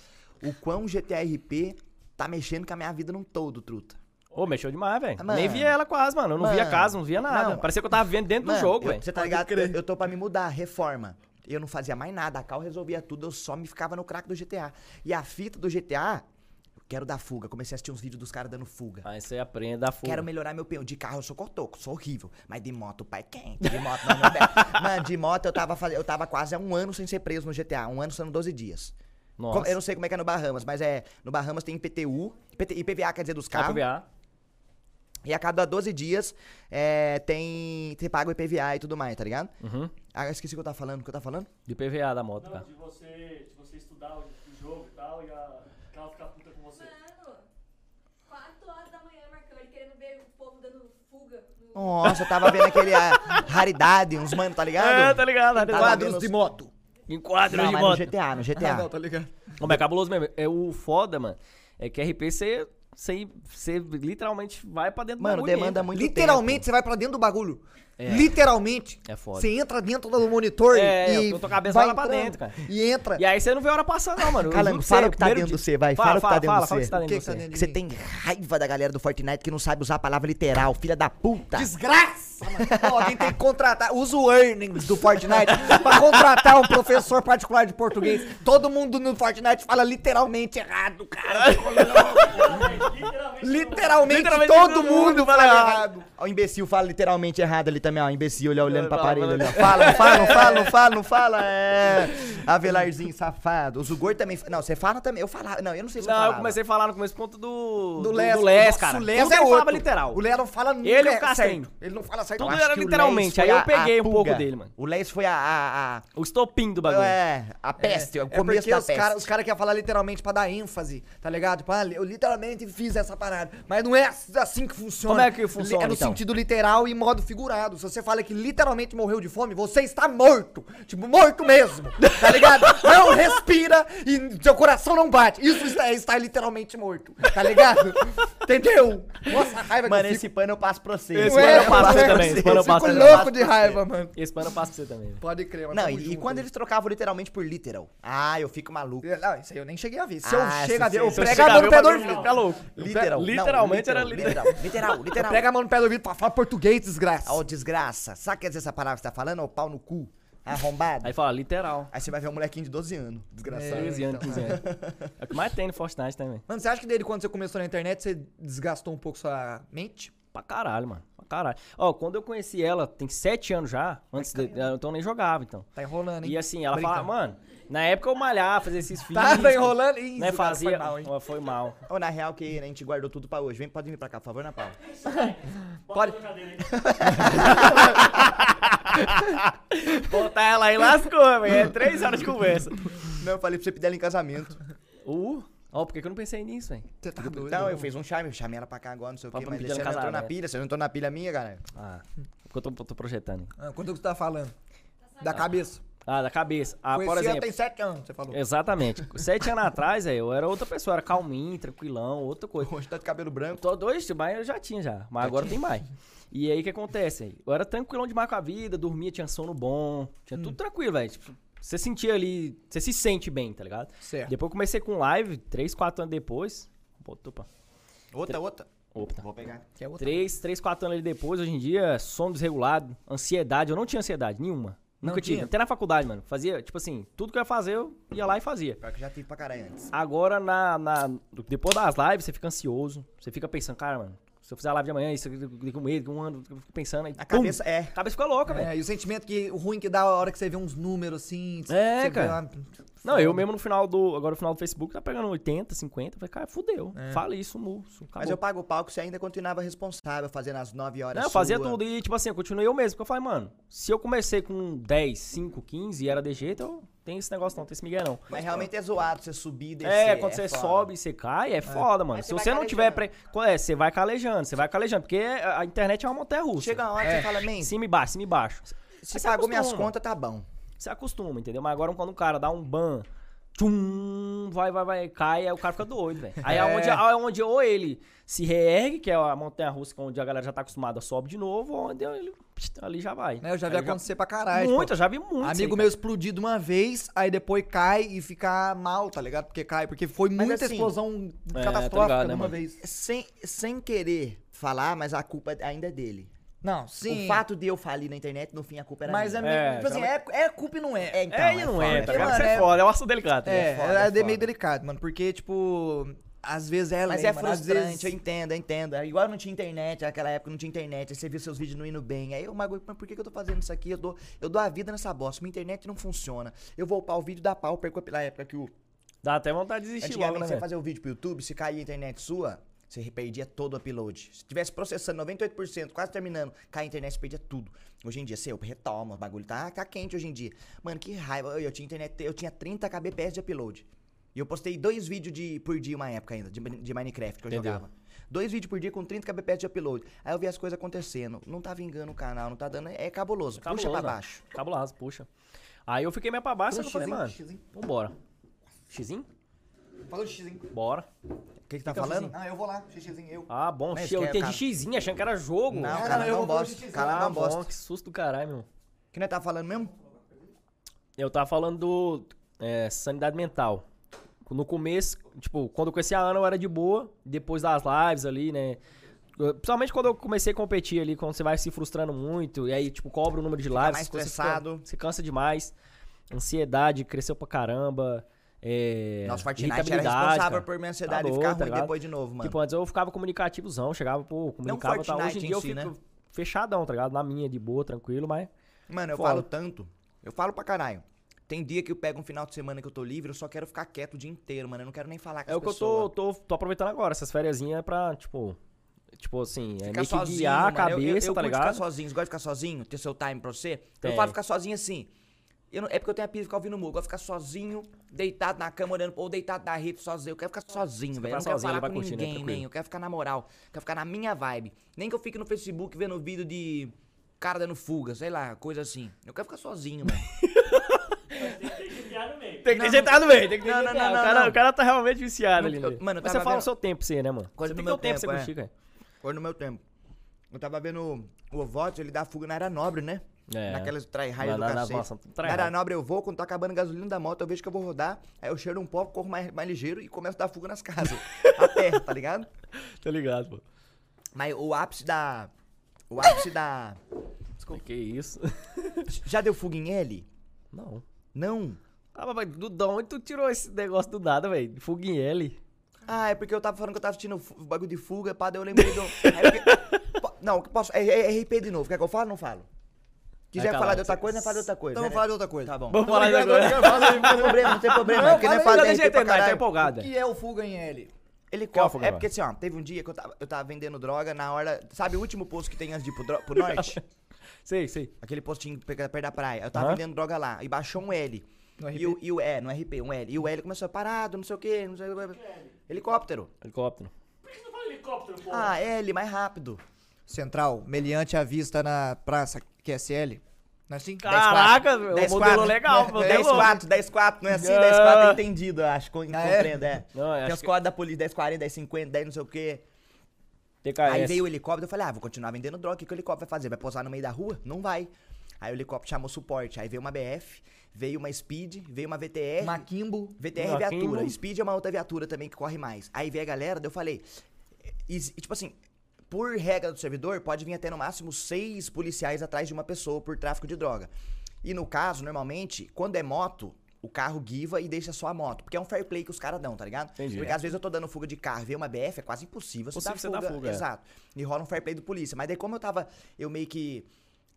O quão GTRP tá mexendo com a minha vida num todo, truta. Ô, mexeu demais, velho. Mano. Nem via ela quase, mano. Eu não via Mano. casa, não via nada. Não. Parecia que eu tava vendo dentro do Mano, jogo, eu- velho. Você tá ligado? Eu, eu tô pra me mudar, reforma. Eu não fazia mais nada. A Cal resolvia tudo, eu só me ficava no crack do GTA. E a fita do GTA, quero dar fuga. Comecei a assistir uns vídeos dos caras dando fuga. Aí você aprende da fuga. Quero melhorar meu peão. De carro eu sou cotoco, sou horrível. Mas de moto o pai é quente. De moto não, meu bem. [LAUGHS] Mano, de moto eu tava, faz... eu tava quase há um ano sem ser preso no GTA. Um ano sendo 12 dias. Nossa. Como- Eu não sei como é que é no Bahamas, mas é. No Bahamas tem IPTU, IPT, IPVA quer dizer dos Ah, carros. PVA. E a cada 12 dias é, tem. Você paga o IPVA e tudo mais, tá ligado? Uhum. Ah, eu esqueci o que eu tava falando. O que eu tava falando? De PVA da moto, Não, cara. de você, de você estudar o, o jogo e tal, e a Cal ficar puta com você. Mano, 4 horas da manhã, Marcão, ele querendo ver o povo dando fuga. no- Nossa, eu tava vendo aquele. a raridade, uns mano, tá ligado? É, tá ligado? Quadros de moto. Em quadros Não, de moto. no GTA, no GTA. Ah, não, tá ligado? Como é cabuloso mesmo. É o foda, mano. É que RP você, você, literalmente vai pra dentro do Mano, bagulho demanda mesmo. muito Literalmente, tempo. você vai pra dentro do bagulho. É. Literalmente. É foda. Você entra dentro do monitor É, e. eu tô cabeça vai lá pra dentro, cara. E entra. E aí você não vê a hora passando, não, mano. Calango, pra fala o que tá dentro de você, vai. Fala, o que tá dentro de fala o você. que tá dentro Que de que tá você. dentro Que você tem raiva da galera do Fortnite que não sabe usar a palavra literal, filha da puta. Desgraça! mano. Alguém tem que contratar. Usa o earnings do Fortnite pra contratar um professor particular de português. Todo mundo no Fortnite fala literalmente errado, cara. Literalmente, literalmente. Todo mundo mundo fala errado. O imbecil fala literalmente errado ali também, ó. O imbecil olha olhando pra parede ó. Fala, não fala, não fala, não fala, não fala. É. Avelarzinho safado. O Zugor também. Não, você fala também. Eu falava. Não, eu não sei se eu Não, eu falava. comecei a falar no começo ponto do. Do Les, do Les cara. O Les é falava literal. O Les não fala nunca Ele e o é Castanho. certo. Ele não fala certo. Tudo Eu era literalmente, aí eu peguei um pouco dele, mano. O Les foi a. O estopim do bagulho. é, a peste, o É começo porque da os peste. caras os cara querem falar literalmente pra dar ênfase, tá ligado? Tipo, ah, eu literalmente fiz essa parada. Mas não é assim que funciona. Como é que funciona, É no então? sentido literal e modo figurado. Se você fala que literalmente morreu de fome, você está morto. Tipo, morto mesmo. Tá ligado? não respira e seu coração não bate. Isso está, está literalmente morto. Tá ligado? Entendeu? Nossa, a raiva Mano, que eu esse fico. pano eu passo pra você. Esse pano é, eu passo pra você mano, também, esse pano eu passo fico pra você. louco de raiva, mano. Esse pano eu passo pra você também. Pode crer, mas Não, e, e junto, quando eles trocavam literalmente por literal? Ah, eu fico maluco. Não, isso aí eu nem cheguei a ver. Se Ah, eu chego a ver, eu prego a mão no pé do ouvido. fica louco. Literal. Literalmente era literal. Literal, literal. Pega a mão no pé do ouvido pra falar português, desgraça. Ó, desgraça. Sabe o que quer dizer essa palavra que você tá falando? Ó, pau no cu. Arrombado. Aí fala, literal. Aí você vai ver um molequinho de 12 anos. Desgraçado. É. 13 anos, 15 anos. É o que mais tem no Fortnite também. Mano, você acha que desde quando você começou na internet, você desgastou um pouco sua mente? Pra caralho, mano. Pra caralho. Ó, quando eu conheci ela, tem 7 anos já. Antes de, então eu nem jogava, então. Tá enrolando, hein? E assim, ela Brincando. falava, mano, na época eu malhava, fazia esses filhos. [LAUGHS] Tá, tá enrolando? Ih, Né, esse cara fazia. foi mal, hein? Ó, foi mal. Ou na real que a gente guardou tudo pra hoje. Vem, pode vir pra cá, por favor, [LAUGHS] na Paula. Pode. Botar ela aí lascou, velho. É 3 horas de conversa. Não, eu falei pra você pedir ela em casamento. Uh, ó, por que que eu não pensei nisso, velho? Você tá doido? Não, eu fiz um charme, eu chamei ela pra cá agora, não sei o Pra quê, mas você não em entrou na casamento. pilha, você não entrou na pilha minha, cara. Ah, porque eu tô, tô projetando. Ah, quanto que você tá falando? Da cabeça. Ah, da cabeça. Ah, por Conheci ela exemplo. tem sete anos, você falou. Exatamente. Sete anos atrás, aí, eu era outra pessoa, era calminho, tranquilão, outra coisa. Hoje tá de cabelo branco. Tô dois, mas eu já tinha já. Mas agora tem mais. E aí o que acontece? aí? Eu era tranquilão demais com a vida, dormia, tinha sono bom, tinha Hum. tudo tranquilo, velho. Tipo, você sentia ali, você se sente bem, tá ligado? Certo. Depois eu comecei com live, três, quatro anos depois. Opa. Outra, outra. opa. Vou pegar. Que é outra. Três, três, quatro anos ali depois, hoje em dia, sono desregulado, ansiedade. Eu não tinha ansiedade nenhuma. Não Nunca tive. tinha? Até na faculdade, mano. Fazia, tipo assim, tudo que eu ia fazer, eu ia lá e fazia. Pior que eu já tive pra caralho antes. Agora, na, na- depois das lives, você fica ansioso. Você fica pensando, cara, mano, se eu fizer a live de amanhã, isso aqui com medo, com um ano, eu fico pensando aí. A pum, cabeça é. a cabeça fica louca, velho. É, e o sentimento que o ruim que dá a hora que você vê uns números assim. É, cara. uma- Não, eu mesmo no final do. Agora no final do Facebook tá pegando 80, 50. Falei, cara, fudeu. É. Fala isso, isso, Mas eu pago o palco, você ainda continuava responsável, fazendo as 9 horas Não, eu fazia tudo. E, tipo assim, eu continuei eu mesmo. Porque eu falei, mano, se eu comecei com 10, 5, 15 e era de jeito, eu tem esse negócio não, tem esse migué não. Mas realmente é zoado você subir e descer. É, quando você foda. sobe e você cai, é, foda, mano. Mas Se você vai você não tiver. Pre... É, você vai calejando, você vai calejando. Porque a internet é uma montanha russa. Chega uma hora que você fala, man, Cima e baixo, cima e baixo. se Aí pagou minhas contas, tá bom. Você acostuma, entendeu? Mas agora quando o cara dá um ban, tchum, vai, vai, vai, cai, aí o cara fica doido, velho. Aí é [LAUGHS] onde, é onde ou ele se reergue, que é a montanha russa, onde a galera já tá acostumada, sobe de novo, ou onde ele ali já vai. Né, Eu já vi Aí acontecer pra caralho. Muito, tipo, eu já vi muito. Amigo aí, meu explodir de uma vez, aí depois cai e fica mal, tá ligado? Porque cai, porque foi Mas muita assim, explosão é, catastrófica tá ligado, de né, uma mano? vez. Sem, sem querer falar, mas a culpa ainda é dele. Não, sim. O fato de eu falir na internet, no fim, a culpa era Mas é, minha. meio- É, tipo assim, é, é culpa e não é. É, então, É, e não é, foda, tá é ligado? Isso é é- foda, é um assunto delicado. É, ligado? foda, é, é meio delicado, mano. Porque, tipo, às vezes é Mas lei, é mano, às frustrante, vezes- eu entendo, eu entendo. É Igual não tinha internet, naquela época não tinha internet, aí você viu seus vídeos não indo bem. Aí eu mago, mas por que, que eu tô fazendo isso aqui? Eu dou, eu dou a vida nessa bosta. Minha internet não funciona. Eu vou upar o vídeo da pau, perco a- na época que o. Dá até vontade de desistir logo, Antigamente né, você velho? fazer o vídeo pro YouTube, se caía a internet sua, você perdia todo o upload. Se tivesse processando 98%, quase terminando, cair a internet, você perdia tudo. Hoje em dia, você retoma, o bagulho tá, tá quente hoje em dia. Mano, que raiva. Eu, eu tinha internet, eu tinha 30 kbps de upload. E eu postei dois vídeos de, por dia uma época ainda, de, de Minecraft que eu Entendeu. jogava. Dois vídeos por dia com 30 kbps de upload. Aí eu vi as coisas acontecendo. Não tá vingando o canal, não tá dando. É cabuloso. Puxa Cabuloso, pra né? baixo. Cabuloso, puxa. Aí eu fiquei meio pra baixo, só que eu falei, Xizinho, mano, xizinho. vambora. Xizinho? Falou de xizinho. Bora. O que que tá Fica o falando? xizinho. Ah, eu vou lá, xizinho, eu. Ah, bom. Mas eu quer, entendi cara? xizinho, achando que era jogo. Não, cara, eu não vou bosta. Cara, ah, não bom, bosta. que susto do caralho, meu. O que nós tá falando mesmo? Eu tava falando do é, sanidade mental. No começo, tipo, quando eu conheci a Ana eu era de boa, depois das lives ali, né? Eu- Principalmente quando eu comecei a competir ali, quando você vai se frustrando muito, e aí, tipo, cobra o número de lives. mais essas coisas, estressado. Você, fica- você cansa demais. Ansiedade cresceu pra caramba. É, Nosso Fortnite era responsável cara. por minha ansiedade Tá ficar doido, tá ruim ligado? depois de novo, mano. Tipo, antes eu ficava comunicativozão, chegava, pô, comunicava e tal. Fortnite Hoje em dia eu si, fico né? fechadão, tá ligado? Na minha, de boa, tranquilo, mas. Mano, eu Foda. falo tanto. Eu falo pra caralho. Tem dia que eu pego um final de semana que eu tô livre, eu só quero ficar quieto o dia inteiro, mano. Eu não quero nem falar com É as o que eu pessoas. tô, tô, tô aproveitando agora, essas férias pra, tipo. Tipo assim, é Ficar meio que sozinho, guiar a mano. Eu- cabeça, eu, eu, tá curto ligado? ficar sozinho. Você gosta de ficar sozinho? Ter seu time pra você? Eu Tem. falo ficar sozinho assim. Eu não- é porque eu tenho a pira de ficar ouvindo música. Eu gosto de ficar sozinho, deitado na cama, olhando, ou deitado na rede sozinho. Eu quero ficar sozinho, velho. Eu não ficar quero sozinho, falar com curtindo, é ninguém, tranquilo. nem. Eu quero ficar na moral. Eu quero ficar na minha vibe. Nem que eu fique no Facebook vendo vídeo de cara dando fuga, sei lá, coisa assim. Eu quero ficar sozinho, mano. Tem, que enfiar no meio. Tem que ajeitar no meio, tem que Não, não, ajeitar. não, o, cara, não. o cara tá realmente viciado Não, ali. eu- né? mano, eu Mas você fala vendo- o seu tempo, você, né, mano? Coisa você do tem meu ter tempo, é. você curtir, cara. Foi no meu tempo. Eu tava vendo o Ovotes, ele dá fuga na área nobre, né? É. Naquelas try-hard do Na- na- na- cacete. nossa, na try-hard. área nobre eu vou, quando tá acabando a gasolina da moto, eu vejo que eu vou rodar, aí eu cheiro um pouco, corro mais, mais ligeiro e começo a dar fuga nas casas. [LAUGHS] a pé, tá ligado? Tá ligado, pô. Mas o ápice da... O ápice da... Que isso? Já deu fuga em L? Não. Não. Ah, mas do da onde tu tirou esse negócio do nada, velho? Fuga em L. Ah, é porque eu tava falando que eu tava assistindo bagulho de fuga, pá, daí eu lembrei do... é [LAUGHS] porque- Não, posso... É, é, é RP de novo, quer que eu fale ou não falo? Quiser Vai, falar de outra coisa, não fala de outra coisa. Então né? vamos falar de outra coisa. Tá bom. Vamos falar de Agora, agora. agora, Não tem problema, não tem problema. Não, porque não é fala falar aí, de Já RP pra entendeu, tá caralho. O empolgada. que é o fuga em L? Ele Qual copa. fuga É lá? porque assim, ó, teve um dia que eu tava, eu tava vendendo droga na hora. Sabe o último posto que tem antes de ir pro, [LAUGHS] norte? Sei, sei. Aquele postinho pe- perto da praia. Eu tava Aham. vendendo droga lá. E baixou um L. No E o, e o é, no RP, um L. E o L começou parado, não sei o quê, não sei o quê. Helicóptero. Helicóptero. Por que você não fala helicóptero, pô? Ah, L, mais rápido. Central, meliante à vista na praça QSL. Não é assim? Caraca, o 10 modelo quatro. legal, modelo 10 louco. 4, 10 4, não é assim? Ah. 10 4 é entendido, eu acho. Ah, é? Compreendo, é. Não, Tem os que- códigos da polícia, 10 40, 10 50, 10 não sei o quê. TKS. Aí veio o helicóptero, eu falei, ah, vou continuar vendendo droga, o que, que o helicóptero vai fazer? Vai posar no meio da rua? Não vai. Aí o helicóptero chamou suporte, aí veio uma BF, veio uma Speed, veio uma VTR, Maquimbo. VTR Uma viatura. Speed é uma outra viatura também que corre mais. Aí veio a galera, daí eu falei, e, tipo assim, por regra do servidor, pode vir até no máximo seis policiais atrás de uma pessoa por tráfico de droga. E no caso, normalmente, quando é moto, o carro guiva e deixa só a moto. Porque é um fair play que os caras dão, tá ligado? Entendi. Porque às vezes eu tô dando fuga de carro e vê uma BF, é quase impossível você dar você dar fuga. fuga, é. Exato. E rola um fair play do polícia. Mas daí como eu tava, eu meio que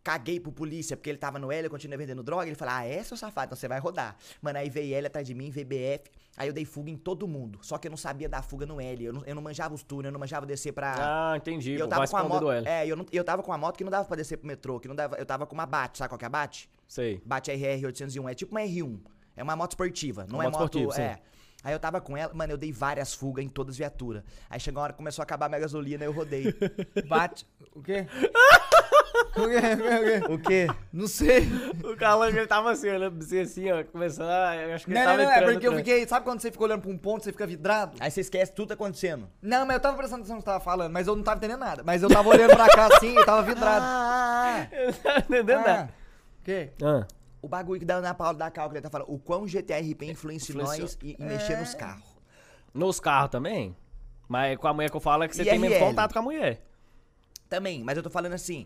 caguei pro polícia porque ele tava no L, eu continuei vendendo droga. Ele falou, ah, é, seu safado, então você vai rodar. Mano, aí veio L atrás de mim, VBF. Aí eu dei fuga em todo mundo. Só que eu não sabia dar fuga no L. Eu não, eu não manjava os túneis, eu não manjava descer pra. Ah, entendi. E eu tava vai com a moto. É, eu, não, eu tava com uma moto que não dava pra descer pro metrô, que não dava. Eu tava com uma Bate, sabe qual que é a Bate? Sei. Bate RR 801, é tipo uma R1. É uma moto esportiva, não Uma é moto moto. esportiva, é. Aí eu tava com ela, mano, eu dei várias fugas em todas as viaturas. Aí chegou uma hora que começou a acabar a minha gasolina, eu rodei. [LAUGHS] Bate. O quê? [LAUGHS] o quê? O quê? o quê? Não sei. O Calango, ele tava assim, olhando pra você assim, ó, começando a... Eu acho que ele Não, não, tava não, é porque eu fiquei. Sabe quando você fica olhando pra um ponto, você fica vidrado? Aí você esquece tudo tá acontecendo. Não, mas eu tava prestando atenção no que você tava falando, mas eu não tava entendendo nada. Mas eu tava olhando pra cá assim e tava vidrado. Ah, trânsito. Eu não tava entendendo Ah, nada. o quê? Ah. o bagulho que dá na Paula da Cal, que ele tá falando, o quão GTRP influencia nós e, e mexer nos carros. Nos carros também? Mas com a mulher que eu falo é que você tem menos contato com a mulher. Também, mas eu tô falando assim.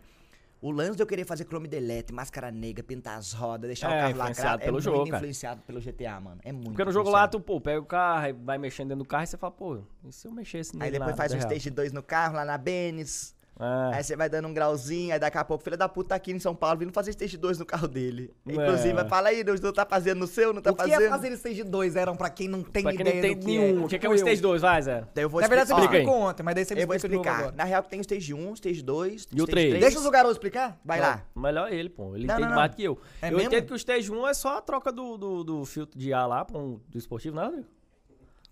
O lance de eu querer fazer chrome delete, máscara negra, pintar as rodas, deixar É, o carro influenciado lacrado, pelo é jogo, muito cara. influenciado pelo GTA, mano. É muito Porque no jogo lá, tu, pô, pega o carro, vai mexendo dentro do carro e você fala, pô, e se eu mexesse nele Aí depois lá, faz um real? stage 2 no carro, lá na Benes. É. Aí você vai dando um grauzinho, aí daqui a pouco, filho da puta tá aqui em São Paulo, vindo fazer stage 2 no carro dele. É. Inclusive, fala aí, não tá fazendo no seu, não tá o que fazendo? é fazer stage 2 eram pra quem não tem Pra quem ideia não tem do que nenhum. é. O que, que é Tipo o eu. Stage 2, vai, Zé? Então eu vou Na verdade, você me explicou ontem, mas daí você me Eu vou explicar. Na real que tem o stage 1, stage 2, E o stage três? 3. Deixa os garotos explicar. Vai lá. Melhor ele, pô. Ele Não, entende não, não. mais do que eu. É eu mesmo? entendo que o Stage 1 é só a troca do, do, do filtro de ar lá pra um, do esportivo, não é, Rodrigo?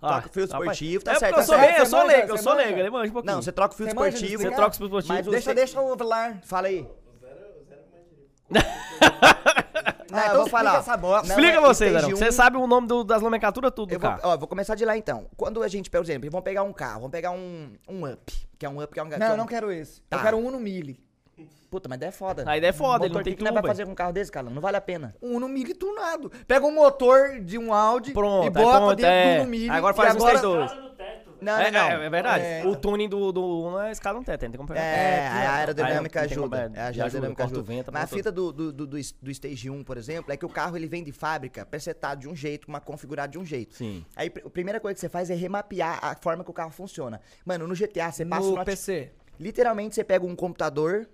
Troca o filtro rapaz. esportivo, tá é certo, porque eu tá sou, meio- eu Você sou leigo, eu você sou leigo, ele manja um pouquinho. Não, você troca o Você de esportivo. Você troca o filtro esportivo. Mas Deixa, deixa o Velar. Fala aí. Ah, Não, eu então vou explica falar. essa bosta. Não, Explica é você, stage Zé. um- Você sabe o nome do- das nomenclaturas tudo Eu do vou, ó, vou começar de lá então. Quando a gente, por exemplo, vamos pegar um carro, vamos pegar um, um up, que é um up que é um que é Não, um- não quero esse. Tá. Eu quero um Uno Mille. Puta, mas daí é foda. A ideia é foda, ele não tem que que nós vai tudo, fazer com um carro desse, cara? Não vale a pena. Um Uno Mille tunado. Pega um motor de um Audi Pronto, e aí bota pronto, dentro é. do. Agora faz um agora... stage dois. No. Não, é, não, é, não. é verdade. É. O tuning do, do Uno é escada no teto, tem como pegar. É, É, a aerodinâmica Aí como, ajuda. é, É, a aerodinâmica o ajuda. vento, Mas a fita do, do, do, do, Stage 1, por exemplo, é que o carro ele vem de fábrica presetado de um jeito, uma configurado de um jeito. Sim. Aí a primeira coisa que você faz é remapear a forma que o carro funciona. Mano, no GTA você passa o No PC. Literalmente você pega um computador.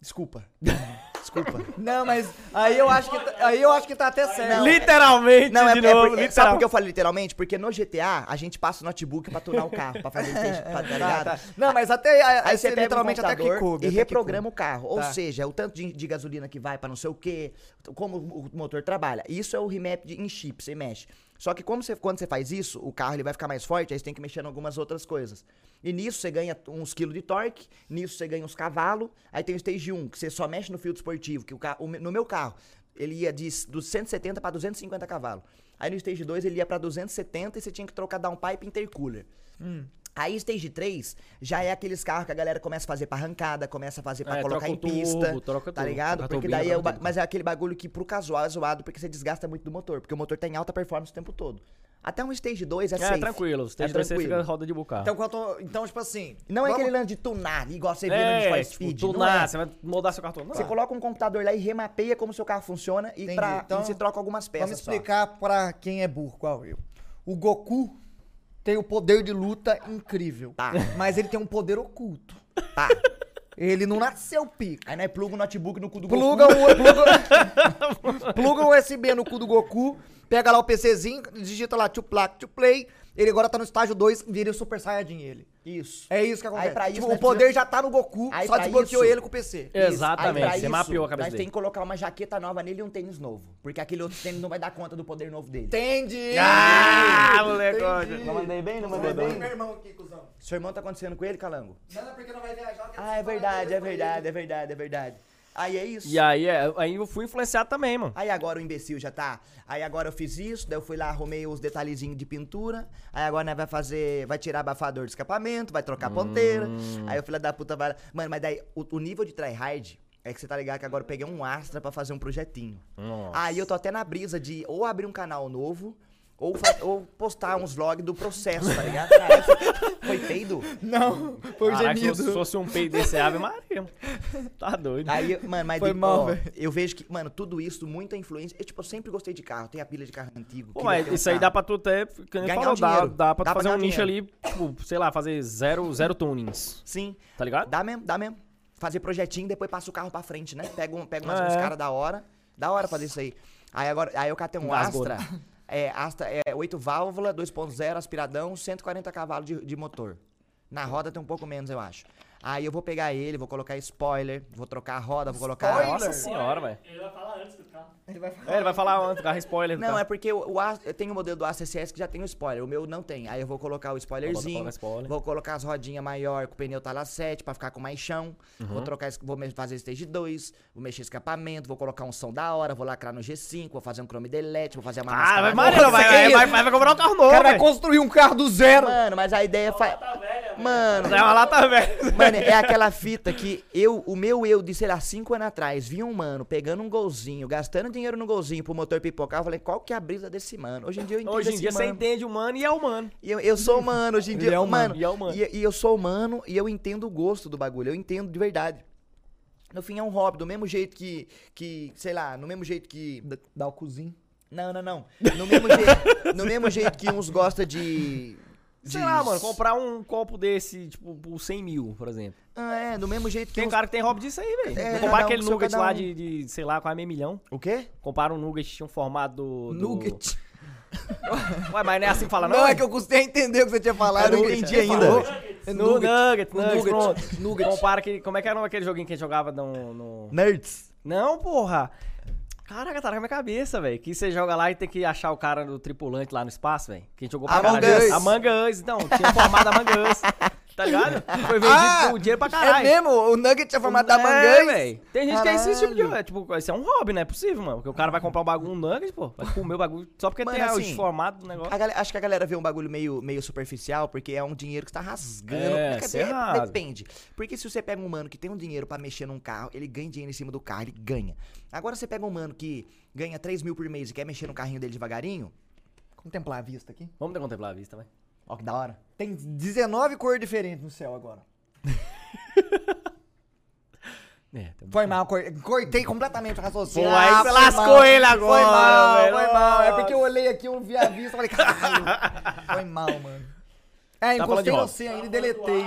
Desculpa. [LAUGHS] Desculpa. Não, mas aí eu acho que, tá- aí eu acho que tá até certo. Literalmente, Não, é, de é novo, porque, literal. sabe por que eu falei literalmente? Porque no GTA a gente passa o notebook pra tunar o carro, pra fazer pra, [LAUGHS] tá Tá, ligado? tá. Não, mas até aí, Aí você pega literalmente até que coube. e até que reprograma o carro. Ou Tá. seja, o tanto de, de gasolina que vai pra não sei o quê, como o motor trabalha. Isso é o remap de, em chip, você mexe. Só que você, quando você faz isso, o carro ele vai ficar mais forte, aí você tem que mexer em algumas outras coisas. E nisso você ganha uns quilos de torque, nisso você ganha uns cavalos, aí tem o Stage 1, que você só mexe no filtro esportivo, que o o no meu carro, ele ia de, dos 170 para 250 cavalos. Aí no Stage 2 ele ia pra 270 e você tinha que trocar downpipe e intercooler. Aí Stage 3 já é aqueles carros que a galera começa a fazer pra arrancada, começa a fazer pra É, colocar troca em turbo, pista, troca tá ligado? troca Porque turbina, daí é o ba- mas é aquele bagulho que pro casual é zoado porque você desgasta muito do motor, porque o motor tá em alta performance o tempo todo. Até um Stage 2 é, É, safe. tranquilo. Os É stage 2 você tranquilo. fica roda de bucar. Então, quanto, então tipo assim. Não é vamos- aquele lance de tunar, igual você vê no Need é, tipo, Speed. tu não é. você vai mudar seu cartão. Não, Você coloca um computador lá e remapeia como seu carro funciona e, Entendi. pra, Então, e você troca algumas peças Vamos só. explicar pra quem é burro, qual eu. O Goku tem o poder de luta incrível. Tá. Mas ele tem um poder oculto. Tá. Ele não nasceu pica. Aí nós pluga o notebook no cu do Pluga Goku. [LAUGHS] um, pluga, pluga um USB no cu do Goku, pega lá o PCzinho, digita lá to plaque to play. Ele agora tá no estágio 2, vira o Super Saiyajin ele. Isso. É isso que acontece. Aí, pra isso, Tipo, o poder já tá no Goku, Aí, só desbloqueou isso- ele com o PC. É. Exatamente, Aí, você isso, mapeou a cabeça Nós dele. tem que colocar uma jaqueta nova nele e um tênis novo. Porque aquele outro tênis não vai dar conta do poder novo dele. Entendi! Ah, moleque, Entendi. Não mandei bem? Não mandei Mandei bem? meu irmão aqui, cuzão. Seu irmão tá acontecendo com ele, Calango? Não, é porque não vai viajar. Ah, é verdade, é verdade, é verdade, é verdade. Aí é isso. E aí, é, aí eu fui influenciado também, mano. Aí agora o imbecil já tá. Aí agora eu fiz isso, daí eu fui lá, arrumei os detalhezinhos de pintura. Aí agora nós vai fazer. Vai tirar abafador de escapamento, vai trocar ponteira. Aí o filho da puta vai. Mano, mas daí o, o nível de tryhard é que você tá ligado que agora eu peguei um Astra pra fazer um projetinho. Nossa. Aí eu tô até na brisa de ou abrir um canal novo. Ou, ou postar uns vlogs do processo, tá ligado? [LAUGHS] Foi peido? Não, foi o Caraca, gemido. fosse- se fosse um peito desse ave, Maria. Tá doido. Aí, mano, mas Foi de- mal, ó, velho. eu vejo que, mano, tudo isso, muita influência. Eu, tipo, eu sempre gostei de carro, tenho a pilha de carro antigo. Pô, mas isso aí dá pra tu até, que nem Ganhar falou, dá, dinheiro. dá pra Dá tu pra fazer um nicho ali, tipo, sei lá, fazer zero, zero tunings, Sim, tá ligado? dá mesmo, dá mesmo. fazer projetinho, depois passa o carro pra frente, né? Pega, um, pega umas, É. uns caras da hora. Da hora fazer isso aí. Aí agora, aí eu catei um Astra. É, Astra é 8 válvula, 2.0, aspiradão, 140 cavalos de, de motor. Na roda tem um pouco menos, eu acho. Aí eu vou pegar ele, vou colocar spoiler, vou trocar a roda, vou colocar. Spoiler? Nossa senhora, velho. Ele vai falar antes do Ele vai falar. É, ele vai falar antes carro spoiler. Não, carro. é porque o, o eu tenho o modelo do Astra SS que já tem o spoiler, o meu não tem. Aí eu vou colocar o spoilerzinho, colocar spoiler. vou colocar as rodinhas maior com o pneu tala 7 pra ficar com mais chão. Uhum. Vou trocar, vou fazer stage 2, vou mexer escapamento, vou colocar um som da hora, vou lacrar no G5, vou fazer um chrome delete, vou fazer uma Ah, vai. Maria, vai, vai, vai, vai, vai comprar um carro O novo, cara vai velho. construir um carro do zero. Mano, mas a ideia fa... Tá velha, velho. Mano, É uma lata velha. Mano, é aquela fita que eu, o meu eu de, sei lá, cinco anos atrás, vi um mano pegando um golzinho, gastando dinheiro no golzinho pro motor pipocar. Eu falei, qual que é a brisa desse mano? Hoje em dia eu entendo Hoje em dia você entende o mano e é o mano. E eu, eu sou humano, hoje em dia. Ele é humano, mano, e é humano. E, e eu sou humano e eu entendo o gosto do bagulho. Eu entendo de verdade. No fim é um hobby, do mesmo jeito que, que sei lá, no mesmo jeito que... Dá o cozinho. Não, não, não. No mesmo jeito, no mesmo jeito que uns gostam de... Sei lá, mano, comprar um copo desse, tipo, por 100 mil, por exemplo. Ah, é, do mesmo jeito que Tem uns... cara que tem hobby disso aí, velho. É, comprar um aquele nugget cada lá um. de, de, sei lá, quase meio milhão. O quê? Compara um nugget tinha um formato do... do- Nugget. [LAUGHS] Ué, mas não é assim que fala, não? Não, é que eu custei a entender o que você tinha falado. Eu não entendi Você ainda, velho. É No Nugget. nugget, O nugget, nugget. pronto. Nugget. Compara que, como é que era aquele joguinho que a gente jogava no... no... Nerds. Não, porra. Caraca, tá na minha cabeça, velho. Que você joga lá e tem que achar o cara do tripulante lá no espaço, velho. Que a gente jogou pra Among caralho. Us. Among Us. Então, tinha formado Among Us. [LAUGHS] Tá ligado? Foi vendido Ah, com dinheiro pra É caralho. mesmo? O Nugget é formado da É, Mangas? velho. Tem gente que é esse tipo de. Caralho. É, tipo, isso é um hobby, não é possível, mano. Porque o cara vai comprar um bagulho, um nugget, pô. Vai comer o bagulho. Só porque Mano, tem assim, os formatos do negócio. Galera- acho que a galera vê um bagulho meio, meio superficial, porque é um dinheiro que você tá rasgando. É, rasga. depende. Porque se você pega um mano que tem um dinheiro pra mexer num carro, ele ganha dinheiro em cima do carro, ele ganha. Agora você pega um mano que ganha 3 mil por mês e quer mexer no carrinho dele devagarinho, Contemplar a vista aqui. Vamos contemplar a vista, vai. Ó que da hora. Tem 19 cores diferentes no céu agora. [LAUGHS] É, tem... Foi mal, cor- cortei completamente o raciocínio. Pô, aí você foi lascou mal. ele agora, Foi mal, velho. foi mal. É porque eu olhei aqui, eu vi a vista e falei, caralho. Foi mal, mano. É, Tá de encostei no hobby. C ainda e [LAUGHS] deletei.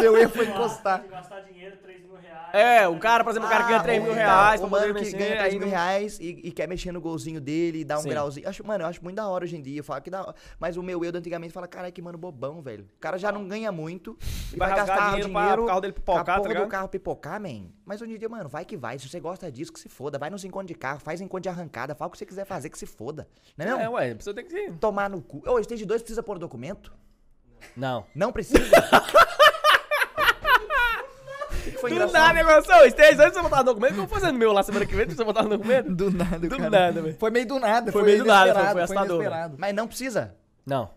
Meu erro foi encostar. Gastar dinheiro, 3 mil reais. É, o cara, por exemplo, o cara ganha Ah, 3 mil o- reais o pra poder mano que mexer, ganha 3 aí mil reais e, quer mexer no golzinho dele dar um grauzinho. Acho, mano, eu acho muito da hora hoje em dia. Eu falo que da. Mas o meu eu de antigamente fala, caralho, que mano bobão, velho. O cara já não ganha muito. E Vai gastar dinheiro dinheiro, pro carro dele pipocar, tá do carro pipocar, man. Mas hoje em dia, mano, vai que vai. Se você gosta disso, que se foda. Vai nos encontros de carro, faz encontro de arrancada, fala o que você quiser fazer, que se foda. Não é, não? É, ué, você tem que. Tomar no cu. Ô, stage 2 precisa pôr documento? Não. Não precisa? [LAUGHS] Foi Do engraçado? nada, Stage, antes de você botar no documento, que eu vou fazer no meu lá semana que vem, você botar no documento? Do nada, Do cara. nada, velho. Foi meio do nada. Foi meio do nada, foi- foi assustador. Mas não precisa. Não.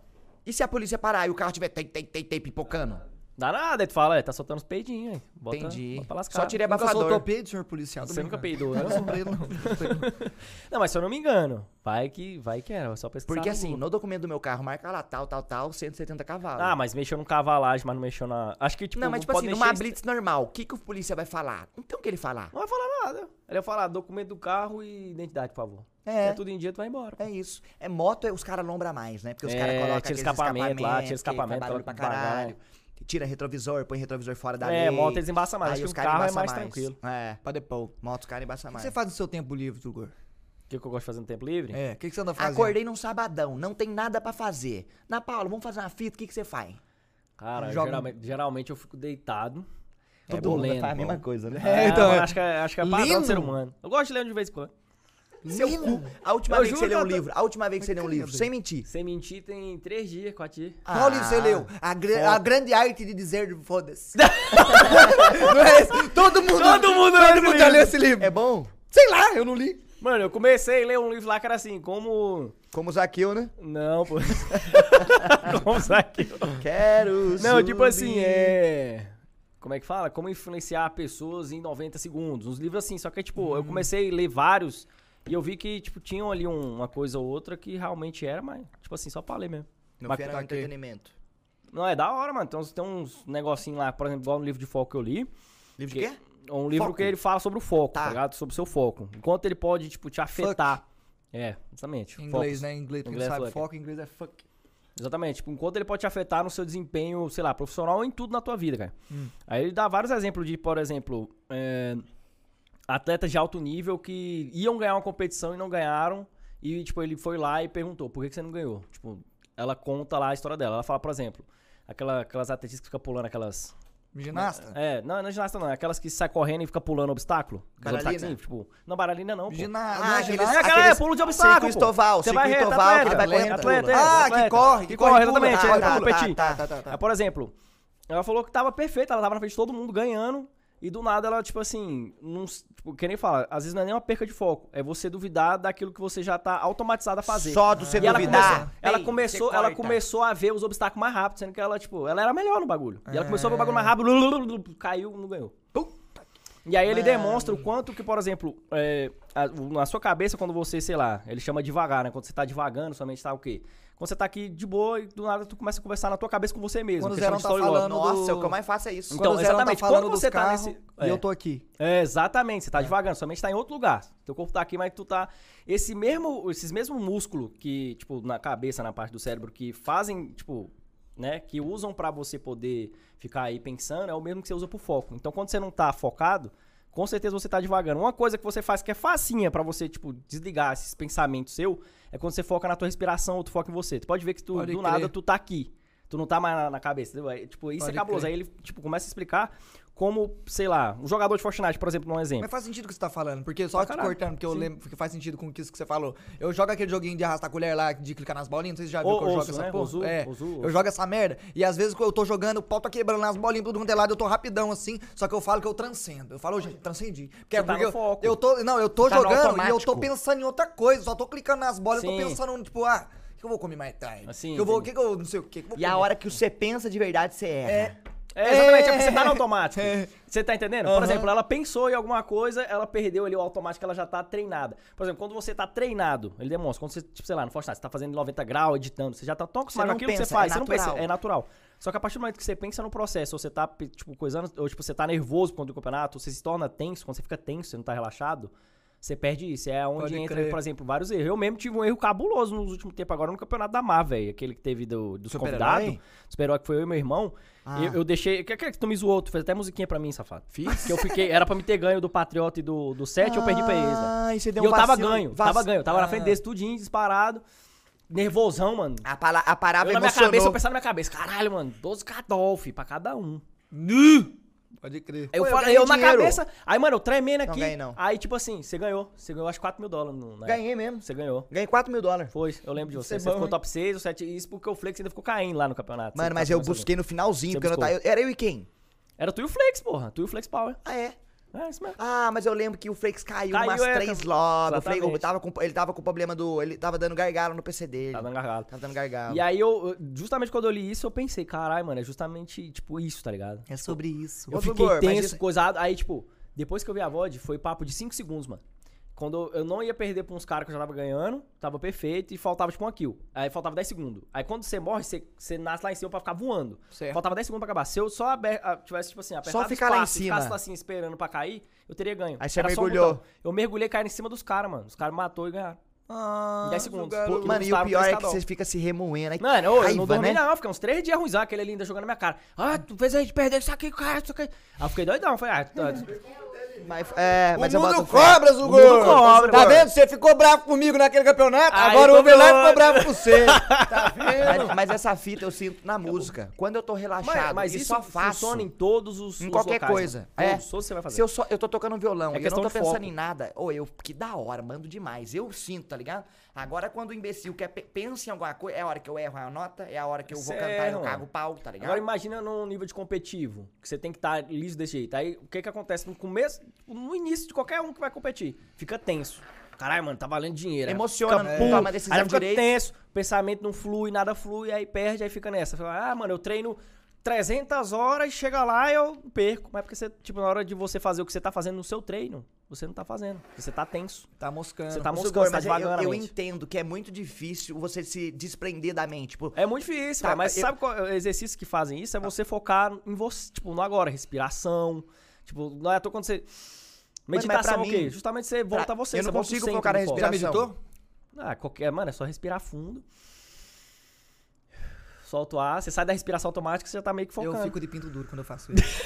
E se a polícia parar e o carro tiver tem, tem, tem, tem pipocando? Dá nada, aí tu fala, é, tá soltando os peidinhos, hein? Bota, Entendi. Bota pra lascar. Só tirei Nunca abafador. soltou peido, senhor policial. Você nunca peidou, né? [LAUGHS] Eu não mas se eu não me engano, vai que, vai que era, só pesquisar Porque no assim, no documento do meu carro marca lá tal, tal, tal, 170 cavalos. Ah, mas mexeu no cavalagem, mas não mexeu na... Acho que, tipo, não, mas tipo assim, numa est- blitz normal, o que, que o polícia vai falar? Não tem o que ele falar. Não vai falar nada. Ele vai falar documento do carro e identidade, por favor. É. É tudo em dia, tu vai embora. É isso. É moto, é, os caras lombra mais, né? Porque os É, caras colocam tira aqueles escapamento lá, tira que escapamento, barulho pra coloca caralho. Tira retrovisor, põe retrovisor fora da É, lei. moto eles embaçam mais. Aí Acho que os caras carro é embaçam mais tranquilo. É, Pra depois. moto os caras embaçam O que mais. você faz no seu tempo livre, Tugor? O que, que eu gosto de fazer no tempo livre? É, o que, que você anda fazendo? Acordei num sabadão, não tem nada pra fazer. Na Paula, vamos fazer uma fita, o que, que você faz? Cara, Joga- geralmente, geralmente eu fico deitado. Todo é, tô mundo lendo. faz a mesma coisa, né? É, [LAUGHS] então, é. acho que é, acho que é padrão do ser humano. Eu gosto de ler de vez em quando. Seu cu. A última Eu vez que você juro leu um eu tô- livro, a última vez que você leu um livro, sem mentir. Sem mentir, tem três dias, quatro dias. Qual livro você Ah. leu? A, gra- a grande arte de dizer foda-se. [LAUGHS] não é esse? Todo mundo, Todo mundo leu todo esse mundo já livro. leu esse livro. É bom? Sei lá, eu não li. Mano, eu comecei a ler um livro lá que era assim, como... Como o Zaqueu, né? Não, pô. [LAUGHS] como aqui? Quero Não, tipo assim, subir. é... Como é que fala? Como influenciar pessoas em 90 segundos. Uns livros assim, só que, tipo, eu comecei a ler vários e eu vi que, tipo, tinham ali um- uma coisa ou outra que realmente era, mas, tipo assim, só pra ler mesmo. Mas fim era tá um entretenimento. Não, é da hora, mano. Então tem uns negocinhos lá, por exemplo, igual no livro de foco que eu li. Livro de que- quê? Um livro Foco. que ele fala sobre o foco, tá. Tá. ligado? Sobre o seu foco. Enquanto ele pode, tipo, te afetar. É, exatamente. Em inglês, Focus. né? Em inglês, inglês é sabe fuck. foco, em inglês é fuck. Exatamente. Tipo, enquanto ele pode te afetar no seu desempenho, sei lá, profissional ou em tudo na tua vida, cara. Hum. Aí ele dá vários exemplos de, por exemplo, é, atletas de alto nível que iam ganhar uma competição e não ganharam. E, tipo, ele foi lá e perguntou, por que, que você não ganhou? Tipo, ela conta lá a história dela. Ela fala, por exemplo, aquela, aquelas atletas que ficam pulando aquelas... Ginasta? É, não, não é ginasta não, é aquelas que sai correndo e fica pulando obstáculo. Baralina? Tipo, não, baralina não, pô. Gina... Ah, é ginasta? É, aquela é, pulo de obstáculo, Circuito pô. oval, Você vai reto, oval, que atleta, vai atleta, correndo. atleta, é, Ah, atleta. que corre, Que corre, exatamente, Ah, é, tá, competir. Tá, tá, tá, tá. Por exemplo, ela falou que tava perfeita, ela tava na frente de todo mundo ganhando. E do nada ela, tipo assim, não, tipo, que nem fala, às vezes não é nem uma perca de foco, é você duvidar daquilo que você já tá automatizado a fazer. Só do você e ela duvidar. começou, ela Ei, começou, você ela começou a ver os obstáculos mais rápido, sendo que ela, tipo, ela era melhor no bagulho. E ela começou a ver o bagulho mais rápido, [LAUGHS] caiu, não ganhou. E aí ele demonstra o quanto que, por exemplo, é, a- na sua cabeça, quando você, sei lá, ele chama devagar, né? Quando você tá devagando, sua mente tá o quê? Quando você tá aqui de boa e do nada tu começa a conversar na tua cabeça com você mesmo. Quando o de tá falando Nossa, do- o que eu mais faço é isso. Então, Quando não exatamente, tá falando quando você tá nesse- E é. eu tô aqui. É, exatamente, você tá devagando, sua mente tá em outro lugar. Teu corpo tá aqui, mas tu tá. Esse mesmo, esses mesmos músculos que, tipo, na cabeça, na parte do cérebro, que fazem, tipo, né, que usam pra você poder ficar aí pensando, é o mesmo que você usa pro foco. Então, quando você não tá focado, com certeza você tá devagando. Uma coisa que você faz que é facinha pra você, tipo, desligar esses pensamentos seu, é quando você foca na tua respiração ou tu foca em você. Tu pode ver que tu, Pode do crer. nada, tu tá aqui. Tu não tá mais na, na cabeça, entendeu? Aí, tipo, isso Pode é cabuloso. crer. Aí ele, tipo, começa a explicar como, sei lá, um jogador de Fortnite, por exemplo, um exemplo. Mas faz sentido o que você tá falando, porque só te cortando, porque eu Sim. lembro que faz sentido com isso que você falou. Eu jogo aquele joguinho de arrastar a colher lá, de clicar nas bolinhas, não sei se você já viu Ô, que eu jogo osso, essa né? porra. Ozu, é, ozu, eu osso. jogo essa merda, e às vezes quando eu tô jogando, o pau tá quebrando nas bolinhas, tudo quanto é lado, eu tô rapidão assim, só que eu falo que eu transcendo. Eu falo, "Ô, gente, transcendi. Porque Você é tá porque no eu, foco. eu tô, não, eu tô Tá jogando e eu tô pensando em outra coisa, só tô clicando nas bolas, eu tô Sim. pensando, tipo, ah, o que eu vou comer mais tarde? Assim, que eu vou, o que que eu, não sei o que, que eu vou E a comer? hora que você pensa de verdade, você erra. É, exatamente, é porque você tá no automático. É. Você tá entendendo? Por exemplo, ela pensou em alguma coisa, ela perdeu ali o automático, ela já tá treinada. Por exemplo, quando você tá treinado, ele demonstra, quando você, tipo, sei lá, no Fortnite, você tá fazendo 90 graus, editando, você já tá tão acostumado aquilo que pensa, você faz, é você não pensa, natural. é natural. Só que a partir do momento que você pensa no processo, ou você tá, tipo, coisando, ou tipo, você tá nervoso quando o campeonato, ou você se torna tenso, quando você fica tenso, você não tá relaxado, você perde isso. É onde Pode entra, crer. por exemplo, vários erros. Eu mesmo tive um erro cabuloso nos últimos tempos agora no campeonato da Mar, velho. Aquele que teve do, dos Super-herói? convidados. Super-herói que foi eu e meu irmão. Ah. Eu, eu deixei. Que, que, que tu me zoou? Tu fez até musiquinha pra mim, safado. Fiz. Que eu fiquei. Era pra me ter ganho do Patriota e do, do 7, eu perdi pra eles, velho. Ah, e você E deu eu um tava vacilo- ganho, tava ganho. Eu tava na frente Ah. desse tudinho, disparado. Nervosão, mano. A, pala- a parada Eu na minha emocionou. cabeça, eu pensava na minha cabeça, caralho, mano, 12 Cadolf pra cada um. Pode crer. Aí eu Pô, eu eu na dinheiro. cabeça. Aí, mano, eu tremendo Não aqui. ganhei, não. Aí, tipo assim, você ganhou. Você ganhou acho 4 mil dólares. No, na Ganhei mesmo. Você ganhou. Ganhei 4 mil dólares. Foi, eu lembro de você. Isso é Você bom, ficou hein? top 6, o 7, isso porque o Flex ainda ficou caindo lá no campeonato. Mano, Você mas tá eu busquei no finalzinho, Você porque eu não tava. Era eu e quem? Era tu e o Flex, porra. Tu e o Flex Power. Ah, é? É. Ah, mas eu lembro que o Flex caiu, Caiu, umas é, três lobbies. O eu tava com, ele tava com problema do. Ele tava dando gargalo no PC dele. Tá dando gargalo. Tava dando gargalo. E aí, eu, justamente quando eu li isso, eu pensei, caralho, mano, é justamente, tipo, isso, tá ligado? É sobre isso. Eu Ô, fiquei mas tenso, isso- coisado. Aí, tipo, depois que eu vi a VOD, foi papo de 5 segundos, mano. Quando eu, eu não ia perder pra uns caras que eu já tava ganhando, tava perfeito, e faltava, tipo, uma kill. Aí faltava 10 segundos. Aí quando você morre, você, você nasce lá em cima pra ficar voando. Certo. Faltava 10 segundos pra acabar. Se eu só aber- ah, tivesse, tipo assim, apertado ficar lá em espaço cima. ficasse lá assim, esperando pra cair, eu teria ganho. Aí você Era só um mergulhou. botão. Eu mergulhei, caí em cima dos caras, mano. Os caras matou e ganharam. Ah, Em 10 segundos. Pô, Mano, e o pior é que você fica se remoendo. Aí, Mano, eu raiva, não dormi né? não, fiquei uns três dias ruins, aquele ali ainda jogando na minha cara. Ah, tu fez a gente perder isso aqui, cara, isso aqui. Aí eu fiquei doidão, falei, ah, tá, Mas, é, mas o mundo cobra, Zugor! mundo cobra, Tá vendo? Você ficou bravo comigo naquele campeonato, Aí agora o. Overlife ficou bravo com você. [LAUGHS] Tá vendo? Mas, mas essa fita eu sinto na música. Quando eu tô relaxado Mas, mas e isso só faço. funciona em todos os Em os qualquer locais, coisa. mano. É. Você vai fazer. Se eu, só, eu tô tocando violão É e eu não tô pensando foco. em nada, ô, eu, que da hora, mando demais. Eu sinto, tá ligado? Agora, quando o imbecil quer, pe- pensa em alguma coisa, é a hora que eu erro a nota, é a hora que eu vou Cê cantar e eu cago o pau, tá ligado? Agora imagina num nível de competitivo, que você tem que estar liso desse jeito. Aí o que que acontece no começo, no início de qualquer um que vai competir? Fica tenso. Caralho, mano, tá valendo dinheiro. Emociona, fica puto, toma decisão aí fica direito. tenso, pensamento não flui, nada flui, aí perde, aí fica nessa. Fala, ah, mano, eu treino 300 horas chega lá e eu perco. Mas é porque você, tipo, na hora de você fazer o que você tá fazendo no seu treino, você não tá fazendo. Você tá tenso. Tá moscando. Você tá moscando, você tá mas eu, devagando eu mente. entendo que é muito difícil você se desprender da mente. Tipo, É muito difícil, Tá, mas eu- sabe qual é o exercício que fazem isso? É você focar em você, tipo, no agora, respiração. Tipo, não é à toa quando você. mas Meditação pra é o quê? mim- Justamente você volta pra- a você. eu não você consigo focar na do Já respiração. meditou? Ah, qualquer. Mano, é só respirar fundo. solta o ar, você sai da respiração automática, você já tá meio que focando. Eu fico de pinto duro quando eu faço [LAUGHS] isso.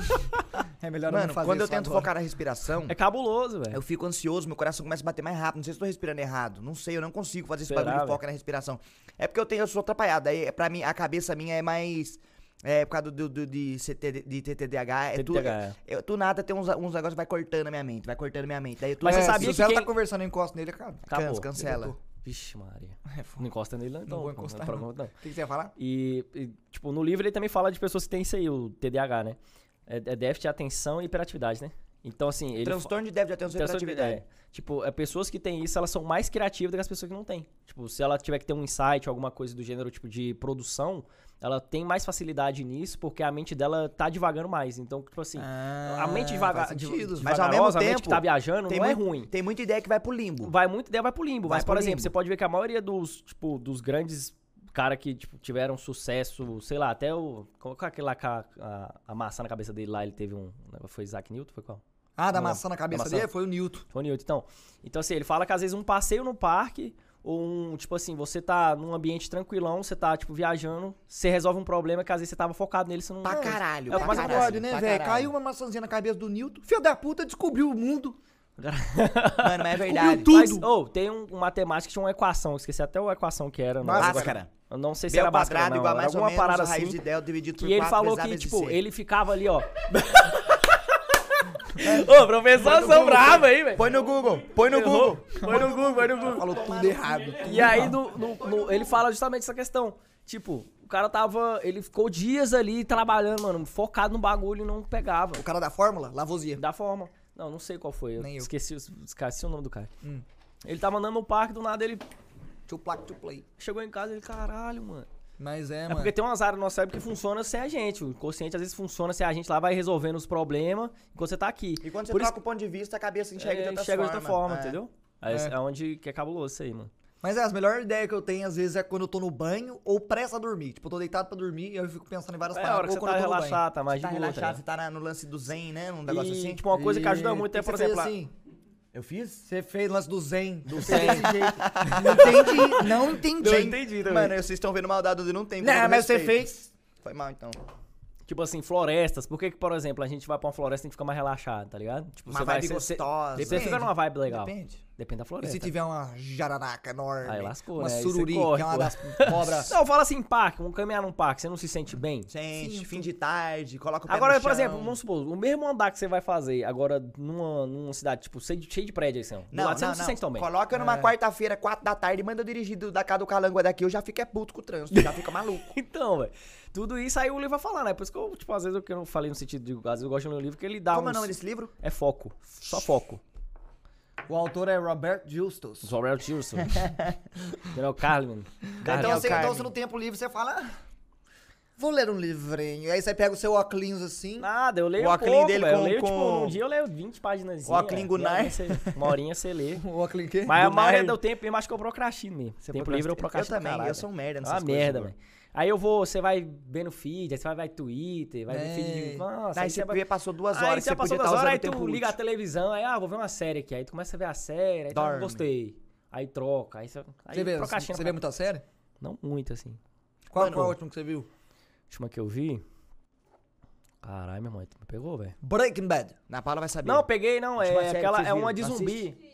[LAUGHS] é melhor Mano, não fazer quando eu tento agora. focar na respiração, É cabuloso, velho. eu fico ansioso, meu coração começa a bater mais rápido. Não sei se eu tô respirando errado. Não sei, eu não consigo fazer esse Será, bagulho de foca na respiração. É porque eu tenho, eu sou atrapalhado. Aí, pra mim, a cabeça minha é mais. É, por causa do, do- de, CT, de TTDH. É tu, TTDH, é. eu, tu nada tem uns, uns negócios que vai cortando a minha mente, vai cortando a minha mente. Aí tu Mas É, você sabia se o que Zé quem- tá conversando, eu encosto nele, cara. Acabou. Cansa, cancela. Vixe, Maria. É. Não encosta nele, não, então. vou não, encostar, não, não. não. O que, que você ia falar? E, e, tipo, no livro ele também fala de pessoas que têm isso aí, o TDAH, né? É, é déficit de atenção e hiperatividade, né? Então, assim, ele. Transtorno de déficit de atenção e hiperatividade. é, tipo, é, pessoas que têm isso, elas são mais criativas do que as pessoas que não têm. Tipo, se ela tiver que ter um insight, alguma coisa do gênero, tipo, de produção, ela tem mais facilidade nisso, porque a mente dela tá devagando mais. Então, tipo assim, a mente devagar, Ah, sentido. Mas ao mesmo devagarosa, a mente que tempo, tá viajando, Tem, não é muito- ruim. tem muita ideia que vai pro limbo. Vai muito ideia, vai pro limbo. Vai mas, por exemplo, limbo. você pode ver que a maioria dos, tipo, dos grandes cara que tipo, tiveram sucesso, sei lá, até o. Qual é aquele lá com a, a, a maçã na cabeça dele lá, ele teve um. Foi Isaac Newton? Foi qual? Ah, da Não, maçã na cabeça maçã. dele foi o Newton. Foi o Newton. Então, então, assim, ele fala que às vezes um passeio no parque, ou um, tipo assim, você tá num ambiente tranquilão, você tá, tipo, viajando, você resolve um problema que às vezes você tava focado nele, você não. Pra caralho. É pra mais caralho, Pode, né, velho? Caiu uma maçãzinha na cabeça do Newton. Filho da puta descobriu o mundo. [LAUGHS] Mano, mas é verdade. tudo. Mas, ô, tem um, um matemático que tinha uma equação, eu esqueci até a equação que era. Bhaskara. Eu não sei se B era quadrado não, igual a mais ou alguma menos parada raiz assim. de delta dividido por Que ele 4 falou que, tipo, ele ficava ali, ó. [LAUGHS] Ô, professor, são bravos aí, velho. Põe no Google, põe no Google. Põe no Google, põe no Google. Falou tudo errado. E aí, no, no- no- ele fala justamente essa questão. Tipo, o cara tava. Ele ficou dias ali trabalhando, mano, focado no bagulho e não pegava. O cara da fórmula, Lavoisier. Da forma. Não, não sei qual foi. Eu Nem eu. esqueci, esqueci o nome do cara. Hum. Ele tava andando no parque, do nada ele To plaque to play. chegou em casa e ele, caralho, mano. Mas é, É mano. porque tem umas áreas do nosso cérebro que funcionam sem a gente. O inconsciente às vezes funciona sem a gente lá, vai resolvendo os problemas enquanto você tá aqui. E quando você Por isso troca o ponto de vista, a cabeça enxerga de é, outra enxerga forma. de outra forma, É. entendeu? Aí É. é. onde que é cabuloso isso aí, mano. Mas é, as melhores ideias que eu tenho, às vezes, é quando eu tô no banho ou pressa a dormir. Tipo, eu tô deitado pra dormir e eu fico pensando em várias É paradas. hora que você tá relaxado, tá mais Você tá de boa, tá relaxado, você tá na- no lance do zen, né? Um negócio E, assim. tipo, uma coisa que ajuda E- muito é, por exemplo, assim? Eu fiz? Você fez lance do zen. Do zen. Desse jeito. [LAUGHS] Não entendi. Não entendi. Eu entendi também. Mano, vocês estão vendo maldade do não tem. Não, mas você fez. Foi mal, então. Tipo assim, florestas. Por que, que, por exemplo, a gente vai pra uma floresta e a gente fica mais relaxado, tá ligado? Tipo, Uma você vai vibe você- você- gostosa. Você fica Depende. numa vibe legal. Depende. Depende da E floresta. se tiver uma jararaca enorme? Aí lascou, uma né? Aí sururi, corre, que é uma pô. das cobras. [LAUGHS] Não, fala assim, parque, vamos caminhar num parque, você não se sente bem? Gente, Sim, fim de tarde, coloca o pé Agora, no por chão. exemplo, vamos supor, o mesmo andar que você vai fazer agora numa, numa cidade, tipo, cheio de, de prédio aí, assim, Não, lado você não, não, se sente tão bem. Coloca numa É. quarta-feira, quatro da tarde, manda eu dirigir do- da casa do Calangua daqui, eu já fico é puto com o trânsito, já fica maluco. [LAUGHS] Então, velho. Tudo isso aí o livro vai falar, né? Por isso que eu, tipo, às vezes eu, que eu não falei no sentido de. Às vezes eu gosto de ler um livro que ele dá Como é o uns- nome desse livro? É foco. Só foco. O autor é Robert Justus. Zorel Tilson. Daniel Carlin. Então, você, então você no tempo livre você fala. "Ah, Vou ler um livrinho. Aí você pega o seu óculos assim. Nada, eu leio O um pouco, dele velho. com- Eu leio, tipo, com- um dia eu leio 20 páginas. O óculos Gunnar. Uma horinha você lê. [LAUGHS] O óculos quê? Mas a Do maioria nerd. do tempo mesmo acho que eu procrastino mesmo. Você tempo procrastina? livre eu Eu procrastino. também, caralho, eu sou um merda É nessas uma coisas, merda, velho. Aí eu vou, você vai ver no feed, aí você vai, vai Twitter, vai ver É. feed de. Nossa, Aí aí você vai. passou duas Aí horas, você você passou podia duas estar horas, aí o tu liga a televisão, aí, ah, vou ver uma série aqui. Aí tu começa a ver a série, aí tu, Dorme. gostei. Aí troca, aí você. Aí Você vê, você vê muita série? Não muito, assim. Qual Mano, foi a última que você viu? A última que eu vi. Caralho, minha mãe, tu me pegou, velho. Breaking Bad. Na Paula vai saber. Não, peguei, não. É aquela. É uma de zumbi.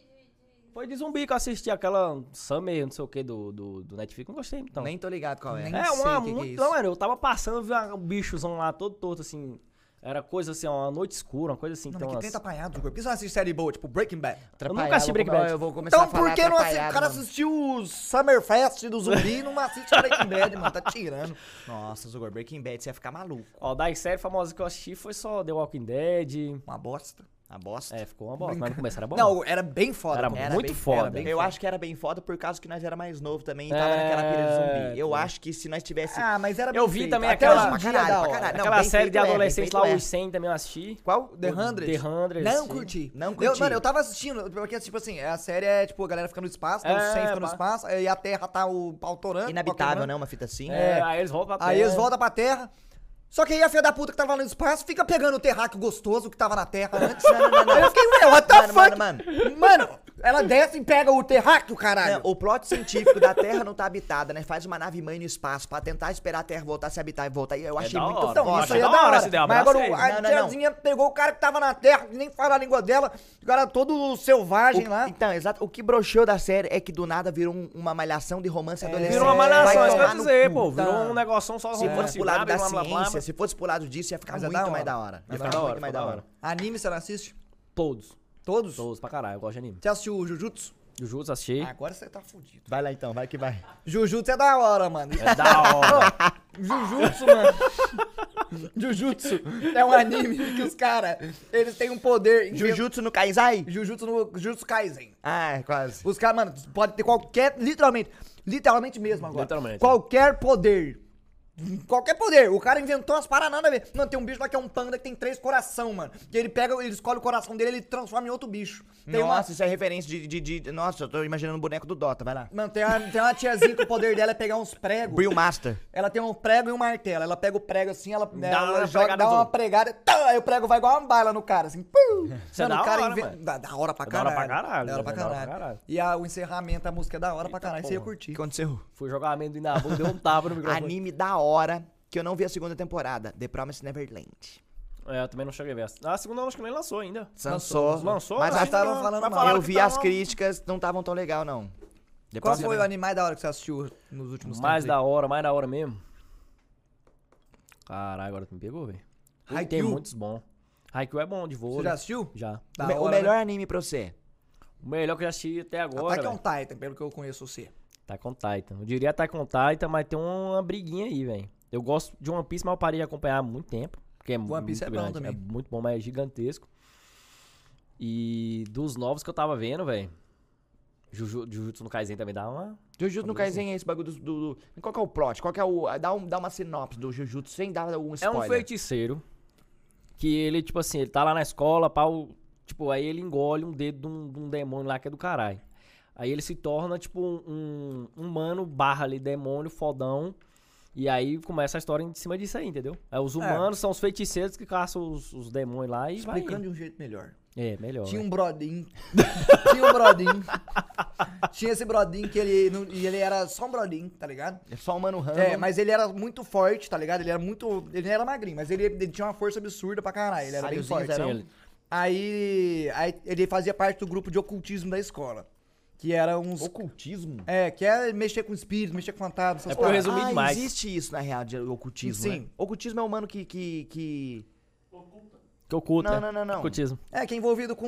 Foi de zumbi que eu assisti, aquela Summer, não sei o que, do, do, do Netflix. Não gostei, então. Nem tô ligado qual é. Nem É, sei uma o que que é muito. isso. não, mano, eu tava passando, vi um bichozão lá todo torto, assim. Era coisa assim, ó, uma noite escura, uma coisa assim. Não, mas tem que umas- tá apanhado, Igor? Por que você não assiste série boa, tipo Breaking Bad? Eu nunca assisti Breaking Bad. Eu vou começar Então a falar por que não assiste? O cara mano. assistiu o Summerfest do zumbi e não assiste Breaking Bad, mano. Tá tirando. Nossa, Zugor, Breaking Bad, você ia ficar maluco. Ó, das séries famosas que eu assisti foi só The Walking Dead. Uma bosta. A bosta. É, ficou uma bosta, mas no começo era bom. Não, era bem foda. Era pô. muito bem- foda. bem Eu eu acho que era bem foda por causa que nós era mais novo também e tava É, naquela pilha de zumbi. Eu pô. acho que se nós tivesse... Ah, mas era Eu bem vi feito. também Até aquela- hoje caralho, é hora. caralho. Não, Aquela série de é, adolescentes lá, é. os 100 também eu assisti. Qual? The Hundred. The Hundred. Não sim. curti. Não Eu, curti. mano, eu tava assistindo, porque, tipo assim, a série é, tipo, a galera fica no espaço, né, os É, 100 ficam no espaço, aí a Terra tá o pau torando. Inabitável, né? Uma fita assim. É, aí eles voltam pra Aí terra. eles voltam pra Terra. Só que aí a filha da puta que tava lá no espaço fica pegando o terráqueo gostoso que tava na Terra antes. Não, não, não, não. Aí eu fiquei, ué, what the Mano, fuck? mano, Mano, Ela desce e pega o terráqueo, caralho. Não, o plot científico da Terra não tá habitada, né? Faz uma nave mãe no espaço pra tentar esperar a Terra voltar a se habitar e voltar. E eu achei da muito hora. Então, foda. isso achei aí é da hora hora. ideia, Mas agora o- a Não, não, não. tiazinha pegou o cara que tava na terra, que nem fala a língua dela, o cara todo selvagem lá. Então, exato. O que broxou da série é que do nada virou um- uma malhação de romance adolescente. Virou uma Vai malhação, é isso que eu tomar ia no dizer, pô. Virou Tá. um negoção só Se fosse pro lado da blá, se fosse pro lado disso, ia ficar Mas é muito da hora. mais da hora. Ia ficar é da muito hora, mais da da hora. hora. Anime você não assiste? Todos. Todos? Todos pra caralho, eu gosto de anime. Você assistiu o Jujutsu? Jujutsu assisti. Agora você tá fudido. Vai lá então, vai que vai. Jujutsu é da hora, mano. É da hora. [LAUGHS] Jujutsu, mano. Jujutsu é um anime que os caras, eles têm um poder. Jujutsu no Kaisai? Jujutsu no Jujutsu Kaisen. Ah, é quase. Os caras, mano, pode ter qualquer, literalmente, literalmente mesmo agora. Literalmente. Qualquer poder. Qualquer poder. O cara inventou as a ver. Mano, tem um bicho lá que é um panda que tem três coração, mano. Que ele pega, ele escolhe o coração dele, ele transforma em outro bicho. Tem uma, Nossa, isso é referência de, de, de- Nossa, eu tô imaginando o boneco do Dota, vai lá. Mano, tem uma, tem uma tiazinha que o poder dela é pegar uns pregos. Brill Master. Ela tem um prego e um martelo. Ela pega o prego assim, ela, ela uma joga, dá uma pregada, tá, aí o prego vai igual uma bala no cara, assim. Pum. [LAUGHS] Isso é Mano, da o cara hora, inven- mano. Da, da hora pra É da hora caralho. pra caralho, Da hora pra é da hora pra caralho. caralho. E a- o encerramento, a música é da hora pra caralho. Isso aí eu curti. O que aconteceu? Fui jogar amendoim na boca, deu um tapa no [LAUGHS] microfone. Anime da hora, que eu não vi a segunda temporada. The Promised Neverland. É, eu também não cheguei a ver. essa. Ah, A segunda eu acho que nem lançou ainda. Lançou. Lançou? Mas Mas a- estavam não- falando mal. eu que vi tá as críticas, não estavam tão legal, não. The Qual foi o anime mais da hora que você assistiu nos últimos Mais tempos? da hora, mais da hora mesmo. Caralho, agora tu me pegou, velho. Tem muitos bons. Haikyuu é bom de vôlei. Você já assistiu? Já. Da o, hora, melhor né? anime pra você? O melhor que eu já assisti até agora, Attack on velho. Titan, pelo que eu conheço você. Attack on Titan. Eu diria Attack on Titan, mas tem uma briguinha aí, velho. Eu gosto de One Piece, mas eu parei de acompanhar há muito tempo. Porque é One Piece muito é bom grande. também. É muito bom, mas é gigantesco. E dos novos que eu tava vendo, velho. Juju- Jujutsu no Kaisen também dá uma... Jujutsu no Kaisen é esse bagulho do, do, do- Qual que é o plot? Qual que é o... Dá, um, dá uma sinopse do Jujutsu sem dar um É spoiler. um feiticeiro que ele, tipo assim, ele tá lá na escola, pau, tipo, aí ele engole um dedo de um, de um demônio lá que é do caralho. Aí ele se torna, tipo, um um humano barra ali, demônio, fodão. E aí começa a história em cima disso aí, entendeu? Aí os humanos são os feiticeiros que caçam os, os demônios lá e vai. Explicando indo. de um jeito melhor. É, melhor. Tinha né? um brodinho. [LAUGHS] Tinha um brodinho. Tinha esse brodinho que ele. não- E ele era só um brodinho, tá ligado? É só um mano random. É, mas ele era muito forte, tá ligado? Ele era muito. Ele não era magrinho, mas ele, ele tinha uma força absurda pra caralho. Ele era bem Sáliozinho, forte. Aí, aí ele fazia parte do grupo de ocultismo da escola. Que era uns. Ocultismo? É, que é mexer com espírito, mexer com fantasma, essas É porque eu paradas. resumi ah, demais. existe isso, na real, de ocultismo, Sim. né? Ocultismo é um mano que... que, que... Que oculta. Não, não, não, não. Ocultismo. É, que é envolvido com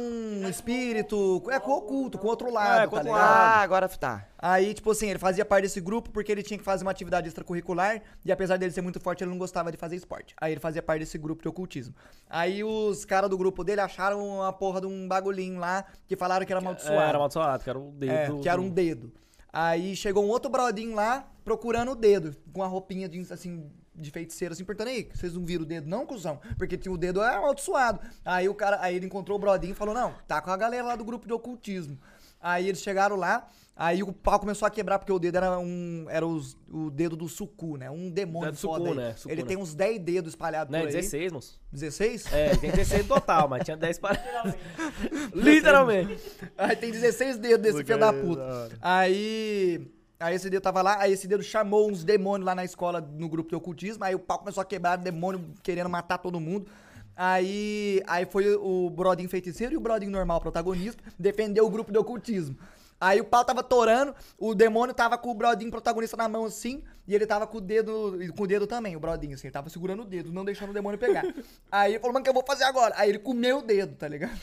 espírito, é com o oculto, com outro lado, É, com tá outro ligado? Ah, agora tá. Aí, tipo assim, ele fazia parte desse grupo porque ele tinha que fazer uma atividade extracurricular e apesar dele ser muito forte, ele não gostava de fazer esporte. Aí ele fazia parte desse grupo de ocultismo. Aí os caras do grupo dele acharam uma porra de um bagulhinho lá que falaram que era amaldiçoado. É, era amaldiçoado, que era o dedo. É, que era um dedo. Aí chegou um outro brodinho lá procurando o dedo, com a roupinha de, assim, de feiticeiro, assim, perguntando, aí, vocês não viram o dedo não, cuzão? Porque tinha o dedo é amaldiçoado. Aí o cara, aí ele encontrou o brodinho e falou, não, tá com a galera lá do grupo de ocultismo. Aí eles chegaram lá, aí o pau começou a quebrar, porque o dedo era um, era os- o dedo do sucu, né? Um demônio Dedo do foda sucu, né? Sucu, ele né? tem uns 10 dedos espalhados Não, é por aí. 16, moço. 16? É, tem 16 no total, mas tinha 10 para. [LAUGHS] Literalmente. Aí tem 16 dedos desse filho da puta. Aí. Aí esse dedo tava lá, aí esse dedo chamou uns demônios lá na escola, no grupo de ocultismo, aí o pau começou a quebrar, demônio querendo matar todo mundo. Aí, aí foi o Brodinho feiticeiro e o Brodinho normal, protagonista, defendeu o grupo de ocultismo. Aí o pau tava torando, o demônio tava com o Brodinho protagonista na mão assim, e ele tava com o dedo, com o dedo também, o Brodinho, assim, ele tava segurando o dedo, não deixando o demônio pegar. [LAUGHS] aí ele falou, mano, o que eu vou fazer agora? Aí ele comeu o dedo, tá ligado?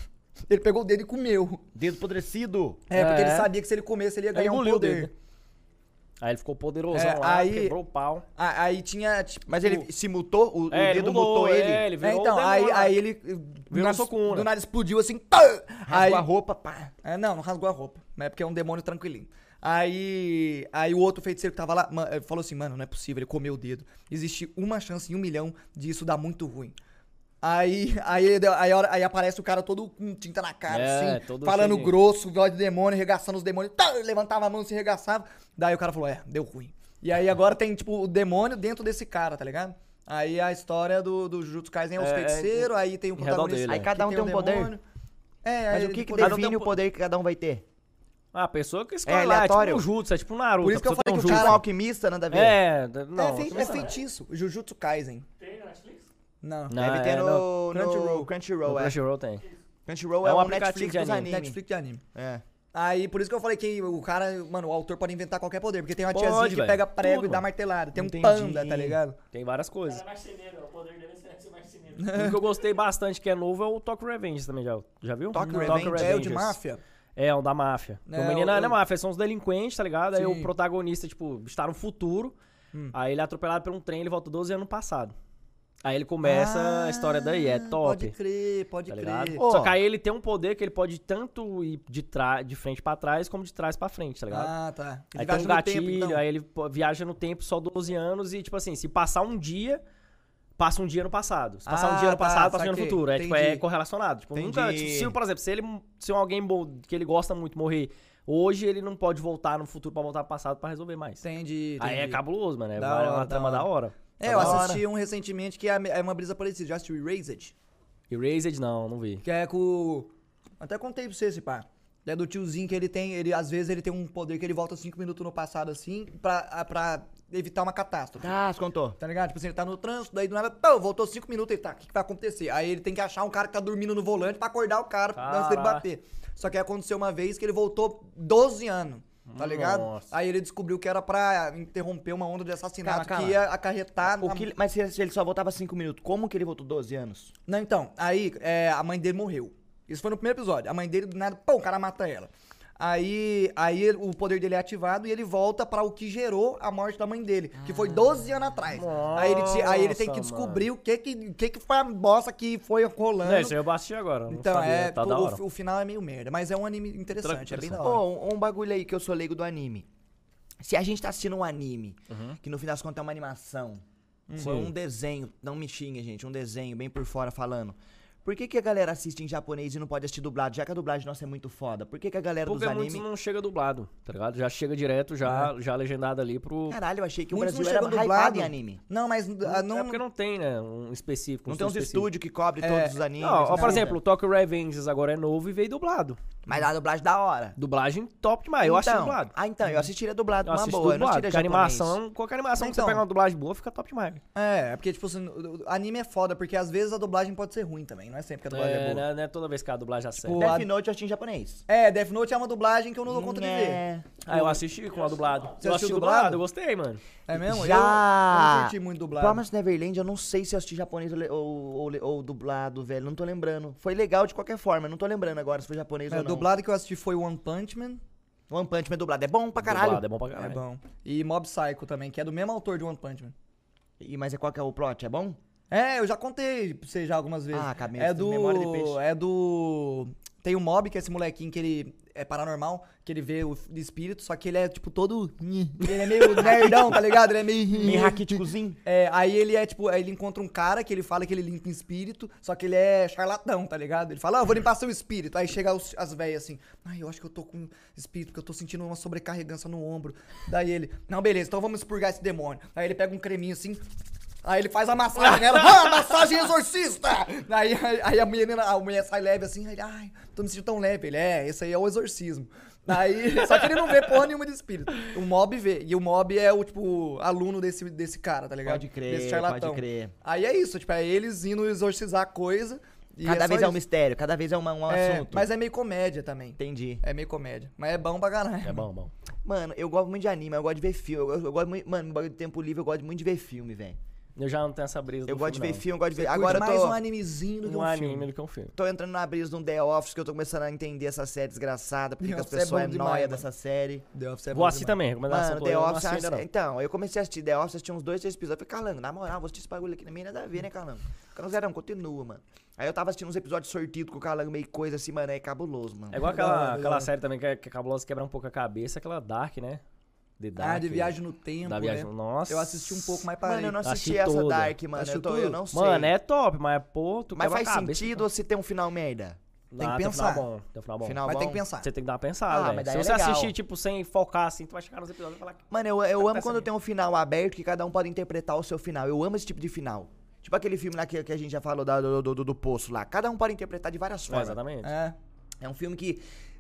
Ele pegou o dedo e comeu. Dedo apodrecido. É, porque É. ele sabia que se ele comesse, ele ia ganhar um engoliu o poder. dedo. Aí ele ficou poderosão É, lá, aí- quebrou o pau. Ah, Aí tinha, tipo... Mas ele se mutou? O, o É, ele dedo mudou, mutou ele? é, ele É, virou então, o aí, demônio lá. aí ele... Do Virou nada, Sukuna. do nada explodiu assim... Pá! Aí, Rasgou a roupa, pá. É, não, não rasgou a roupa. Mas é porque é um demônio tranquilinho. Aí, aí o outro feiticeiro que tava lá ma- eh, falou assim, mano, não é possível, ele comeu o dedo. Existe uma chance em um milhão de isso dar muito ruim. Aí, aí, aí, aí aparece o cara todo com tinta na cara, É, assim, todo falando cheio grosso, voz de demônio, arregaçando os demônios, tá, levantava a mão e se arregaçava. Daí o cara falou, é, deu ruim. E aí agora tem, tipo, o demônio dentro desse cara, tá ligado? Aí a história do, do Jujutsu Kaisen é os É, é, feiticeiros, aí tem o protagonista. dele, que Aí cada um tem um poder. É, Mas aí o que, que um define o poder que cada um vai ter? Ah, a pessoa que escolhe É lá, é tipo aleatório. um jutsu, é tipo um Naruto. Por isso que eu falei um que o cara- um alquimista, nada a ver. É, não. é, é feitiço. Jujutsu Kaisen. Não. Não, Deve ter é, no, não. no Crunchyroll. Crunchyroll, No é. Crunchyroll tem. Crunchyroll É é, um um aplicativo Netflix de dos anime. anime. Netflix de anime. É. Aí, por isso que eu falei que o cara, mano, o autor pode inventar qualquer poder, porque tem uma Pode, tiazinha que velho. pega prego Tudo, e dá martelada. Tem um Entendi. panda, tá ligado? Tem várias O coisas. cara é marceneiro, o poder dele é ser marceneiro. [LAUGHS] Um que eu gostei bastante, que é novo, é o Tokyo Revenge também, já, já viu? Não. Revenge? É o de máfia? É, um da máfia. É, o menino o- não é máfia, são os delinquentes, tá ligado? Aí Sim. o protagonista, tipo, está no futuro. Hum. Aí ele é atropelado por um trem, ele volta 12 anos no passado. Aí ele começa a história daí, é Ah, top. Pode crer, pode Tá crer. Ô. Só que aí ele tem um poder que ele pode tanto ir de, tra de frente pra trás, como de trás pra frente, tá ligado? Ah, tá. Ele aí tem um gatilho, tempo, então. aí ele viaja no tempo só 12 anos e, tipo assim, se passar um dia, passa um dia no passado. Se passar um Ah, dia no tá, passado, passa um dia no futuro. É, tipo, é correlacionado. Tipo, nunca, tipo, se, por exemplo, se ele, se alguém que ele gosta muito morrer hoje, ele não pode voltar no futuro pra voltar pro passado pra resolver mais. Entendi, entendi. Aí é cabuloso, mano. É Da uma, hora, uma da trama da hora. Hora. É, eu assisti um recentemente que é é uma brisa parecida. Já assistiu Erased? Erased, não, não vi. Que é com. o- Até contei pra você esse pá. É do tiozinho que ele tem. Ele, às vezes ele tem um poder que ele volta cinco minutos no passado assim pra, a- pra evitar uma catástrofe. Ah, você contou. Tá ligado? Tipo assim, ele tá no trânsito, daí do nada, pô, voltou cinco minutos, ele tá, o que, que vai acontecer? Aí ele tem que achar um cara que tá dormindo no volante pra acordar o cara antes dele bater. Só que aconteceu uma vez que ele voltou 12 anos, tá ligado? Nossa. Aí ele descobriu que era pra interromper uma onda de assassinato Calma, calma. que ia acarretar... O na- que, mas se se ele só voltava 5 minutos, como que ele voltou 12 anos? Não, então, aí é, a mãe dele morreu. Isso foi no primeiro episódio. A mãe dele, do nada, pô, o cara mata ela. Aí, aí o poder dele é ativado e ele volta pra o que gerou a morte da mãe dele, que foi 12 anos atrás. aí, ele, te- aí ele tem que Nossa, descobrir o que que, que que foi a bosta que foi rolando. É, isso aí eu assisti agora. não então, sabia, é, tá pô, da o, hora. fi- o final é meio merda, mas é um anime interessante, é bem da hora. um, um bagulho aí que eu sou leigo do anime. Se a gente tá assistindo um anime, Uhum. que no fim das contas é uma animação, foi Sim. um desenho, não me xingue, gente, um desenho bem por fora falando. Por que, que a galera assiste em japonês e não pode assistir dublado, já que a dublagem nossa é muito foda? Por que, que a galera Porque dos animes... não chega dublado, tá ligado? Já chega direto, já, já legendado ali pro... Caralho, eu achei que Muitos o não Brasil era dublado. em anime. Não, mas ah, não, É porque não tem, né? Um específico. um Não tem uns estúdios que cobre É. todos os animes. Não, ó, por tem. exemplo, o Tokyo Revengers agora é novo e veio dublado. Mas a dublagem da hora. Dublagem top demais. Eu assisti Então, dublado. Ah, então, eu assistiria dublado Eu assisto boa, eu não dublado. assistiria japonês. animação, qualquer animação que Então. você pega uma dublagem boa, fica top demais. É, é porque, tipo assim, anime é foda, porque às vezes a dublagem pode ser ruim também, não é sempre que a dublagem é, É, boa. né, não é toda vez que a dublagem acerta. Tipo, Death a- Note eu assisti em japonês. É, Death Note é uma dublagem que eu não dou conta de ver. É. Ah, eu assisti com a dublado. Você eu assistiu assisti dublado? dublado, eu gostei, mano. É mesmo? Eu- Já. Eu, não curti muito dublado. Promise Neverland, eu não sei se eu assisti japonês ou, ou, ou, ou dublado, velho. Não tô lembrando. Foi legal de qualquer forma, eu não tô lembrando agora se foi japonês É, ou não. dublado que eu assisti foi One Punch Man. One Punch Man dublado. É bom pra caralho. Dublado é bom pra É caralho. bom. E Mob Psycho também, que é do mesmo autor de One Punch Man. E, mas é qual que é o plot? É bom? É, eu já contei pra você já algumas vezes. Ah, cabeça, é do. memória de peixe. É do. Tem o Mob, que é esse molequinho que ele é paranormal, que ele vê o espírito, só que ele é, tipo, todo. Ele é meio [LAUGHS] nerdão, tá ligado? Ele é meio. Meio raquíticozinho. É, aí ele é tipo, aí ele encontra um cara que ele fala que ele limpa espírito, só que ele é charlatão, tá ligado? Ele fala, ah, eu vou limpar seu espírito. Aí chega os- as velhas assim, ai, eu acho que eu tô com espírito, porque eu tô sentindo uma sobrecarregança no ombro. Daí ele, não, beleza, então vamos expurgar esse demônio. Aí ele pega um creminho assim. Aí ele faz a massagem nela, ah, massagem exorcista! Aí, aí, a, menina, a mulher sai leve assim, aí ele, ai, tô me sentindo tão leve. Ele, é, esse aí é o exorcismo. Aí, [LAUGHS] só que ele não vê porra nenhuma de espírito. O mob vê. E o mob é o, tipo, aluno desse, desse cara, tá ligado? Pode crer, Desse charlatão. pode crer. Aí é isso, tipo, é eles indo exorcizar a coisa. e Cada só vez é um mistério, cada vez é uma- um É, assunto. Mas é meio comédia também. Entendi. É meio comédia. Mas é bom pra caralho. É bom, bom. Mano, eu gosto muito de anime, eu gosto de ver filme. Eu, eu gosto muito, mano, no bagulho de tempo livre, eu gosto muito de ver filme, velho. Eu já não tenho essa brisa Eu do gosto de ver filme, filme, eu gosto de ver. Agora eu mais tô. um animezinho do não. que Um um anime filme. do que um filme. Tô entrando na brisa de um The Office que eu tô começando a entender essa série desgraçada, porque as é pessoas é, nóia mano. dessa série. The Office é Vou bom assistir também, recomendação Mano, The eu não Office, assisti ainda não. então, eu comecei a assistir The Office, assisti uns dois, três episódios, eu falei, Calango, na moral, vou assistir esse bagulho aqui, na minha nada a ver, né, Calango? Calango, continua, mano. Aí eu tava assistindo uns episódios sortidos com o Calango, meio coisa assim, mano, é cabuloso, mano. É igual aquela, aquela série também que é, que é cabulosa, quebra um pouco a cabeça, aquela Dark, né? The Dark. Ah, de viagem no tempo, Da viagem, né? nossa. Eu assisti um pouco, mas parei. Mano, eu não assisti Assisti essa toda. Dark, mano, eu, tô, eu não sei. Mano, é top, mas pô, tu Mas faz cabeça, sentido ou se tem um final merda? Tem que Ah, tem um pensar. final bom, tem um final bom. Final Mas bom? tem que pensar. Você tem que dar uma Ah, pensada, mas velho. daí Se é você legal. assistir, tipo, sem focar assim, tu vai chegar nos episódios e falar que... Mano, eu, eu Presta amo quando tem um final aberto que cada um pode interpretar o seu final. Eu amo esse tipo de final. Tipo aquele filme lá que, que a gente já falou da- do, do, do, do Poço lá. Cada um pode interpretar de várias É, formas. exatamente. É. É um filme que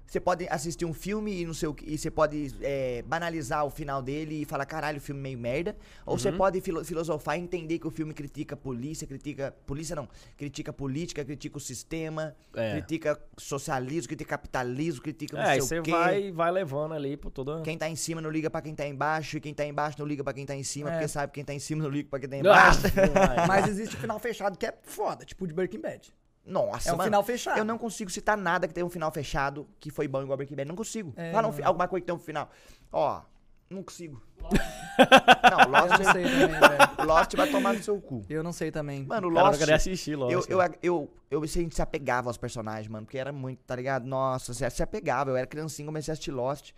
Você pode assistir um filme e não sei o que, e você pode é, banalizar o final dele e falar, caralho, o filme meio merda. Ou você pode filo- filosofar e entender que o filme critica a polícia, critica. Polícia não. Critica a política, critica o sistema, É. critica socialismo, critica capitalismo, critica não É, sei você o quê. vai, vai levando ali por toda. Quem tá em cima não liga pra quem tá embaixo, e quem tá embaixo não liga pra quem tá em cima, É. porque sabe que quem tá em cima não liga pra quem tá [LAUGHS] Ah, embaixo. vai. Mas existe o final fechado que é foda, tipo o de Breaking Bad. Nossa, É um mano, final fechado. Eu não consigo citar nada que tenha um final fechado que foi bom igual Breaking Bad. Não consigo. É, Fala um fi- alguma coisa que tem um final. Ó, não consigo. não, Eu Lost, não sei também, velho. Lost vai tomar no seu cu. Eu não sei também. Mano, O cara não Lost. queria assistir, Eu, Lost. eu, eu, eu, a gente se apegava aos personagens, mano, porque era muito, tá ligado? Nossa, você se apegava. Eu era criancinha, comecei a assistir Lost.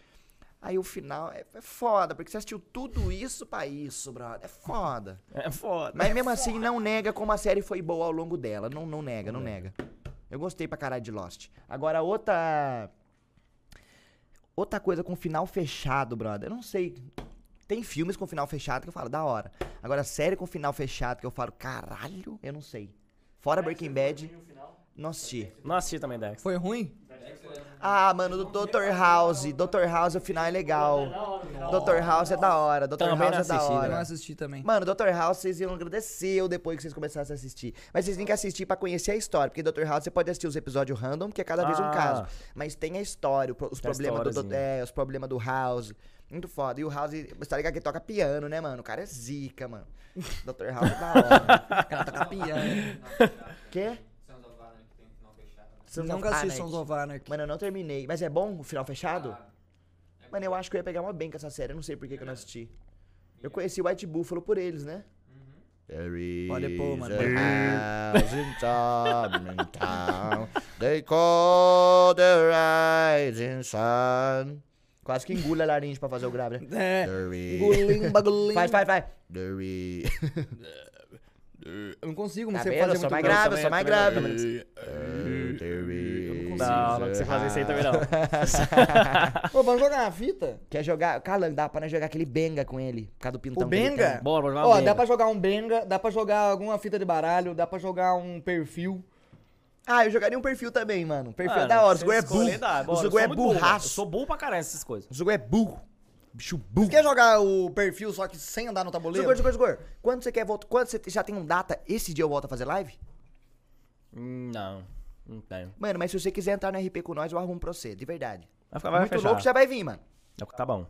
Aí o final é, é foda, porque você assistiu tudo isso pra isso, brother. É foda. [LAUGHS] É foda. Mas mesmo assim, não nega como a série foi boa ao longo dela. Não, não nega, não nega. Eu gostei pra caralho de Lost. Agora, outra. Outra coisa com final fechado, brother. Eu não sei. Tem filmes com final fechado que eu falo, da hora. Agora, série com final fechado que eu falo, caralho, eu não sei. Fora Breaking Bad, não assisti. Não assisti também, Dex. Foi ruim? Ah, mano, do Dr. House. Dr. House, o final é legal. Dr. House é da hora. Dr. Também House não é da assisti, hora. Eu não assisti também. Mano, Dr. House, vocês iam agradecer eu depois que vocês começassem a assistir. Mas vocês têm que assistir pra conhecer a história. Porque Dr. House você pode assistir os episódios random, que é cada vez um Ah. caso. Mas tem a história, o pro- os Tem a problemas do, do, historiazinha. é, os problemas do House. Muito foda. E o House, você tá ligado que ele toca piano, né, mano? O cara é zica, mano. Dr. House é da hora. [LAUGHS] O cara tá capiando. Quê? Sons of Anarchy tem um Sons Nunca of assisti Anarchy. Sons of Anarchy. Mano, eu não terminei. Mas é bom o final fechado? É Mano, eu acho que eu ia pegar uma bem com essa série. Eu não sei por que, que eu não assisti. Eu conheci White Buffalo por eles, né? There Pode pôr, mano. a house in Tubman town. They call the rising sun. Quase que engula a laringe pra fazer o grave, né? [LAUGHS] É. There is- Bagulhinho. Faz, faz, faz. There is- [LAUGHS] Eu não consigo, não Tá sei vendo? fazer Eu sou muito mais grave. grave, eu sou mais grave. também There is Não, não você fazer isso aí também não. [LAUGHS] Ô, vamos jogar uma fita? Quer jogar? Calan, dá pra jogar aquele benga com ele. Por causa do pintão O Benga? Bora, bora jogar Ó, dá pra jogar um Benga, dá pra jogar alguma fita de baralho, dá pra jogar um perfil. Ah, eu jogaria um perfil também, mano. Perfil é Mano, da hora. O você Zugo é burro. O eu sou é mano. Eu burraço. sou burro pra caralho nessas coisas. O Zugo é burro. Bicho burro. Quer jogar o perfil só que sem andar no tabuleiro? Zugor, Zugor, Zugor. Quando você quer voltar? Quando você já tem um data, esse dia eu volto a fazer live? Não, não tenho. Mano, mas se você quiser entrar no RP com nós, eu arrumo pra você, de verdade. Vai ficar, vai Muito fechar. louco, já vai vir, mano. Tá bom.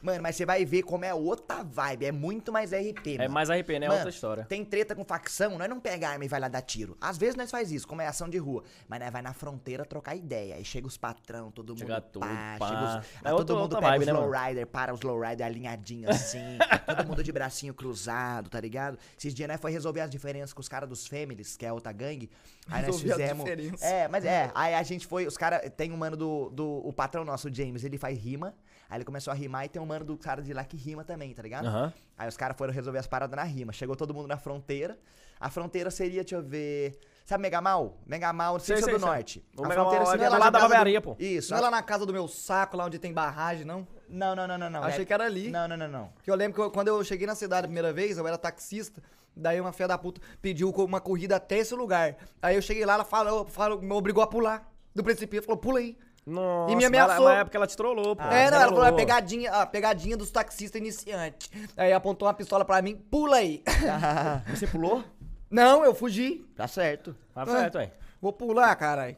Mano, mas você vai ver como é outra vibe. É muito mais RP, É mano. mais RP, né? É Mano, outra história. Tem treta com facção, nós não pega arma e vai lá dar tiro. Às vezes nós faz isso, como é ação de rua. Mas nós vai na fronteira trocar ideia. Aí chega os patrão, todo mundo Chega tudo, pá, pá. chega os, É aí outra- todo mundo outra pega vibe, os né, lowrider, para os lowrider alinhadinho assim. [LAUGHS] todo mundo de bracinho cruzado, tá ligado? Esses dias nós foi resolver as diferenças com os caras dos Families, que é outra gangue. Aí nós Resolver as fizemos... É, mas é. Aí a gente foi, os caras, tem um mano do, do, o patrão nosso, o James, ele faz rima. Aí ele começou a rimar e tem um mano do cara de lá que rima também, tá ligado? Aham. Aí os caras foram resolver as paradas na rima. Chegou todo mundo na fronteira. A fronteira seria, deixa eu ver. Sabe Megamal? Megamal, Sei, Cícia sei, do sei. Norte. O a Megamal fronteira é seria lá na da casa do- pô. Isso. Não é lá na casa do meu saco, lá onde tem barragem, não? Não, não, não, não, não. Achei É- que era ali. Não, não, não, não. Porque eu lembro que eu- quando eu cheguei na cidade a primeira vez, eu era taxista. Daí uma filha da puta pediu uma corrida até esse lugar. Aí eu cheguei lá, ela falou, falou me obrigou a pular do precipício. Falou, pula aí. Nossa, E me mas ameaçou. Na época ela te trollou, pô. é, não, ela falou, é Trollou. pegadinha, a pegadinha dos taxistas iniciantes. Aí apontou uma pistola pra mim, pula aí. [LAUGHS] Você pulou? não, eu fugi. Tá certo. Tá certo, ué. Vou pular, caralho.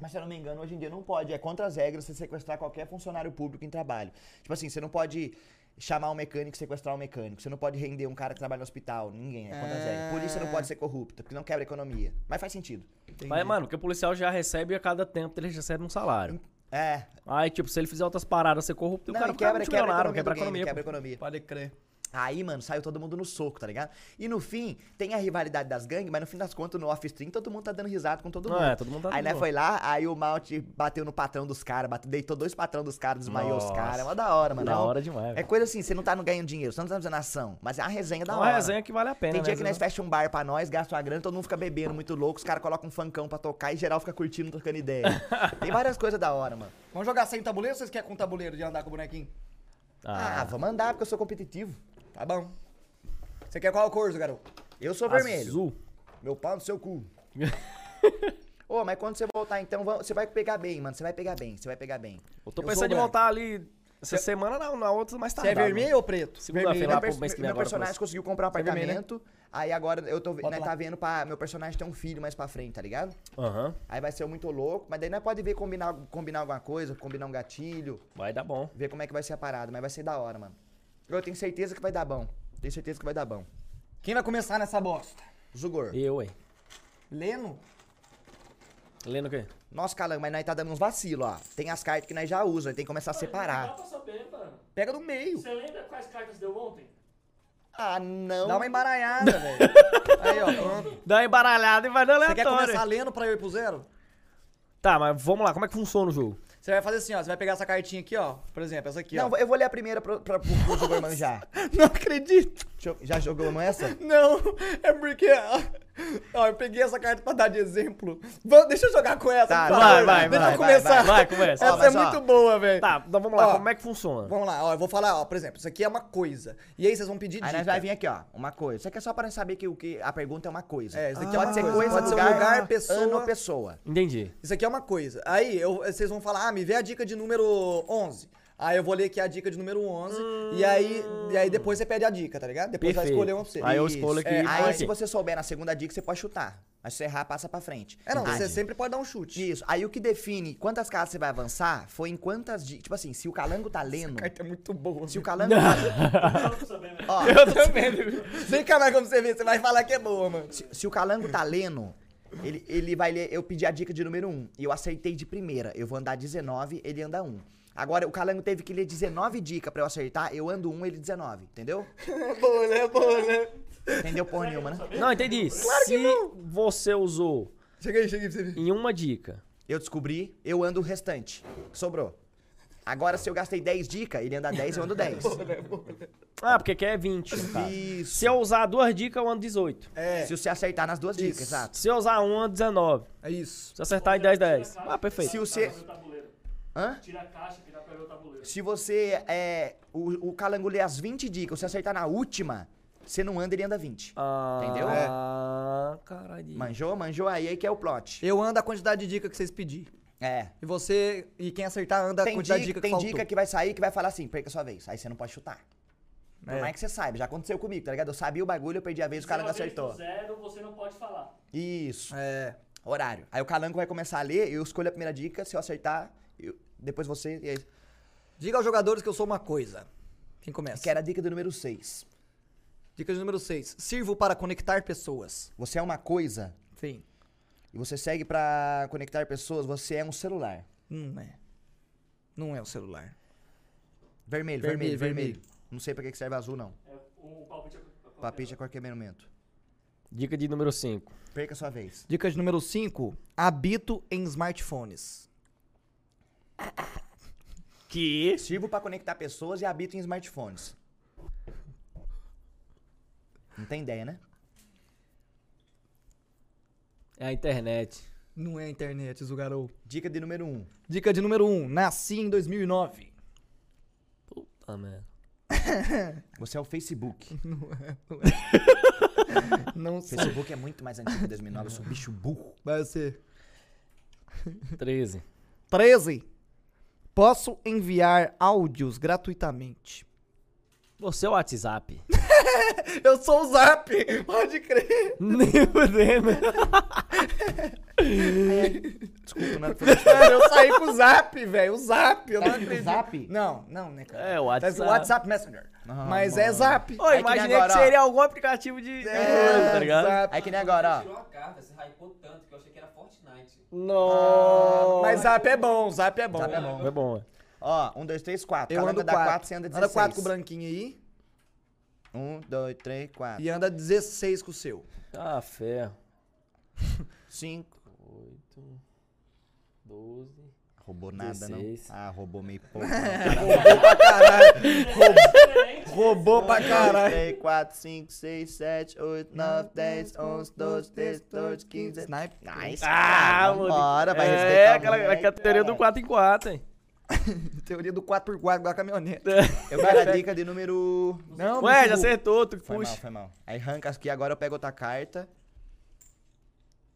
Mas se eu não me engano, hoje em dia não pode. É contra as regras você sequestrar qualquer funcionário público em trabalho. Tipo assim, você não pode chamar um mecânico e sequestrar um mecânico. Você não pode render um cara que trabalha no hospital. Ninguém. É contra as regras. Polícia não pode ser corrupta, porque não quebra a economia. Mas faz sentido. Mas, mano, porque o policial já recebe a cada tempo, ele recebe um salário. É. Aí, tipo, se ele fizer outras paradas, ser corrupto, o Não, cara e fica quebra, quebra a multimilionário, economia. quebra a do game, economia. quebra economia. Pode crer. Aí, mano, saiu todo mundo no soco, tá ligado? E no fim, tem a rivalidade das gangues, mas no fim das contas, no off-stream, todo mundo tá dando risada com todo Não, mundo. é, todo mundo tá Aí, né, foi lá, aí o Malt bateu no patrão dos caras, deitou dois patrão dos caras, desmaiou os Nossa. caras. É uma da hora, mano. Da É hora demais, É coisa assim, você não tá no ganhando dinheiro, você não tá fazendo ação, mas é uma resenha da É hora. uma resenha que vale a pena, Tem né? dia que nós vezes- fecha um bar pra nós, gasta uma grana, todo mundo fica bebendo muito louco, os caras colocam um funkão pra tocar e geral fica curtindo, trocando ideia. [LAUGHS] Tem várias coisas da hora, mano. Vamos jogar sem tabuleiro ou vocês querem com tabuleiro de andar com o bonequinho? Ah, Ah, vamos andar porque eu sou competitivo. Tá bom. Você quer qual cor, garoto? Eu sou vermelho. Azul. Meu pau no seu cu. [LAUGHS] Ô, mas quando você voltar, então, você vai pegar bem, mano. Você vai pegar bem, você vai pegar bem. Eu tô Eu pensando em voltar ali essa semana, não, na outra mais Você tarde. é vermelho ou preto? Segunda-feira Meu, mês que vem meu personagem conseguiu comprar um Você é né? apartamento. Aí agora eu tô, né, tá vendo pra meu personagem ter um filho mais pra frente, tá ligado? Aham, Aí vai ser muito louco, mas daí nós pode ver combinar, combinar alguma coisa, combinar um gatilho, vai dar bom. ver como é que vai ser a parada, mas vai ser da hora, mano. Eu tenho certeza que vai dar bom. Tenho certeza que vai dar bom. Quem vai começar nessa bosta? Zugor. Eu, ué. Leno? Lendo o quê? Nossa, calango, mas nós tá dando uns vacilos, ó. Tem as cartas que nós já usamos, tem que começar a Não separar. dá pra saber, mano. Pega do meio. Você lembra quais cartas deu ontem? Ah, não. Dá uma embaralhada, [LAUGHS] velho. Aí, ó, pronto. Dá uma embaralhada e vai dar Você quer começar lendo pra eu ir pro zero? Tá, mas vamos lá, como é que funciona o jogo? Você vai fazer assim, ó. Você vai pegar essa cartinha aqui, ó. Por exemplo, essa aqui, Não, ó. eu vou ler a primeira pro, pra, pro, pro manjar. [LAUGHS] Não acredito. Deixa eu- Já jogou essa? Não, é porque. Ó, eu peguei essa carta pra dar de exemplo. Vamos, deixa eu jogar com essa. Tá, por vai, favor. vai, Deixa vai, eu começar. vai, vai, começa. Essa Ó, é ó. muito boa, velho. Tá, então vamos lá, Ó, como é que funciona? Vamos lá, ó. Eu vou falar, ó. Por exemplo, isso aqui é uma coisa. E aí vocês vão pedir Aí dica. nós vai vir aqui, ó, uma coisa. Isso aqui é só para saber que, o que a pergunta é uma coisa. É, isso aqui é pode uma ser coisa. coisa, Pode ser um lugar, lugar, pessoa. ano, pessoa. Entendi. Isso aqui é uma coisa. Aí eu, vocês vão falar, ah, me vê a dica de número 11. Aí eu vou ler aqui a dica de número 11. E, aí, e aí depois você pede a dica, tá ligado? Depois vai Perfeito. escolher uma pra você. Aí eu escolho aqui. É, Aí se você souber na segunda dica, você pode chutar. Mas se você errar, passa pra frente. É, não, você Entendi. sempre pode dar um chute. Isso. Aí o que define quantas casas você vai avançar foi em quantas dicas. Tipo assim, se o calango tá lendo. carta é muito boa. Se o calango tá. [LAUGHS] Sabendo. Ó, Eu também. Vem cá, mais como você vê, você vai falar que é boa, mano. se, se o calango tá lendo, ele, ele vai ler. Eu pedi a dica de número 1 e eu acertei de primeira. Eu vou andar 19, ele anda 1. Agora, o calango teve que ler 19 dicas pra eu acertar, eu ando 1, ele 19. Entendeu? [LAUGHS] É boa, né? É boa, né? Entendeu porra nenhuma, né? Não, entendi. Se você usou Chega aí, chega aí pra você ver. em uma dica, Eu descobri, eu ando o restante. Sobrou. Agora, se eu gastei 10 dicas, ele anda 10, eu ando 10. [LAUGHS] ah, porque quer 20, no caso. Isso. Se eu usar duas dicas, eu ando 18. É, Se você acertar nas duas dicas, exato. Se eu usar um, eu ando 19. é isso. Se eu acertar em 10, 10. Ah, perfeito. Se você. Hã? Tira a caixa que dá pra ver o tabuleiro. Se você é. O, o calango lê as 20 dicas, você acertar na última, você não anda, ele anda 20. Ah, Entendeu? Ah, caralho. Manjou? Manjou aí, aí que é o plot. Eu ando a quantidade de dica que vocês pedirem. É. E você, e quem acertar, anda a Tem, quantidade dica, de dica que tem faltou. dica que vai sair que vai falar assim, perca sua vez. Aí você não pode chutar. Por É. mais que você saiba, já aconteceu comigo, tá ligado? Eu sabia o bagulho, eu perdi a vez, o calango Se é uma vez acertou. Zero, você não pode falar. Isso. É. Horário. Aí o calango vai começar a ler, eu escolho a primeira dica, se eu acertar, eu- depois você. E aí, Diga aos jogadores que eu sou uma coisa. Quem começa? que era a dica do número 6. Dica de número 6. Sirvo para conectar pessoas. Você é uma coisa Sim. e você segue pra conectar pessoas, você é um celular. Não é. Não é o celular. Vermelho, Vermelho, vermelho, vermelho. vermelho. Não sei pra que serve azul, não. É, o palpite é qualquer Papite a qualquer momento. Dica de número 5. Perca sua vez. Dica de número 5. Habito em smartphones. Que? Sirvo pra conectar pessoas e habito em smartphones. Não tem ideia, né? É a internet. Não é a internet, Zugarou. Dica de número 1. Um. Dica de número 1. Um. Nasci em 2009. Puta merda. [LAUGHS] Você é o Facebook. Não O [LAUGHS] sei. Facebook é muito mais antigo que 2009. Eu sou bicho burro. Vai ser. 13. 13. Posso enviar áudios gratuitamente. Você é o WhatsApp. [LAUGHS] Eu sou o Zap. Pode crer. [LAUGHS] Nem fudendo. [LAUGHS] Desculpa, não Cara, eu saí com o Zap, velho. O Zap. Eu não Tá escrito acredito. Zap? Não, não, né, cara? É, o Tá escrito WhatsApp. WhatsApp Messenger. Aham, Mas é mano. Zap. Ô, que imaginei nem agora, que ó. seria algum aplicativo de. É, tá ligado? Zap. Aí que nem agora, ó. Tirou a carta, você hypou tanto que eu achei que era. Nossa. Mas Zap é bom, Zap é bom. Zap é bom. Foi bom, é. Ó, um, dois, três, quatro. Eu Calanga ando dá 4. quatro, você anda Anda 16. 4 com o branquinho aí Um, dois, três, quatro. e anda 16 com o seu. Ah, ferro. Cinco. 8, 12. Roubou nada, 16. não? Ah, roubou meio [LAUGHS] pouco. Roubou pra caralho. Diferente. Roubou pra caralho. 3, 4, 5, 6, 7, 8, 9, 10, 11, 12, 13, 14, 15. Snipe. Nice. Ah, cara, mano. vambora, vai É, respeitar o aquela, moleque, aquela teoria do cara. 4 em 4, hein? [LAUGHS] Teoria do 4x4 igual a caminhonete. [LAUGHS] Eu quero a dica de número... Não, Ué, já acertou, tu Foi mal, puxa. foi mal. Aí arranca aqui, agora eu pego outra carta.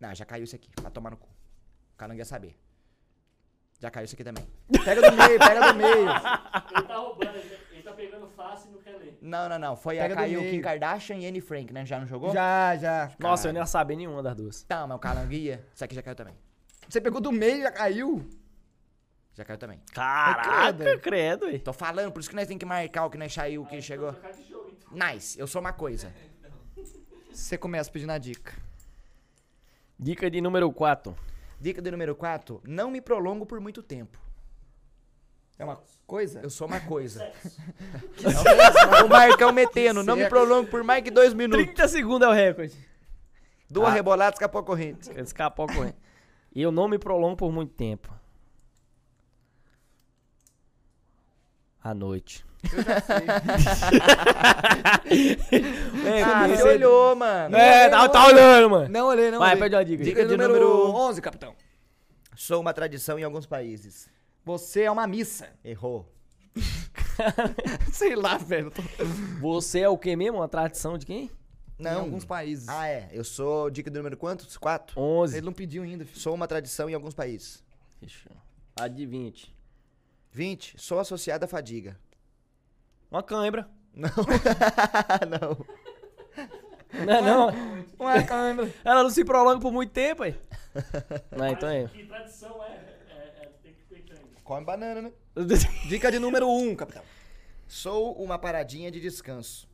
Não, já caiu isso aqui. Vai tomar no cu. Calango ia saber. Já caiu isso aqui também. Pega do meio, pega do meio. Ele tá roubando, ele tá, tá pegando fácil e não quer ler. Não, não, não. Foi a Pega do caiu. Kim Kardashian e Anne Frank, né? Já não jogou? Já, já. Nossa, eu não ia saber nenhuma das duas. Tá, mas o Calango ia. Isso aqui já caiu também. Você pegou do meio e já caiu? Já caiu também. Caraca, credo. credo, ué. Tô falando, por isso que nós temos que marcar o que nós saiu, o que chegou. Trocar de jogo, então. Nice, eu sou uma coisa. Você começa pedindo a dica. Dica de número 4. Dica do número 4, não me prolongo por muito tempo. É uma coisa? Eu sou uma coisa. [LAUGHS] [LAUGHS] o Marcão metendo, não me prolongo por mais que dois minutos. 30 segundos é o recorde. Duas Ah. reboladas, escapou a corrente. Escapou correndo. E eu não me prolongo por muito tempo. À noite. é, [LAUGHS] Ah, comecei- você olhou, mano. É, tá, tá olhando, mano. Não olhei, não Vai, olhei. pede uma dica. Dica de número número 11, capitão. Sou uma tradição em alguns países. Você é uma missa. Errou. [LAUGHS] Sei lá, velho. Tô... Você é o que mesmo? Uma tradição de quem? Em Não. alguns países. Ah, é. Eu sou. Dica número quantos? Quatro? 11. Ele não pediu ainda, filho. Sou uma tradição em alguns países. Fechou. A de 20. 20. Sou associado à fadiga. Uma cãibra. Não. [LAUGHS] não. Não, é não. Uma câmera. Ela não se prolonga por muito tempo, aí. Não, então é. Que tradição é, é, é tem que ter. Come banana, né? [LAUGHS] Dica de número 1, capitão. Sou uma paradinha de descanso.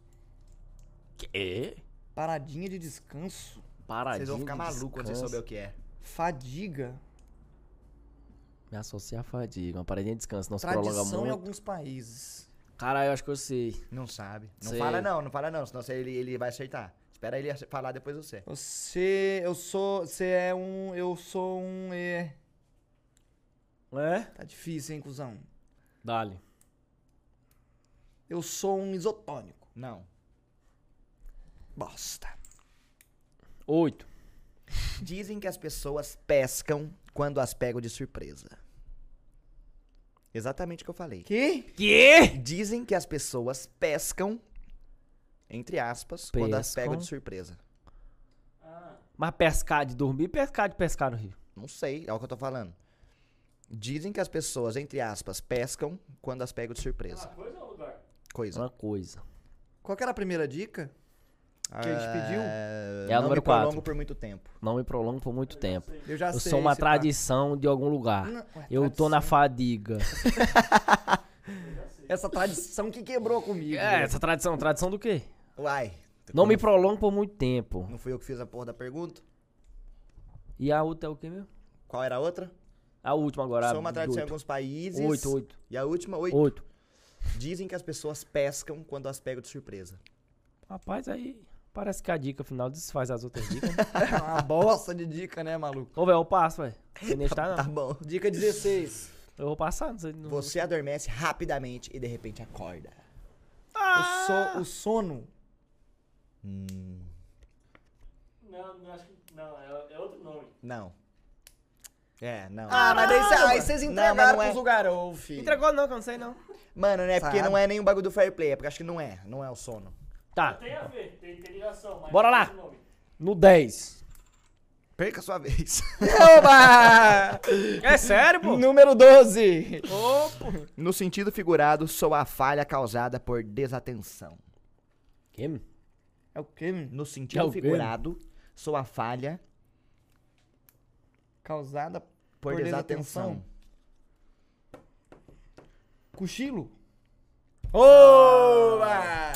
Que? Paradinha de descanso. Paradinha Vocês vão ficar de malucos quando vocês souberem o que é. Fadiga. Me associar a fadiga. Uma paradinha de descanso. Não se prolonga Tradição em muito. alguns países. Caralho, eu acho que eu sei. Não sabe. Não Sei. fala não, não fala não, senão ele, ele vai acertar. Espera ele falar depois você. Você. Eu sou. Você é um. Eu sou um. É. É? Tá difícil, hein, cuzão? Dale. Eu sou um isotônico. Não. Bosta. Oito. Dizem que as pessoas pescam quando as pego de surpresa. Exatamente o que eu falei. Que? Que? Dizem que as pessoas pescam, entre aspas, quando as Pescam. pego de surpresa. Ah, Mas pescar de dormir, pescar de pescar no rio. Não sei, é o que eu tô falando. Dizem que as pessoas, entre aspas, pescam quando as pego de uma surpresa. coisa ou lugar? Coisa. Uma coisa. Qual que era a primeira dica? Que a gente pediu? É, É a não número me prolongo quatro. por muito tempo. Não me prolongo por muito tempo. Eu já Eu sei. sou uma tradição de algum lugar. Não, ué, Eu tô na tradição. fadiga. [LAUGHS] Essa tradição que quebrou comigo. É, essa tradição. Tradição do quê? Uai. Não me prolongo por muito tempo. Não fui eu que fiz a porra da pergunta? E a outra é o quê mesmo? Qual era a outra? A última agora. Sou uma tradição em alguns países. Oito, oito. E a última, oito. Oito. Dizem que as pessoas pescam quando as pego de surpresa. Rapaz, aí parece que a dica final desfaz as outras dicas. [LAUGHS] É uma bosta de dica, né, maluco? Ô, velho, eu passo, velho. Você nem está, não. [LAUGHS] Tá bom. Dica 16. Eu vou passar, não sei. Não... Você adormece rapidamente e de repente acorda. Eu sou o sono. Hum, Não, não acho que. Não, é, é outro nome. não. É, não. Ah, mas daí cê, aí vocês Não, entregaram mas não é. pros lugarão, filho. Entregou não, que eu não sei não. Mano, né? Porque Sabe. não é nem o bagulho do fair play, é porque acho que não é. Não é o sono. Tá, Tem a ver, tem, tem ligação, mas. Bora lá. no 10. Perca a sua vez. [LAUGHS] Oba! É sério, pô? Número 12. No sentido figurado, sou a falha causada por desatenção. Que? É o quê? meu? No sentido É figurado, sou a falha Causada por, Por desatenção. cochilo? Oba!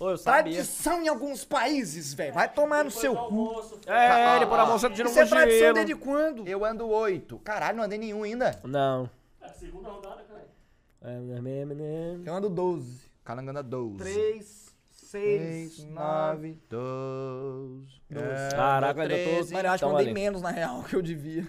Ô, eu sabia. Tradição em alguns países, velho. Vai tomar no seu cu. almoço, É, depois da moça tirou Isso é um tradição desde quando? Eu ando oito. Caralho, não andei nenhum ainda. Não. É a segunda rodada, cara. É. Eu ando 12. Calango anda 12. 3, 6, 6, 9. 9, 12. Caraca, ainda tô- 13. Mano, eu acho que Então, eu andei menos, na real, que eu devia.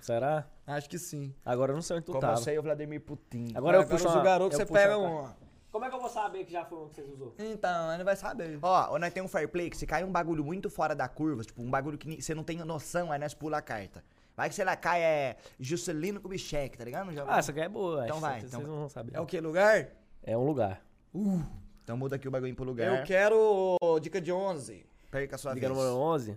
Será? Acho que sim. Agora eu não sei onde tu Com tava. você e o Vladimir Putin. Agora eu puxo uma- garotos, eu você puxo pega uma um. Como é que eu vou saber que já foi um que vocês usou? Então, ele vai saber. Ó, nós tem um fair play que se cai um bagulho muito fora da curva, tipo, um bagulho que você não tem noção, aí nós pula a carta. Vai que, sei lá, cai é Juscelino Kubitschek, tá ligado? Já- Ah, essa aqui é boa. Então acho. vai, Vocês então não vão saber. É o que lugar? É um lugar. Então muda aqui o bagulho pro lugar. Eu quero dica de 11. Perca a sua Dica vez. número 11.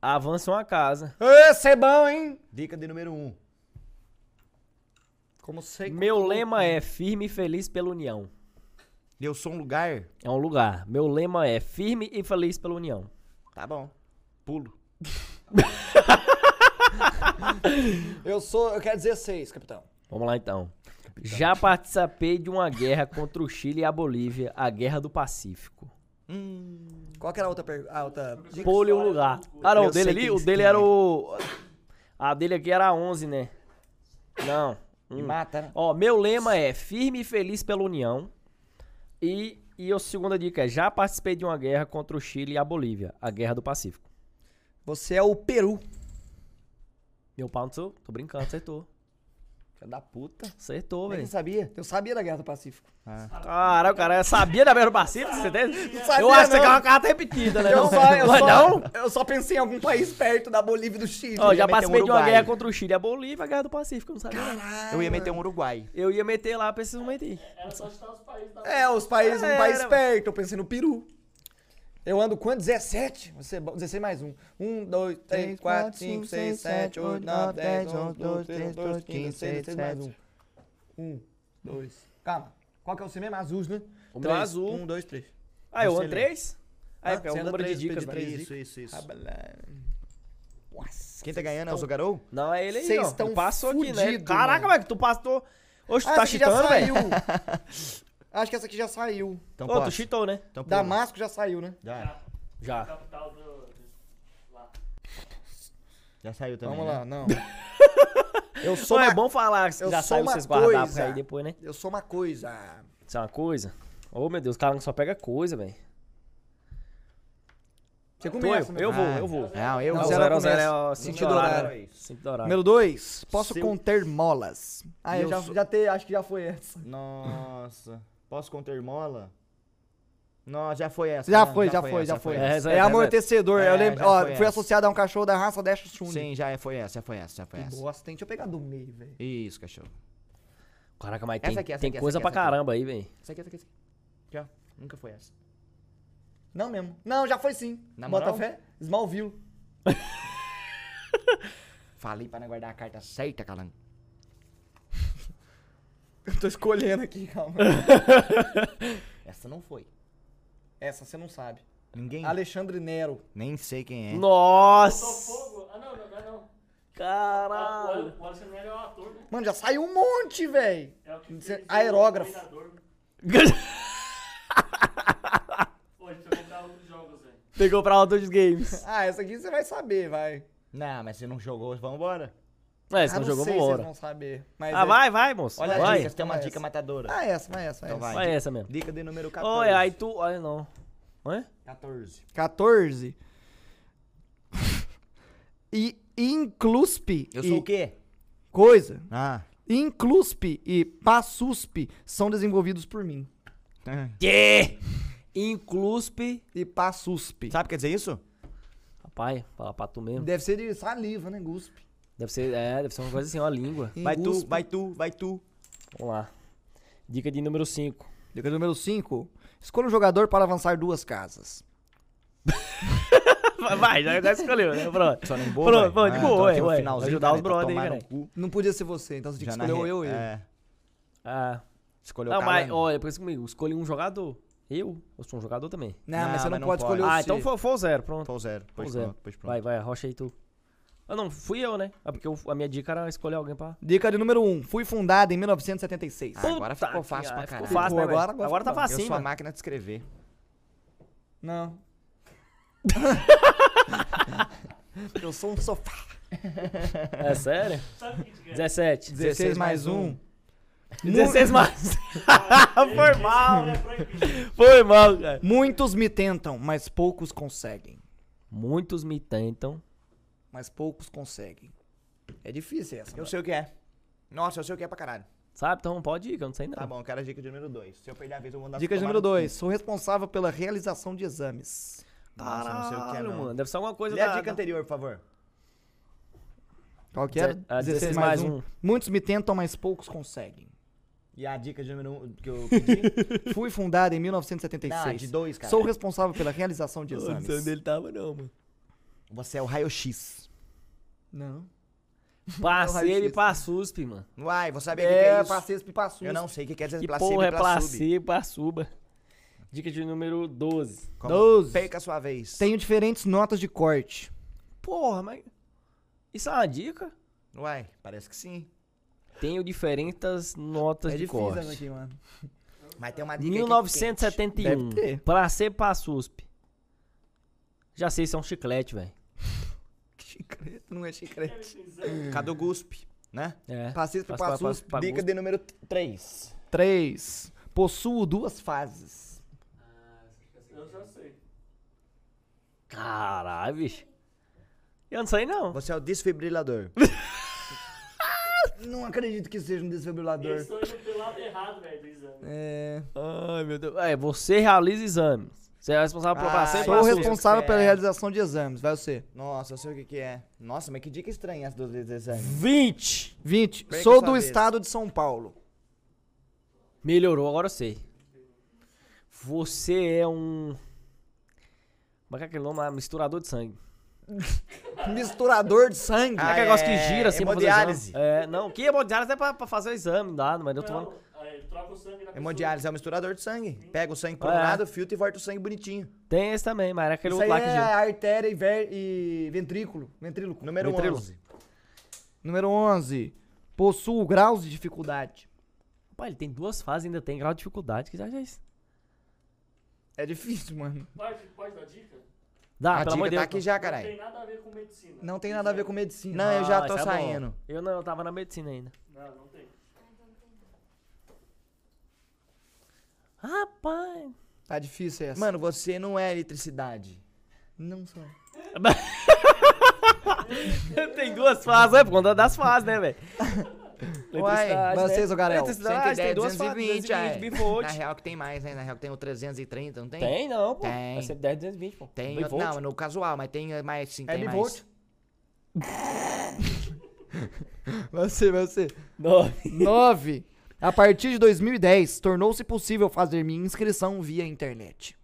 Avança uma casa. Esse é bom, hein? Dica de número 1. Como sei. Meu lema é firme e feliz pela união. Eu sou um lugar. É um lugar. Meu lema é firme e feliz pela união. Tá bom. Pulo. [LAUGHS] Eu sou. Eu quero 16, capitão. Vamos lá então. Já participei de uma guerra contra o Chile e a Bolívia, a Guerra do Pacífico. Qual que era a outra pergunta? Ah, outra. Pule um lugar. Ah, não, o dele ali, o dele era o. A dele aqui era 11, né? Não. Me Hum. mata, né? Ó, meu lema é firme e feliz pela união. E, e a segunda dica é: já participei de uma guerra contra o Chile e a Bolívia, a Guerra do Pacífico. Você é o Peru. Meu pau no seu. Tô brincando, acertou. Filho da puta. Acertou, é velho. você sabia? Eu sabia da Guerra do Pacífico. Caralho, o cara sabia da Guerra do Pacífico? Você tem? sabia, Eu acho que é uma carta repetida, né? Eu não? só, eu, só, não? eu só pensei em algum país perto da Bolívia e do Chile. Ó, já meter um de uma guerra contra o Chile e a Bolívia, a Guerra do Pacífico, eu não sabia. não. Eu ia meter um Uruguai. Eu ia meter lá, preciso meter. Era só citar os países da É, os países, um É, país perto. Eu pensei no Peru. Eu ando quanto? 17? Você, é bom. 16 mais um. 1, 2, 3, 4, 5, 6, 7, 8, 9, 10, 11, 12, 13, 14, 15, 16, 17 mais um. 1, 2. Calma. Qual que é o seu mesmo? Azul, né? O meu é azul. 1, 2, 3. Ah, eu ando lê. três? Ah, é, é o número de três, dicas, velho. três. Isso, isso, isso. Nossa. Quem tá ganhando é o Zugarou? Não, é ele aí, Cês ó. estão passou aqui, né? fudido, Caraca, mano. velho, tu passou... Oxe, tu Ah, tá saiu. velho? [LAUGHS] Acho que essa aqui já saiu. Então Ô, tu cheatou, né? Então pula. Damasco já saiu, né? Já. Já. capital do. Já saiu também. Vamos né? lá, não. [LAUGHS] Eu sou Só é uma, bom falar que eu já sou saiu uma vocês guardar coisa. pra aí depois, né? eu sou uma coisa. Isso é uma coisa. Ô, meu Deus, o cara só pega coisa, velho. Você começa, eu, né? eu vou, Ah, eu vou. Não, eu Não, vou. zero zero, zero é o Sentido horário. horário. Sentido horário. Número 2. Posso Seu- conter molas. Ah, eu Eu já, sou- já te, acho que já foi essa. Nossa. Posso conter mola? Não, já foi essa. Já né? foi, já foi, já foi. essa. É, essa é, amortecedor. é, eu lembro, já ó, foi fui essa. associado a um cachorro da raça Dash Chun. Sim, já foi essa, já foi essa, já foi Que essa. bosta? Deixa eu pegar do meio, velho. Isso, cachorro. Caraca, mas tem, aqui, tem aqui, coisa aqui, pra caramba aí, velho. Essa aqui, essa aqui, essa aqui. Já. Nunca foi essa. Não mesmo. Não, já foi sim. Na Bota moral? fé? Smallville. [LAUGHS] Falei pra não guardar a carta certa, calango. Eu tô escolhendo aqui, calma. [LAUGHS] Essa não foi. Essa você não sabe. Ninguém. Alexandre Nero. Nem sei quem é. Nossa! fogo. Ah, não, não, não. não. Ah, Caralho! o, o Alexandre Nero é o ator, né? Mano, já saiu um monte, velho. É o que fez aerógrafo. Dominador. [LAUGHS] Pô, a gente precisa comprar outros jogos, velho. Pegou pra outros games. Ah, essa aqui você vai saber, vai. Não, mas você não jogou, vambora. É, se ah, não jogou, sei se vocês vão saber. Mas Ah, é- vai, vai, moço. Olha vai. as dicas, tem uma Vai dica essa. matadora. Ah, essa, vai essa, vai Então essa. vai. Vai essa mesmo. Dica de número 14. Oi, aí tu. Olha, não. Oi? 14. 14. E incluspe. Eu e sou o quê? Coisa. Ah. Incluspe e Passuspe são desenvolvidos por mim. [LAUGHS] Que? Incluspe. E Passuspe. Sabe o que quer dizer isso? Rapaz, fala pra tu mesmo. Deve ser de saliva, né? Guspe. Deve ser, é, deve ser uma coisa assim, uma língua. Vai tu, vai tu, vai tu. Vamos lá. Dica de número 5. Dica número 5. Escolha um jogador para avançar duas casas. [LAUGHS] Vai, já, já escolheu, né? Pronto. Só nem boa. Pronto, vai. pronto, de Ah, boa, tô ué, ué. Ajudar os brother aí, cu. Não podia ser você, então você tinha que escolher eu e eu. É, Ah. escolheu Não, o mas, calango. olha, pensa comigo. Escolhi um jogador. Eu? Eu sou um jogador também. Não, Não, mas você não, mas não pode pode. escolher Ah, o então C. foi, foi o zero, pronto. Foi o zero. Foi Pois zero. pronto, pois pronto. Vai, vai, arrocha aí tu. Ah, não, fui eu, né? Ah, porque eu- a minha dica era escolher alguém pra... Dica de número 1. Um. Fui fundada em 1976. Ah, agora Puta ficou que- fácil pra ah, ficou caralho. fácil, né, Agora- velho? agora Agora tá ficou. Eu facinho, sou a mano. máquina de escrever. Não. [LAUGHS] eu sou um sofá. É sério? Sabe o que a gente quer? 17. 16 mais [LAUGHS] 1. 16 mais. [LAUGHS] Foi mal. É. Foi mal, cara. Muitos me tentam, mas poucos conseguem. Muitos me tentam. Mas poucos conseguem. É difícil essa. Eu mano. sei o que é. Nossa, eu sei o que é pra caralho. Sabe? Então pode ir, que eu não sei não. Tá bom, eu quero a dica de número 2. Se eu perder a vez, eu vou mandar Dica de número no cu. 2. Sou responsável pela realização de exames. Nossa, não sei o que é, Caralho, não. mano. Deve ser alguma coisa Lê a da- dica da- anterior, por favor. Qual que era? Deze- ah, 16 mais um. Muitos me tentam, mas poucos conseguem. E a dica de número 1 um que eu pedi? [LAUGHS] Fui fundada em 1976. Não, de dois, cara. Sou responsável pela realização de Eu Não sei exames. onde ele tava, não, mano. Você é o raio-x. Não. [LAUGHS] Parceiro e pra SUSP, mano. Uai, vou saber o que, que é É, isso. passei e passou. Eu não sei o que quer dizer Que placebo porra e é placebo. placebo e passuba? Dica de número 12. Como? 12. Perca a sua vez. Tenho diferentes notas de corte. Porra, mas. Isso é uma dica? Uai, parece que sim. Tenho diferentes notas é de difícil corte. aqui, mano. Mas tem uma dica aqui 1971. Deve ter. Placebo pra SUSP. Já sei se é um chiclete, velho. Chiclete, não é chiclete. o [LAUGHS] guspe, né? É. Pra- passou. passa pra Dica de número 3. 3. Possuo duas fases. Eu já sei. Caralho, bicho. Eu não sei não. Você é o desfibrilador. Não acredito que seja um desfibrilador. Eles estão indo pelo lado errado, velho, do exame. É. Ai, meu Deus. É, você realiza exames. Você é responsável por Ah, placebo e Sou responsável pela realização de exames, vai você. Nossa, eu sei o que, que é. Nossa, mas que dica estranha essa duas vezes exame. 20. 20. Perca Sou do vez. estado de São Paulo. Melhorou, agora eu sei. Você é um. Como é que é aquele nome lá? Misturador de sangue. [LAUGHS] Misturador de sangue. Não é Ah, aquele negócio que é gira assim pra fazer hemodiálise. exame? É, não. Que hemodiálise é pra, pra fazer o exame, dá, mas eu tô falando. Não, aí, troca o sangue na Hemodiálise é um misturador de sangue. Pega o sangue um É. lado, filtra e volta o sangue bonitinho. Tem esse também, mas era aquele Isso aí outro lá que é artéria e, ver- e ventrículo. Ventríloco. Número Ventrilo. 11. Número 11. Possuo graus de dificuldade. Pô, ele tem duas fases, ainda tem grau de dificuldade. Que já é isso. É difícil, mano. Pode, pode dar dica? Dá, a pelo amor dica de tá Deus. aqui já, Não caralho. tem nada a ver com medicina. Não tem nada a ver com medicina. Não, eu já tô é bom. saindo. Eu não, eu tava na medicina ainda. Não, não tem. Rapaz. Tá difícil essa. Mano, você não é eletricidade. não sou. [LAUGHS] tem duas fases, é por conta das fases, né, velho? Uai, vocês, né? ô Garel? Eletricidade, 110, tem duas fases, 220, 220, é. bivolt. Na real que tem mais, né? Na real que tem o 330, não tem? Tem não, pô. Tem. É 110, 220, pô. Tem, Bivolt. não, no casual, mas tem mais sim, É tem bivolt? mais. Vai ser, vai ser. Nove. 9. A partir de 2010, tornou-se possível fazer minha inscrição via internet.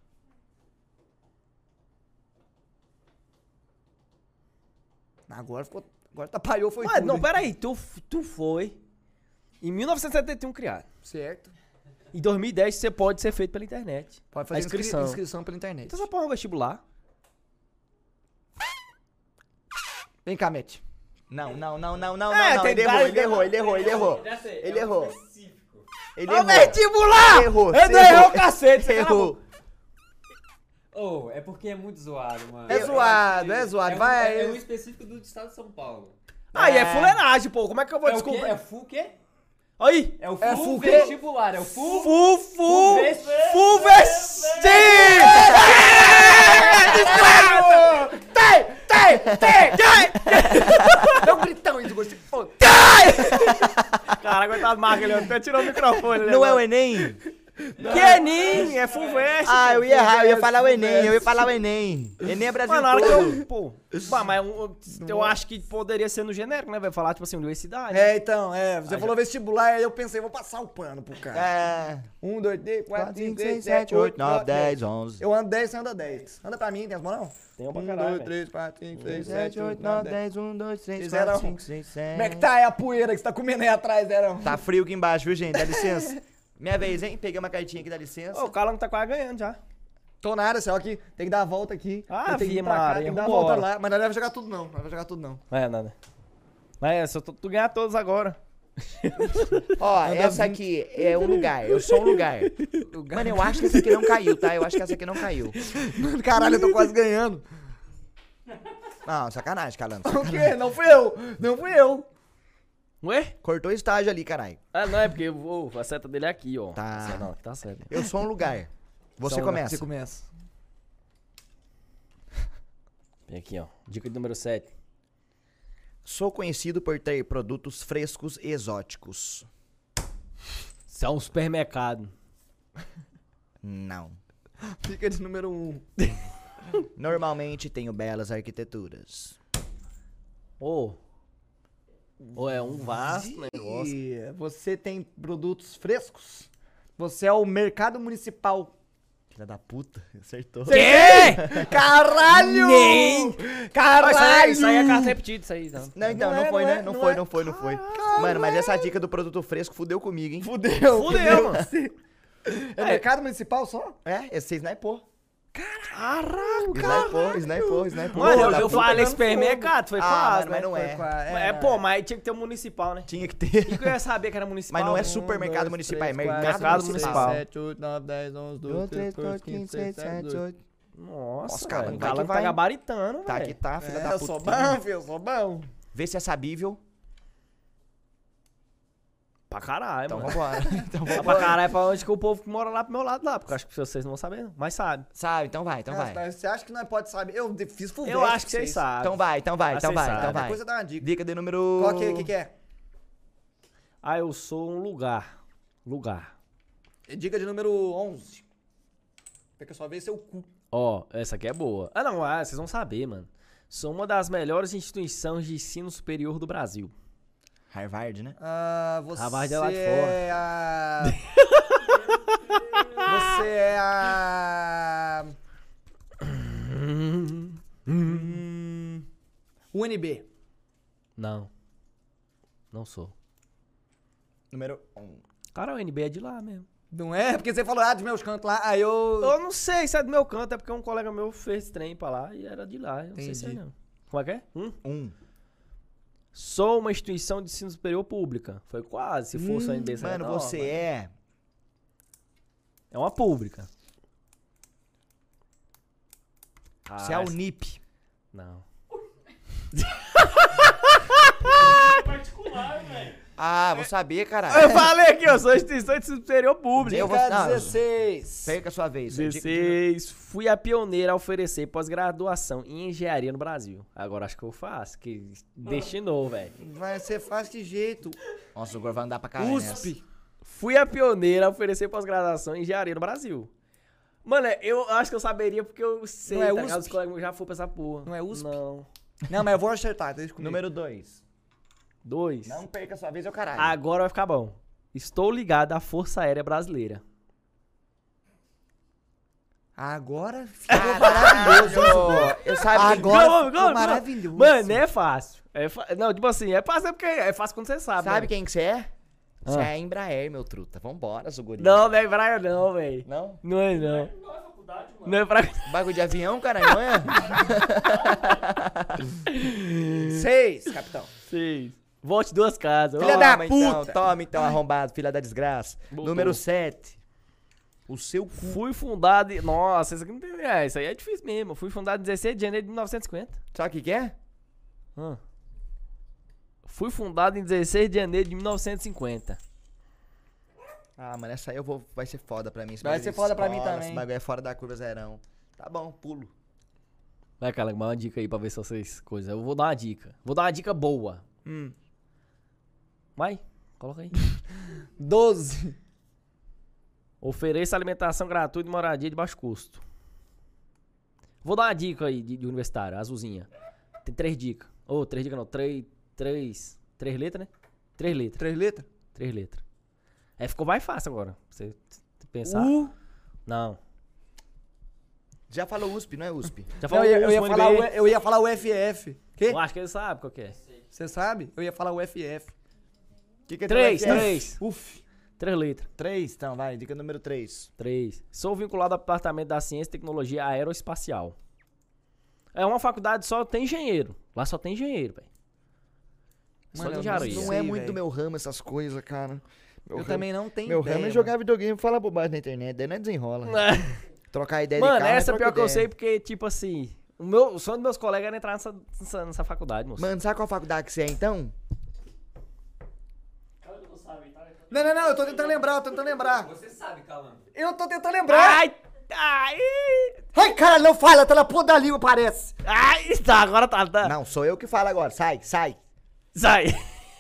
Agora ficou. Agora atrapalhou, foi Mas tudo. não, hein? peraí, tu, tu foi em 1971 criado. Certo. Em 2010 você pode ser feito pela internet. Pode A fazer inscri- inscrição. inscrição pela internet. Então porra é um vestibular. Vem cá, Matt. Não, não, não, não, não, É, não, Ele errou, ele errou, ele errou, ele errou. Ele errou. Ele Ô, errou. vestibular! Errou, Eu você não errou errou. o cacete, você Errou. Oh, é porque é muito zoado, mano. É Eu zoado, é zoado, um- vai. É um específico do estado de São Paulo. Aí é É. fuleiragem, pô. Como é que eu vou é o quê? descobrir? É full quê? Aí! É o É full full quê? vestibular. É o full... Fu, fu, Full vesti- fu vestir! Tem! Tem! Tem! Dá um gritão aí, você foda. Caraca, coitado Marco, ele até tirou o microfone. né, Não é o mano? Enem? É full vest. Ah, eu ia errar, eu ia falar o Enem, eu ia falar o Enem. Enem é Brasil Mas na hora que todo. eu. Pô, mas eu, eu acho que poderia ser no genérico, né? Vai falar, tipo assim, universidade. É, então, é. Você Ah, falou vestibular, aí eu pensei, vou passar o pano pro cara. É. Um, dois, três, quatro, 4, cinco, 5, seis, 6, 7, 8, 9, 10, 10. 11. Eu ando 10, você anda 10. Anda pra mim, tem as mãos não? Tem um pra Um, caralho. dois, velho. três, quatro, cinco, seis, 7, sete, 8, 9, 10, 1, 2, 3, Vocês 4, eram- 5, 6, 7. Como é que tá aí a poeira que você tá comendo aí atrás, Zerão? Tá frio aqui embaixo, viu, gente? Dá licença. [LAUGHS] Minha vez, hein? Peguei uma cartinha aqui, dá licença. Ô, o Calango tá quase ganhando já. Tô nada, só que tem que dar a volta aqui. Ah, tenho que ir vi, pra cá, Maria, tem que dar a volta lá. Mas não vai jogar tudo não, não vai jogar tudo não. Não é nada. Mas é, se eu tu, tu ganhar todos agora. [LAUGHS] Ó, essa aqui é um lugar, eu sou um lugar. Mano, eu acho que essa aqui não caiu, tá? Eu acho que essa aqui não caiu. Mano, caralho, eu tô quase ganhando. Não, sacanagem, Calando. O quê? Não fui eu, não fui eu. Ué? Cortou estágio ali, caralho. Ah, não, é porque ô, a seta dele é aqui, ó. Tá. Essa não, tá certo. Eu sou um lugar. Você Só começa. Você começa. Vem aqui, ó. Dica de número 7. Sou conhecido por ter produtos frescos e exóticos. Isso é um supermercado. Não. Fica de número 1. Um. Normalmente tenho belas arquiteturas. Ô. Ou é um vasto negócio. E você tem produtos frescos? Você é o mercado municipal. Filha da puta, [LAUGHS] acertou. Quê? [LAUGHS] Caralho! Nem! Caralho! Isso aí, isso aí é carta repetida, isso aí. Não. Não, então, Não não, é, foi, não né? é, Não, não foi, é. não foi, não foi. Mano, mas essa dica do produto fresco fudeu comigo, hein? Fudeu. Fudeu, mano. [LAUGHS] É mercado municipal só? É, esse você snipou. Caralho, Snipou, snipou, snipou. Mano, eu, eu falei supermercado, foi Ah, quase, mano, mas né? não é. É, pô, mas tinha que ter um municipal, né? Tinha que ter. E que eu ia saber que era municipal? Mas não é né? supermercado municipal, é mercado, Mercado municipal. municipal. 7, 8, 9, 10, 11, 12, 2, 13, 3, 4, 15, 16, 17, 18. Nossa, Nossa, cara, cara, o vai que Galo tá vai. gabaritando, Tá que tá, filha É, da eu puta. sou bom, filho, eu sou bom. Vê se é sabível. Pra caralho, Então mano. vambora. [LAUGHS] Então vambora. pra caralho é pra onde que o povo que mora lá pro meu lado lá, porque eu acho que vocês não vão saber, não. Mas sabe. Sabe, então vai, então vai. Nossa, Você acha que nós pode saber? Eu fiz full Eu acho que vocês sabem. Então vai, então vai, então vai, então vai. Depois você dá uma dica. Dica de número... Qual que, que, que é? Ah, eu sou um lugar. Lugar. Dica de número 11. Fica só ver seu cu. Ó, essa aqui é boa. Ah, não, ah, vocês vão saber, mano. Sou uma das melhores instituições de ensino superior do Brasil. Harvard, né? Ah, você Harvard é lá de é a... você é a... Hum, UNB. Não. Não sou. Número 1. Cara, o NB é de lá mesmo. Não é? Porque você falou, ah, dos meus cantos lá, aí eu... Eu não sei se é do meu canto, é porque um colega meu fez trem pra lá e era de lá. Eu não sei se é Entendi. não. Como é que é? Hum? 1. Sou uma instituição de ensino superior pública. Foi quase, se fosse a NB. Mano, você é... É uma pública. Você é essa- Unip. Não. [LAUGHS] particular, velho. Ah, vou saber, Eu caralho. falei aqui, eu sou instituição de superior pública. Eu vou- não, 16. Pega a sua vez. Dica de- 16. Fui a pioneira a oferecer pós-graduação em engenharia no Brasil. Agora acho que eu faço, que destinou, velho. Vai ser fácil de jeito. Nossa, o Gor vai andar pra caralho nessa. USP. Fui a pioneira a oferecer pós-graduação em engenharia no Brasil. Mano, é, eu acho que eu saberia porque eu sei, Não é tá? USP? Os colegas já foram pra essa porra. Não é USP? Não. Não, mas eu vou acertar, deixa comigo. Número 2. Dois. Não perca a sua vez, é o caralho. Agora vai ficar bom. Estou ligado à Força Aérea Brasileira. Agora ficou [LAUGHS] Maravilhoso. Eu que... Agora Calma, ficou maravilhoso. Mano, é fácil. É fa- Não, tipo assim, é fácil é porque é fácil quando você sabe. Sabe né? quem que você é? Você Ah. é a Embraer, meu truta. Vambora, Zuguri. Não, não é praia não, velho. Não? Não é não. Não é faculdade, mano. Não é pra... Bagulho de avião, caralho, não é? [LAUGHS] Seis, capitão. Seis. Volte duas casas. Filha da Toma então, puta. toma então, arrombado, filha da desgraça. Botou. Número 7. O seu cu. Fui fundado... em- Nossa, isso aqui não tem... É, isso aí é difícil mesmo. Fui fundado em 16 de janeiro de 1950. Sabe o que que é? Ah. Fui fundado em 16 de janeiro de 1950. Ah, mano, essa aí eu vou... Vai ser foda pra mim. esse Vai ser foda pra mim escola, também. Esse bagulho é fora da curva zerão. Tá bom, pulo. Vai, cara, uma dica aí pra ver se vocês... Coisa. Eu vou dar uma dica. Vou dar uma dica boa. Hum. Vai, coloca aí. [LAUGHS] Doze. Ofereça alimentação gratuita e moradia de baixo custo. Vou dar uma dica aí de, de universitário, azulzinha. Tem três dicas. Ô, três dicas não, três, três, três letras, né? Três letras, Três letras? três letras. É, ficou mais fácil agora. pra Você pensar. U. Não. Já falou USP, não é USP? Já Não, falou eu, ia, eu, ia falar, eu ia falar o FF. Quê? Eu acho que ele sabe qual que é. Você sabe? Eu ia falar o FF. Que que é Três, teu três. [LAUGHS] Uf. Três letras. Três, então, vai. Dica número 3. Três. Sou vinculado ao Departamento da Ciência e Tecnologia Aeroespacial. É uma faculdade só tem engenheiro. Lá só tem engenheiro, velho. Só Mano, de não engenharia. Não sei, é muito do meu ramo essas coisas, cara. Meu Eu ramo- também não tenho Meu ideia. ramo é jogar videogame e falar bobagem na internet. Daí não é desenrola. [LAUGHS] Trocar ideia de Mano, carro, essa é pior que eu ideia. sei, porque, tipo assim, o, meu, o sonho dos meus colegas era entrar nessa, nessa, nessa faculdade, moço. Mano, sabe qual faculdade que você é, então? Cara, tu não sabe, tá? Não, não, não, eu tô tentando lembrar, eu tô tentando lembrar. Você sabe, Calango. Eu tô tentando lembrar. Ai! Ai! Ai, caralho, não fala, tá na ponta da língua, parece. Ai! Tá, agora tá, tá. Não, sou eu que falo agora. Sai, sai. Sai!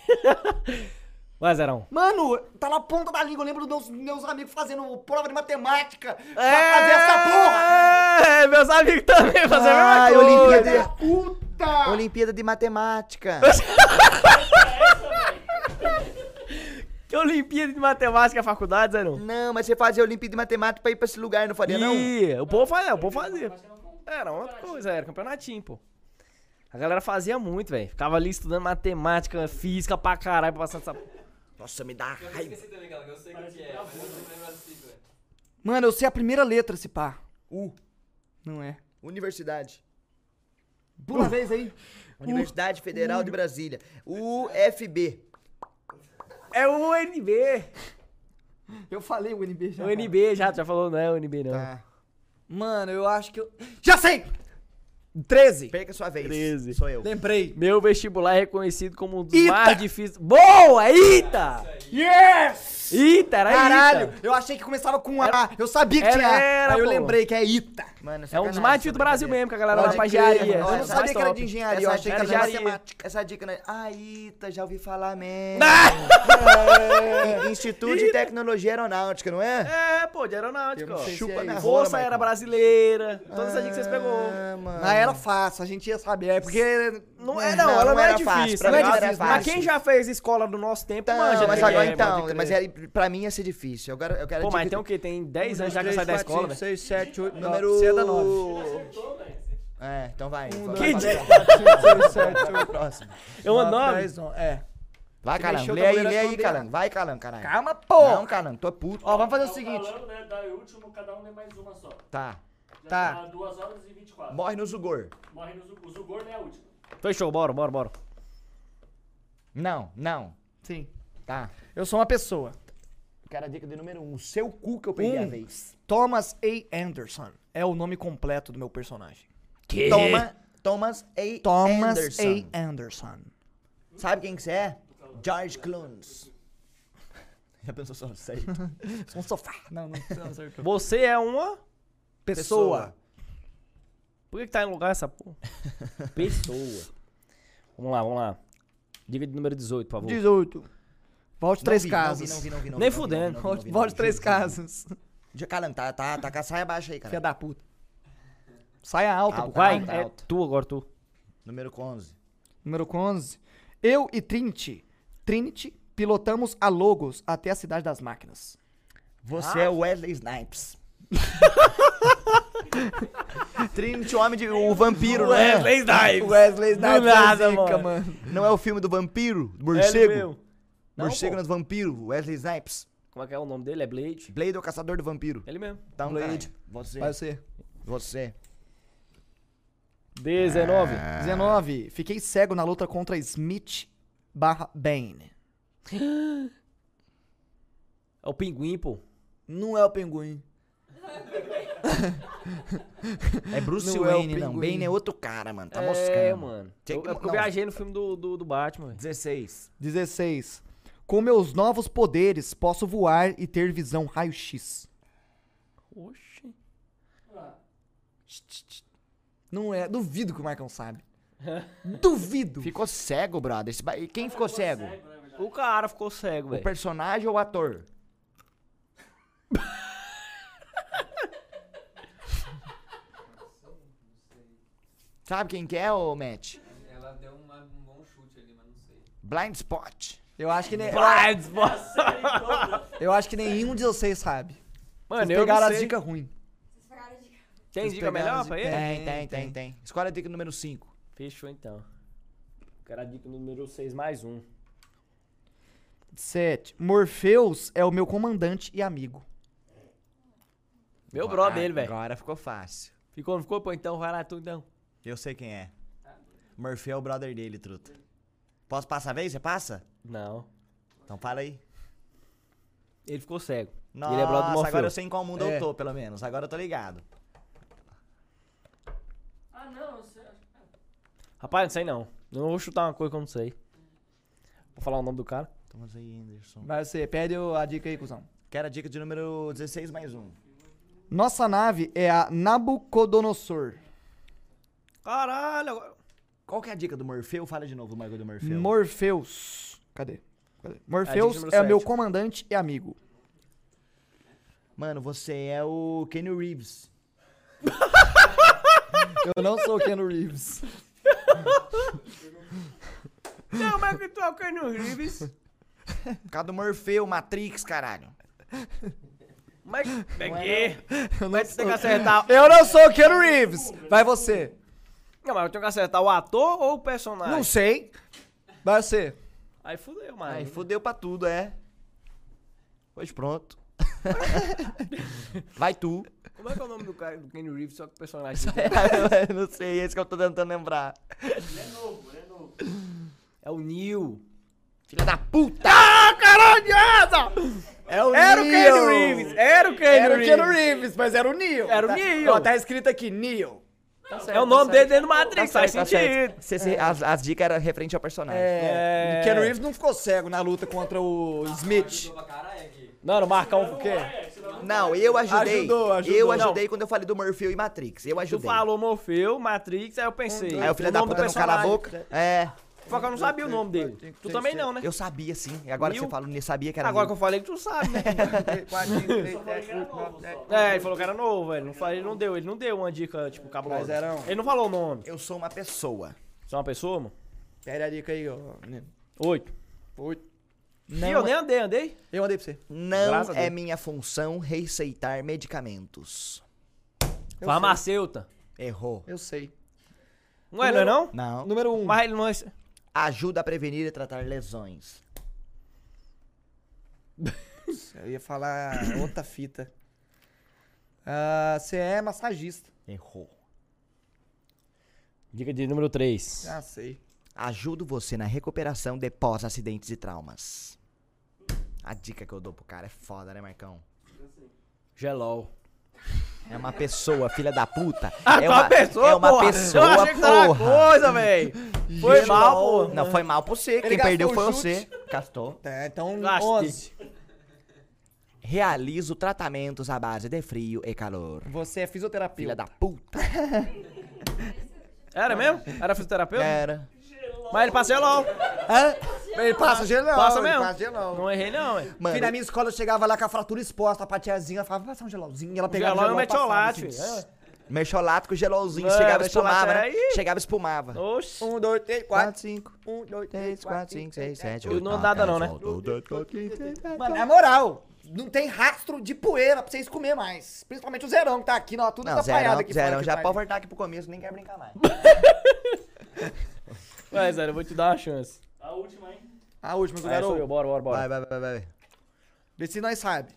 [LAUGHS] Vai, Zerão. Mano, tá na ponta da língua. Eu lembro dos meus, amigos fazendo prova de matemática pra É, fazer essa porra. É, meus amigos também fazem a Ai, mesma coisa. Olimpíada, Puta! Olimpíada de Matemática. [LAUGHS] Olimpíada de Matemática faculdade, Zé não? Não, mas você fazia Olimpíada de Matemática pra ir pra esse lugar, não faria, não? Ih, o povo fazia, o povo fazia. Era outra coisa, era campeonatinho, pô. A galera fazia muito, velho. Ficava ali estudando matemática, física pra caralho, pra passar essa... Nossa, me dá Eu raiva. esqueci também, cara, eu sei o que é, mas eu não lembro as siglas. Mano, eu sei a primeira letra, se pá. U. Não é. Universidade. Pula vez aí. Universidade Federal de Brasília. UFB. É o UNB. Eu falei o NB já. O UNB já, tu já falou, não é o UNB não. Tá. Mano, eu acho que eu. Já sei! 13. Perca sua vez. 13. Sou eu. Lembrei. Meu vestibular é reconhecido como um dos Ita! mais difíceis. Boa, Ita! Yes! Ita, era Caralho, Ita. eu achei que começava com A. Eu sabia que Era- tinha A. era, Aí eu pô. lembrei que é Ita. Mano, É um dos mais difíceis do Brasil mesmo, que a galera vai Pode pra crer, engenharia. mano. Eu não é sabia mais que era de engenharia, eu Essa achei que dica, era de matemática. essa dica, né? Ah, Ita, já ouvi falar mesmo. [LAUGHS] É, Instituto de Tecnologia Aeronáutica, não é? É, pô, de aeronáutica, Chupa é rola, Força era brasileira. Todas essas dicas que vocês pegou. Ah, mano. Mas era fácil, a gente ia saber. É porque. Não é, não, Não, ela não não, é era difícil. não é difícil. Mas quem já fez escola do nosso tempo, manja. mas né, agora que é, então, mas era, pra mim ia ser difícil. Agora eu quero Pô, mas tem o quê? Tem 10 anos já que sai da escola, velho. 6, 7, 8, Número... Você é da 9. Acertou, velho. É, então vai. vai, Que dia? vai, 6, 7, 8, próximo. Eu ando nove. 10, 11. É. Vai, Calango. Lê aí, lê aí. Calango. Vai, Calango, caralho. Calma, pô. Não, Calango, tô puto. Ó, vamos fazer o Então, seguinte. falando, né, da último, cada um lê mais uma só. Tá. Já Tá. tá 2 horas e 24. Morre no Zugor. Morre no Zugor. O Zugor não é a última. Fechou, bora, bora, bora. Não, não. Sim. Tá. Eu sou uma pessoa. Eu quero a dica de número um. O seu cu que eu peguei Um. a vez. Thomas A. Anderson é o nome completo do meu personagem. Que? Toma, Thomas A. Thomas Anderson. A. Anderson. Sabe quem que você é? George Clooney. [LAUGHS] Já pensou só? Sei. [LAUGHS] Um sofá. Não, não, não acertou. Você é uma... Pessoa. Por que, que tá em lugar essa porra? [LAUGHS] Pessoa. Vamos lá, vamos lá. De número 18, por favor. 18. Volte Não três vi, casas. Não vi, não vi, não vi, Nem fudendo. Volte três. Já, Calango, tá, tá, tá com a saia baixa aí, Filha cara. da puta. Saia alta, Alta. Vai, Alto, é alto. tu agora, tu. Número 11. Número 11. Eu e Trinity. Trinity pilotamos a Logos até a Cidade das Máquinas. Você é o Wesley Snipes. [LAUGHS] Trinity, o homem de. O vampiro, né? Snipes. Wesley Snipes é nada, zica, mano. Não é o filme do vampiro? Do Ele morcego? Não, morcego pô. nos vampiros, Wesley Snipes. Como é que é o nome dele? É Blade? Blade é o caçador do vampiro. Ele mesmo. Então, Blade. caralho, você. Vai ser. Você. 19. 19. Fiquei cego na luta contra Smith barra Bane. É o pinguim, pô. Não é o pinguim. É Bruce Não é Wayne, não. pinguim. Bane é outro cara, mano. Tá é, moscando. mano. Eu, é eu não. viajei no filme do, do, do Batman, velho. 16. 16. Com meus novos poderes, posso voar e ter visão raio-x. Oxi. Não é. Duvido que o Marcão sabe. [LAUGHS] Duvido. Ficou cego, brother. Esse ba- e Quem ficou cego? O cara ficou cego, O velho. personagem ou o ator? [LAUGHS] Sabe quem que é, ô Matt? Ela deu uma- um bom chute ali, mas não sei. Blind Spot. Eu acho que nem. Spot. Eu acho que nenhum de vocês sabe. Mano, Vocês eu pegaram não as dicas ruins. Vocês pegaram a dica. Tem dica pegaram melhor pra ele? Tem, tem, tem, tem. Escolhe a dica número 5. Fechou então. Quero a dica número 6 mais um. 7. Morpheus é o meu comandante e amigo. Meu brother dele, velho. Agora ficou fácil. Ficou, não ficou? Pô, então vai lá tu então. Eu sei quem é. Murphy é o brother dele, truta. Posso passar a vez? Você passa? Não. Então fala aí. Ele ficou cego. Nossa, ele é brother do Morfeu. agora eu sei em qual mundo É. eu tô, pelo menos. Agora eu tô ligado. Ah, não, você. Rapaz, não sei não. Eu não vou chutar uma coisa que eu não sei. Vou falar o nome do cara. Thomas aí, Anderson. Vai ser. Pede a dica aí, cuzão. Quero a dica de número 16 mais um. Nossa nave é a Nabucodonosor. Caralho, agora. Qual que é a dica do Morfeu? Fala de novo o Margot do Morfeu. Morpheus. Cadê? Cadê? Número é o meu comandante e amigo. Mano, você é o Kenny Reeves. [LAUGHS] Eu não sou o Keanu Reeves. [LAUGHS] Não, mas que tu é o Keanu Reeves. Por causa do Morfeu, Matrix, caralho. Mas peguei. Mas você tem que acertar. Eu não sou o Keanu Reeves. Vai você. Não, mas eu tenho que acertar o ator ou o personagem? Não sei. Vai você. Aí fudeu, mano. Aí fudeu pra tudo, é. Pois pronto. [LAUGHS] Vai tu. Como é que é o nome do cara do Kenny Reeves, só que o personagem [LAUGHS] não sei, esse que eu tô tentando lembrar. Ele é novo, ele é novo. é o Neil. Filha da puta! Ah, caralho! É o Era o Neo. Kenny Reeves! Era o Kenny Era o Reeves! Keanu Reeves, mas era o Neo. Era o Tá- Neo. Ó, tá escrito aqui, Neo. É o nome dele dentro do Matrix, Tá faz certo, tá sentido. certo. Se- se- as, as dicas eram referente ao personagem. É. É. O Keanu Reeves não ficou cego na luta contra o Smith. Não, no Marcão o quê? É, Não, eu ajudei. Ajudou, ajudou. Eu ajudei quando eu falei do Morfeu e Matrix. Eu Tu ajudei. falou Morfeu, Matrix, aí eu pensei. Aí o filho da puta não cala a boca. É. Só que eu não sabia o nome dele. Tu também não, né? Eu sabia sim. E agora que você falou, eu sabia que era Agora que eu falei que tu sabe, né? [LAUGHS] É, ele falou que era novo, velho. Não falei, ele não deu, ele não deu uma dica, tipo, cabulosa. Mas era um- Ele não falou o nome. Eu sou uma pessoa. Você é uma pessoa, mano? Pera a dica aí, ó. Oito. Oito. Não, Ih, eu nem andei, andei. Eu mandei pra você. não a é Deus. minha função receitar medicamentos. Eu Farmacêuta. Errou. sei. Eu sei. Não é, não é não? Não. Número um. Mas ele não é... Ajuda a prevenir e tratar lesões. [LAUGHS] Eu ia falar outra fita. Ah, Você é massagista. Errou. Dica de número 3. Já sei. Ajudo você na recuperação de pós-acidentes e traumas. A dica que eu dou pro cara é foda, né, Marcão? Gelol. É uma pessoa, filha da puta. Ah, é tá uma pessoa, É uma porra. pessoa, Eu achei que porra. coisa, velho. Foi mal, porra. Não, foi mal pra você. Quem perdeu foi chute. você. Gastou. Tá, então Gaste. 11. Realizo tratamentos à base de frio e calor. Você é fisioterapeuta. Filha da puta. Era mesmo? Era fisioterapeuta? Era. Mas ele passa gelol. Hã? Ele passa gelão. Passa ele mesmo. Passa gelão. Não errei não, ué. Mano, Filho, na minha escola eu chegava lá com a fratura exposta, a tiazinha ela falava, passa um gelauzinho, e ela pegava Gelol é o um gelol e passava, metiolate, assim. com gelolzinho. É, chegava e espumava, né? é aí. Chegava e espumava. Oxi. Um, dois, três, 4, quatro. 5, Um, dois, 3, 4, 5, 6, 7, Eu 8, não andava não, né? Mano, na moral, não tem rastro de poeira pra vocês comer mais. Principalmente o Zerão que tá aqui, não, tudo Não, atrapalhado zerão, aqui. zerão. Já pode voltar aqui pro começo, nem quer brincar mais. [LAUGHS] Vai, Zé, eu vou te dar uma chance. A última, hein? A última do Vai, sou eu. Bora, bora, bora. Vai, vai, vai, vai. Vê se nós sabe.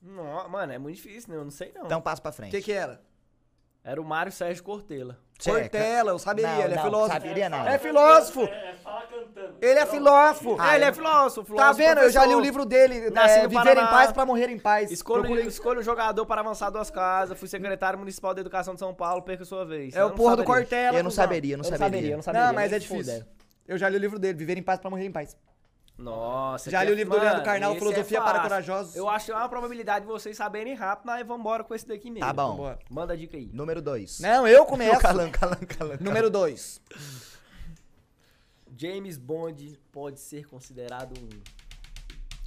Não, mano, é muito difícil, né? Eu não sei não. Então passa pra O frente. que que era? Era o Mário Sérgio Cortella. Checa. Cortella, eu saberia, Não, ele é não, filósofo. saberia não. É filósofo. É, é fala cantando. Ele é filósofo. Ah, ele é filósofo, Tá filósofo vendo? Eu já li o professor. livro dele, Nasci é, no Viver em. Paz pra Morrer em Paz. Escolha, Procurei. escolha um jogador para avançar duas casas. Fui secretário municipal de educação de São Paulo, perca sua vez. É o porra do. Cortella. Eu não saberia, eu não Eu não saberia. não saberia. Não, mas é fuder. difícil. Eu já li o livro dele, Viver em Paz pra Morrer em Paz. Nossa. Já li o é- livro do Leandro Mano, Carnal, esse Filosofia é para. Corajosos. Eu acho que é uma probabilidade de vocês saberem rápido, mas vambora com esse daqui mesmo. Tá bom. Vambora. Manda a dica aí. Número 2. Não, eu começo. Calan, calan, calan. Número 2. James Bond pode ser considerado um.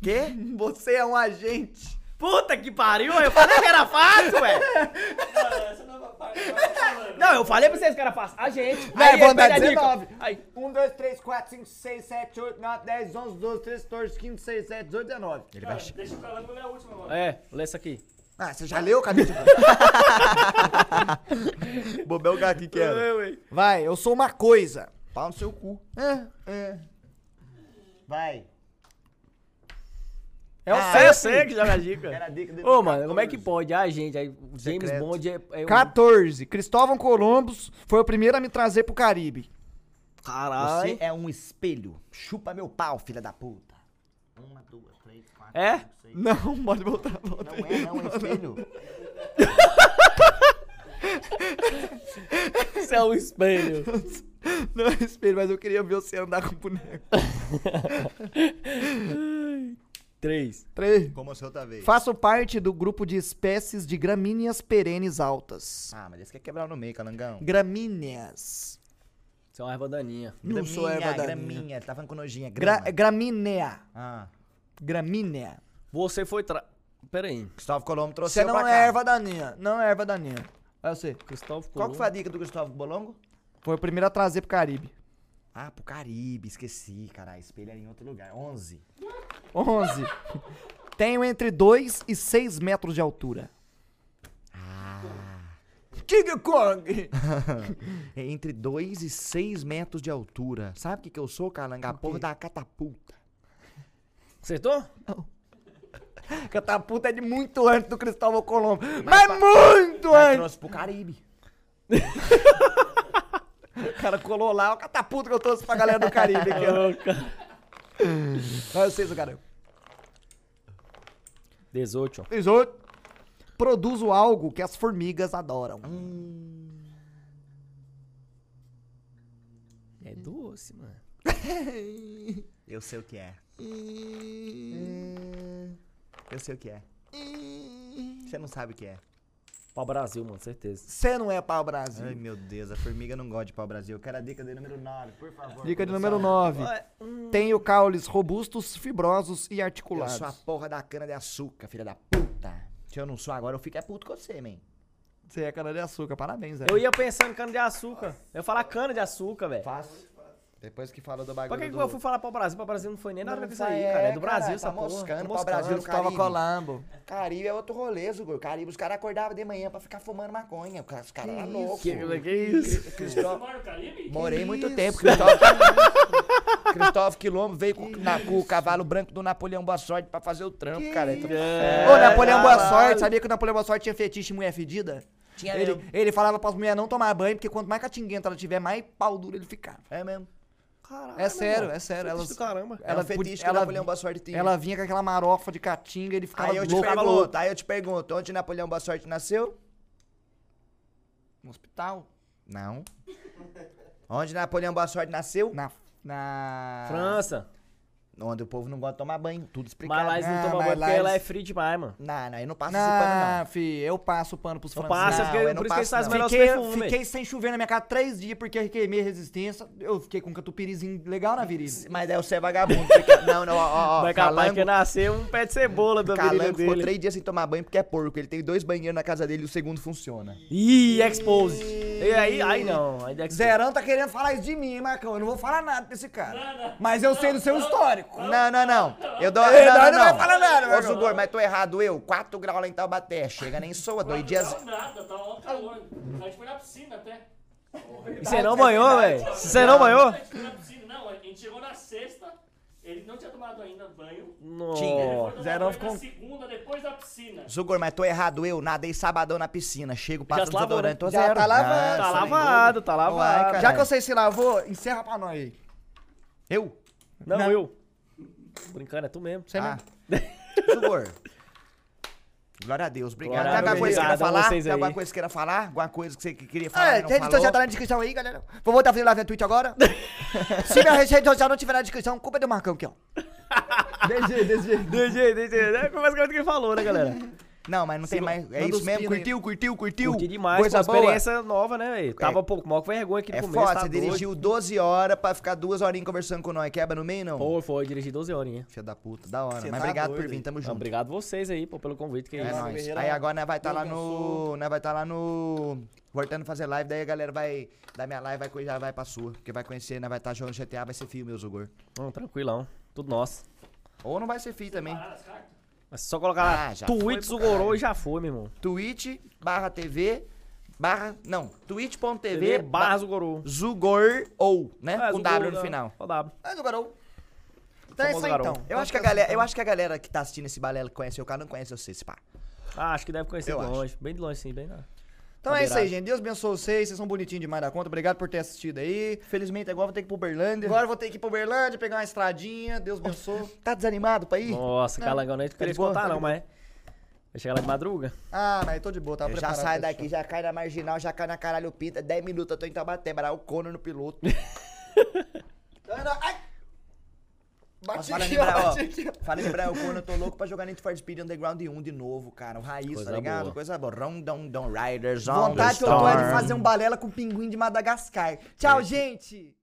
Quê? [LAUGHS] Você é um agente. Puta que pariu! Eu falei que era fácil, ué! Essa não é que eu eu falei pra vocês que era fácil. A gente. Vai, vou dar pede a dica. 19. Aí. 1, 2, 3, 4, 5, 6, 7, 8, 9, 10, 11, 12, 13, 14, 15, 16, 17, 18, 19. Ele vai... Mano, deixa o calango ler a última agora. É, lê isso aqui. Ah, você já leu, Cadê? Bobel aqui que era. Vai, eu sou uma coisa. Pau no seu cu. É, é. Vai. É o Ah, sexto. você que joga a dica. Era a dica. Ô, mano, como é que pode? A gente, aí, o James Secreto. Bond é, é um... 14. Cristóvão Colombo foi o primeiro a me trazer pro Caribe. Caralho. Você é um espelho. Chupa meu pau, filha da puta. Uma, duas, três, quatro, É? cinco, seis. Não, pode voltar, volta. Não é, não, é espelho. Isso é um espelho. [LAUGHS] [LAUGHS] [LAUGHS] Não é espelho, mas eu queria ver você andar com o boneco. [LAUGHS] Três. 3. Como a outra vez. Faço parte do grupo de espécies de gramíneas perenes altas. Ah, mas esse quer quebrar no meio, calangão. Gramíneas. Isso é uma erva daninha. Não sou erva daninha. graminha. Tá falando com nojinha. Gra gramínea. Ah. Gramínea. Você foi... Tra... Pera aí. Cristóvão Colombo trouxe Você não é cá. erva daninha. Não é erva daninha. Vai você. Cristóvão Qual que foi a dica do Cristóvão Bolongo? Foi o primeiro a trazer pro Caribe. Ah, pro Caribe, esqueci, caralho. Espelho era em outro lugar. 11. 11. [LAUGHS] Tenho entre 2 e 6 metros de altura. Ah. King Kong! [LAUGHS] É entre 2 e 6 metros de altura. Sabe o que, que eu sou, Calanga? A porra da catapulta. Acertou? [LAUGHS] Catapulta é de muito antes do Cristóvão Colombo. Mas, muito Mas antes! trouxe pro Caribe. O cara colou lá, o catapulta que eu trouxe pra galera do Caribe aqui, ó. Olha vocês, cara. 18. 18. Produzo algo que as formigas adoram. É doce, mano. [LAUGHS] Eu sei o que é. [LAUGHS] Eu sei o que é. Você não sabe o que é. Pau Brasil, mano, certeza. Você não é pau Brasil. Ai, meu Deus, a formiga não gosta de pau Brasil. Eu quero a dica de número 9, por favor. Dica de número 9. Tenho caules robustos, fibrosos e Eu articulados. sou a porra da cana de açúcar, filha da puta. Se eu não sou agora, eu fico é puto com você, man. Você é cana de açúcar, parabéns, Zé. Eu ia pensando em cana de açúcar. Eu ia falar cana de açúcar, velho. Fácil. Depois que falou do bagulho que, que do... eu fui falar pau Brasil? Pau Brasil não foi nem nada Não com isso vai- aí, cara. É é, do Brasil cara, essa tá porra. moscando, Tô pau Brasil. Cristóvão Colombo. Caribe é outro rolê, Zugur. Caribe, os caras acordavam de manhã pra ficar fumando maconha. Os caras eram loucos. Que, que isso? Você Cristóvão... mora no Caribe? Morei muito isso? tempo. Cristóvão... [LAUGHS] Cristóvão Quilombo veio com, na- com o cavalo branco do Napoleão Boa Sorte pra fazer o trampo, cara. Então, É, Ô, Napoleão Boa caralho. Sorte, sabia que o Napoleão Boa Sorte tinha fetiche em mulher fedida? Tinha Ele, mesmo. ele falava pras mulheres não tomar banho, porque quanto mais catinguenta ela tiver, mais pau duro ele ficava. É mesmo. Caralho, É sério, mano. é sério. Elas, do caramba. Ela ela é fetiche que ela- o Napoleão Boa Sorte tinha. ela vinha com aquela marofa de catinga e ele ficava Aí eu te louco. pergunto, aí eu te pergunto, onde Napoleão Boa Sorte nasceu? No hospital. Não. Onde Napoleão Boa Sorte nasceu? Na... Na... França. Onde o povo não gosta de tomar banho. Tudo explicado. Mas lá eles não Ah, tomam banho porque ela é eles- frio demais, mano. Não, não, eu não passo esse pano, Não, fi, eu passo o pano pros Eu franceses. passo, Não, porque, eu não por isso que eles passo, não. melhor Fiquei, perfume. fiquei sem chover na minha casa três dias porque eu queimei a resistência. Eu fiquei com um catupirizinho legal na virilha. não. Mas daí você é vagabundo. porque- Não, não, ó, ó. Vai capaz Calango, que nasceu um pé de cebola da virilha Calango ficou dele. três dias sem tomar banho porque é porco. Ele tem dois banheiros na casa dele e o segundo funciona. Ih, expose. E aí, aí não. Aí é. Zerão tá querendo falar isso de mim, hein, Marcão? Eu não vou falar nada desse cara. Mas eu sei do seu histórico. Não, não, não. Eu dou. Ele não, não não, vai não. falar nada, Ô, Zugor, mas tô errado eu. 4 graus lá em Taubaté. Chega nem soa. Dois dias. Não, nada, tá ó calor. A gente foi na piscina até. E você não banhou, velho? Você não banhou? A gente foi na piscina, não, a gente chegou na sexta, ele não tinha tomado ainda banho. Não. Tinha. Na ficou- segunda, depois da piscina. Zugor, mas tô errado eu. Nadei sabadão na piscina. Chego, passo no desodorante, tô né? Já zero. tá lavando. Ah, Tá lavado, tá lavado. cara. Já que eu sei se lavou, encerra pra nós aí. Eu? Não, Não. eu. Brincando, é tu mesmo. Você Ah. mesmo. Glória a Deus. Obrigado. Glória Tem a alguma coisa que queira a falar? Tem alguma coisa que queira falar? Alguma coisa que você queria falar É, não rede falou? social tá na descrição aí, galera. Vou voltar a fazer live na Twitch agora. Se minha rede social não tiver na descrição, culpa é do Marcão aqui, ó. Desse jeito, desse jeito. É basicamente o que ele falou, né, galera? Não, mas não tem mais. É isso mesmo? Curtiu, curtiu, curtiu? Curti demais, Coisa pô, boa. experiência nova, né, velho? Tava um pouco mal com vergonha aqui no É começo. foda, tá você doido. dirigiu 12 horas pra ficar duas horinhas conversando com nós. Quebra no meio, não? Foi, foi, dirigi 12 horinhas. Filha da puta, da hora. Cê Mas tá obrigado doido por vir, tamo junto. obrigado vocês aí, pô, pelo convite. Que É isso. nóis. Aí agora nós vai estar lá Deus no. Nós vai estar lá no. Voltando a fazer live, daí a galera vai. Da minha live vai, já vai pra sua. Porque vai conhecer, nós vai estar jogando GTA, vai ser fio, meu Zugor. Não, tranquilão. Tudo nosso. Ou não vai ser fio também. As cartas? Mas só colocar lá, Ah, já Twitch Sugorô e já foi, meu irmão. Twitch barra TV barra. Não, twitch.tv TV barra Zugorô. Zugor ou, né? É, Com Zugorô, W no né? final. Ó, W. O garoto. Então é isso aí, então. Eu acho, que a galera, eu acho que a galera que tá assistindo esse balela que conhece o cara não conhece você, esse pá. Ah, acho que deve conhecer Eu de acho. longe. Bem de longe, sim, bem na. Então é isso aí, gente. Deus abençoe vocês. Vocês são bonitinhos demais da conta. Obrigado por ter assistido aí. Felizmente agora vou ter que ir pro Berlândia. Agora eu vou ter que ir pra Uberlândia, pegar uma estradinha. Deus abençoe. Tá desanimado pra ir? Nossa, Não, Calangão, nem tá queria de boa, contar, não, mas. Vai chegar lá de madruga. Ah, mas tô de boa, tava Eu já preparado. saio pra daqui, já cai na marginal, já cai na caralho pinta. 10 minutos eu tô em Taubaté, mas o cono no piloto. [LAUGHS] Ai! Bate fala aqui, lembrar, ó, aqui, ó. Fala o cono, eu tô louco pra jogar Need for Speed Underground 1 de novo, cara. O raiz, Coisa tá ligado? boa. Coisa boa. Rondon, Don Riders, on Vontade que eu tô é de fazer um balela com pinguim de Madagascar. Tchau, gente!